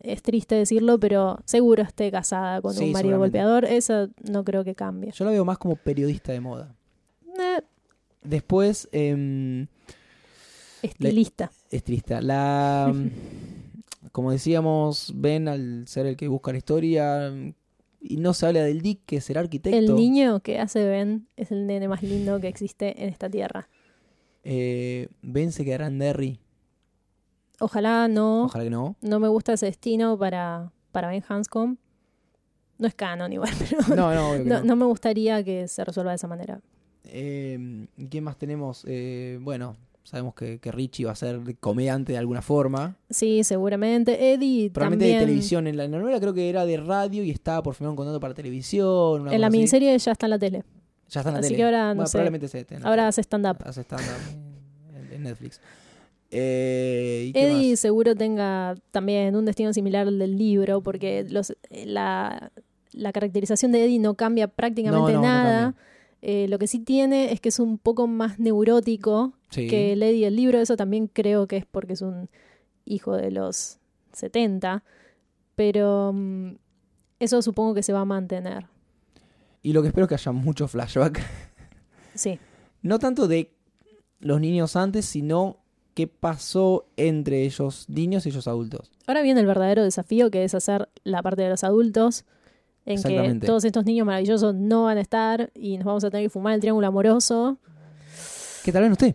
es triste decirlo, pero seguro esté casada con Sí, un marido golpeador. Eso no creo que cambie. Yo la veo más como periodista de moda. Eh, Después, em, estilista. estilista. La, como decíamos, Ben al ser el que busca la historia, y no se habla del Dick, que el arquitecto. El niño que hace Ben es el nene más lindo que existe en esta tierra. Eh, ben se quedará en Derry. Ojalá no. Ojalá que no. No me gusta ese destino para, para Ben Hanscom. No es canon igual, pero No, no, no, no. no me gustaría que se resuelva de esa manera. Eh, ¿Quién más tenemos? Eh, bueno, sabemos que, que Richie va a ser comediante de alguna forma. Sí, seguramente. Eddie Probablemente también. de televisión. En la novela creo que era de radio y estaba por firmar un contrato para televisión. En la así. miniserie ya está en la tele. Ya está en la así tele. que ahora, no Bueno, sé. Probablemente se Ahora hace stand-up. hace stand-up en Netflix. Eh, ¿y qué Eddie más? seguro tenga también un destino similar al del libro, porque los, la, la caracterización de Eddie no cambia prácticamente No, no, no nada. Eh, lo que sí tiene es que es un poco más neurótico Sí. que el Eddie del libro. Eso también creo que es porque es un hijo de los 70. Pero mm, eso supongo que se va a mantener. Y lo que espero es que haya mucho flashback. Sí. No tanto de los niños antes, sino qué pasó entre ellos niños y ellos adultos. Ahora viene el verdadero desafío que es hacer la parte de los adultos, en que todos estos niños maravillosos no van a estar y nos vamos a tener que fumar el triángulo amoroso. Que tal vez no esté.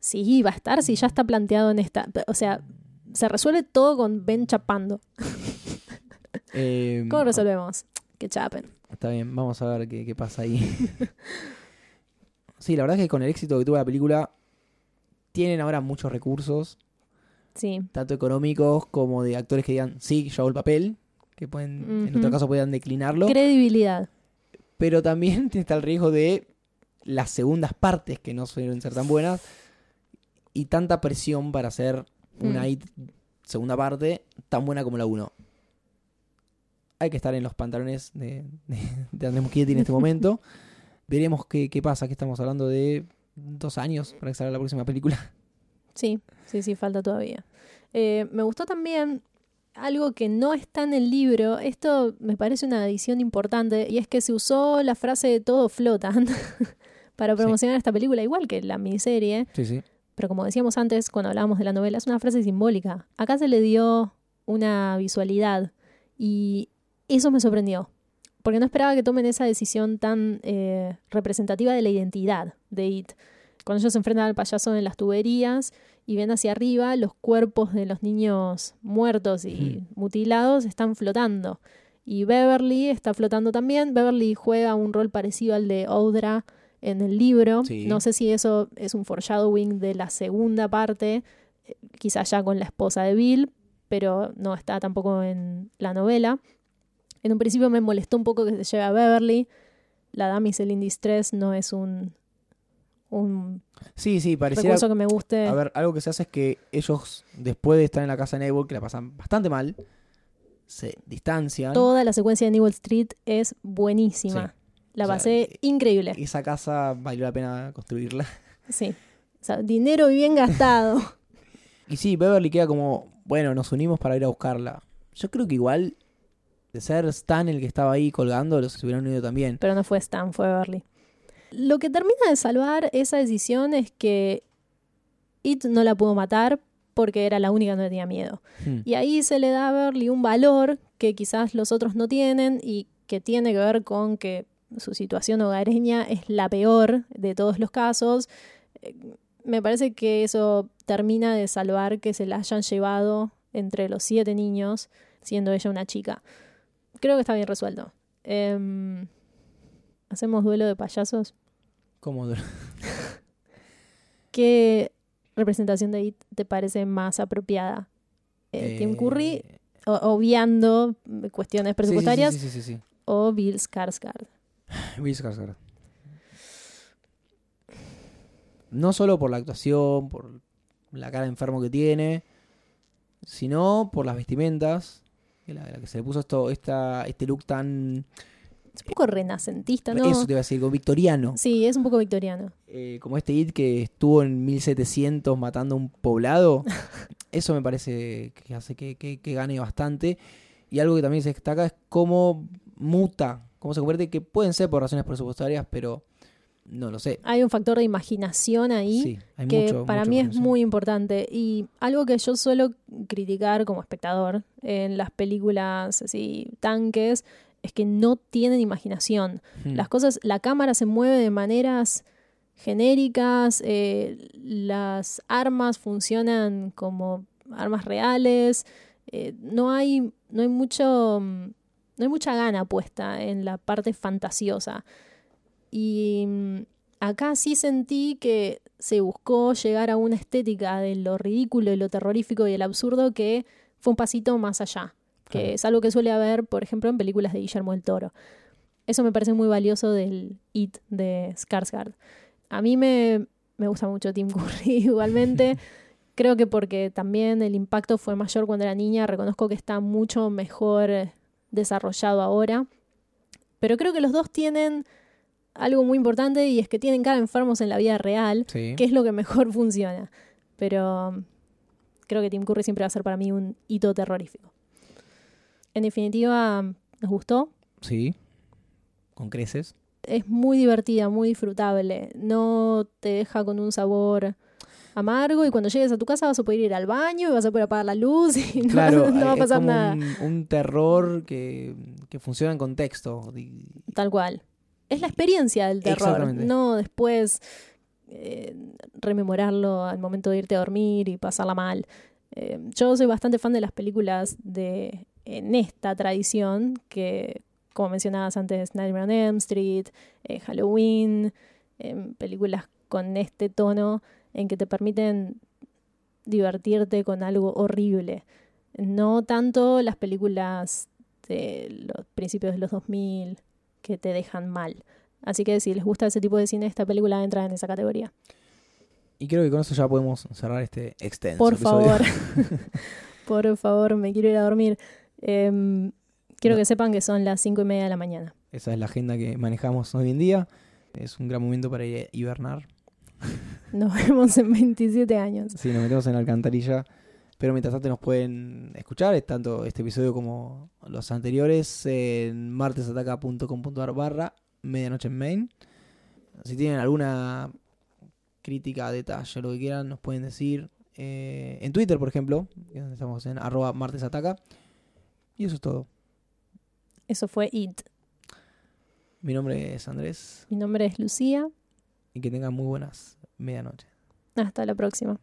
Sí, va a estar, si ya está planteado en esta. O sea, se resuelve todo con Ben chapando. Eh, ¿Cómo resolvemos? Que chapen. Está bien, vamos a ver qué, qué pasa ahí. sí, la verdad es que con el éxito que tuvo la película, tienen ahora muchos recursos, Sí. tanto económicos como de actores que digan, sí, yo hago el papel, que pueden, en otro caso puedan declinarlo, Credibilidad. pero también está el riesgo de las segundas partes que no suelen ser tan buenas y tanta presión para hacer una Mm. segunda parte tan buena como la 1. Hay que estar en los pantalones de, de, de Andrés Muschietti en este momento. Veremos qué, qué pasa, que estamos hablando de dos años para que salga la próxima película. Sí, sí, sí, falta todavía. Eh, me gustó también algo que no está en el libro. Esto me parece una adición importante y es que se usó la frase de todo flotan para Sí. promocionar esta película, igual que la miniserie. Sí, sí. Pero como decíamos antes, cuando hablábamos de la novela, es una frase simbólica. Acá se le dio una visualidad y eso me sorprendió. Porque no esperaba que tomen esa decisión tan eh, representativa de la identidad de It. Cuando ellos se enfrentan al payaso en las tuberías y ven hacia arriba, los cuerpos de los niños muertos y mutilados están flotando. Y Beverly está flotando también. Beverly juega un rol parecido al de Audra en el libro. Sí. No sé si eso es un foreshadowing de la segunda parte, eh, quizás ya con la esposa de Bill, pero no está tampoco en la novela. En un principio me molestó un poco que se lleve a Beverly. La Damsel in Distress no es un, un Sí, sí, pareciera... recurso que me guste. A ver, algo que se hace es que ellos, después de estar en la casa de Neville, que la pasan bastante mal, se distancian. Toda la secuencia de Newell Street es buenísima. Sí. La O sea, pasé increíble. Esa casa valió la pena construirla. Sí. O sea, dinero bien gastado. Y sí, Beverly queda como, bueno, nos unimos para ir a buscarla. Yo creo que igual, de ser Stan el que estaba ahí colgando, los se hubieran unido también. Pero no fue Stan, fue Beverly. Lo que termina de salvar esa decisión es que It no la pudo matar porque era la única que no tenía miedo. Hmm. Y ahí se le da a Beverly un valor que quizás los otros no tienen y que tiene que ver con que su situación hogareña es la peor de todos los casos. Eh, Me parece que eso termina de salvar que se la hayan llevado entre los siete niños, siendo ella una chica. Creo que está bien resuelto. Em, ¿Hacemos duelo de payasos? ¿Cómo? ¿Qué representación de It te parece más apropiada? Eh, ¿Tim Eh, Curry, o- obviando cuestiones presupuestarias, Sí, sí, sí, o Bill Skarsgård? Bill Skarsgård. No solo por la actuación, por la cara de enfermo que tiene, sino por las vestimentas, la, la que se le puso esto, esta, este look tan... Es un poco renacentista, ¿no? Eso te iba a decir, como victoriano. Sí, es un poco victoriano. Eh, como este hit que estuvo en 1700 matando un poblado. Eso me parece que hace que, que- que gane bastante. Y algo que también se destaca es cómo muta, cómo se convierte, que pueden ser por razones presupuestarias, pero no lo sé. Hay un factor de imaginación ahí Sí, hay que mucho, para mucho mí es muy importante. Y algo que yo suelo criticar como espectador en las películas así, tanques, es que no tienen imaginación. Hmm. Las cosas, la cámara se mueve de maneras genéricas, eh, las armas funcionan como armas reales, eh, no hay, no hay mucho, mm, no hay mucha gana puesta en la parte fantasiosa. Y mm, acá sí sentí que se buscó llegar a una estética de lo ridículo y lo terrorífico y el absurdo que fue un pasito más allá, que Claro. es algo que suele haber, por ejemplo, en películas de Guillermo del Toro. Eso me parece muy valioso del It de Skarsgård. A mí me, me gusta mucho Tim Curry igualmente. Creo que porque también el impacto fue mayor cuando era niña. Reconozco que está mucho mejor desarrollado ahora. Pero creo que los dos tienen algo muy importante y es que tienen cara de enfermos en la vida real, Sí. que es lo que mejor funciona. Pero um, creo que Tim Curry siempre va a ser para mí un hito terrorífico. En definitiva, nos gustó. Sí, con creces. Es muy divertida, muy disfrutable. No te deja con un sabor amargo y cuando llegues a tu casa vas a poder ir al baño y vas a poder apagar la luz y no, Claro, no va a es pasar como nada. Un, un terror que, que funciona en contexto. Tal cual. Es la experiencia del terror, no después eh, rememorarlo al momento de irte a dormir y pasarla mal. Eh, yo soy bastante fan de las películas de en esta tradición que, como mencionabas antes, Nightmare on Elm Street, eh, Halloween, películas con este tono en que te permiten divertirte con algo horrible. No tanto las películas de los principios de los 2000 que te dejan mal. Así que si les gusta ese tipo de cine, esta película entra en esa categoría. Y creo que con eso ya podemos cerrar este extenso. Por episodio. favor, por favor, me quiero ir a dormir. Em, quiero No. que sepan que son las cinco y media de la mañana. Esa es la agenda que manejamos hoy en día. Es un gran momento para ir a hibernar. Nos vemos en 27 años. Sí, nos metemos en la alcantarilla. Pero mientras tanto nos pueden escuchar, es tanto este episodio como los anteriores, en martesataca.com.ar barra medianoche en main. Si tienen alguna crítica, detalle, lo que quieran, nos pueden decir. Eh, en Twitter, por ejemplo, donde estamos en arroba martesataca. Y eso es todo. Eso fue It. Mi nombre es Andrés Mi nombre es Lucía. y que tengan muy buenas medianoches. Hasta la próxima.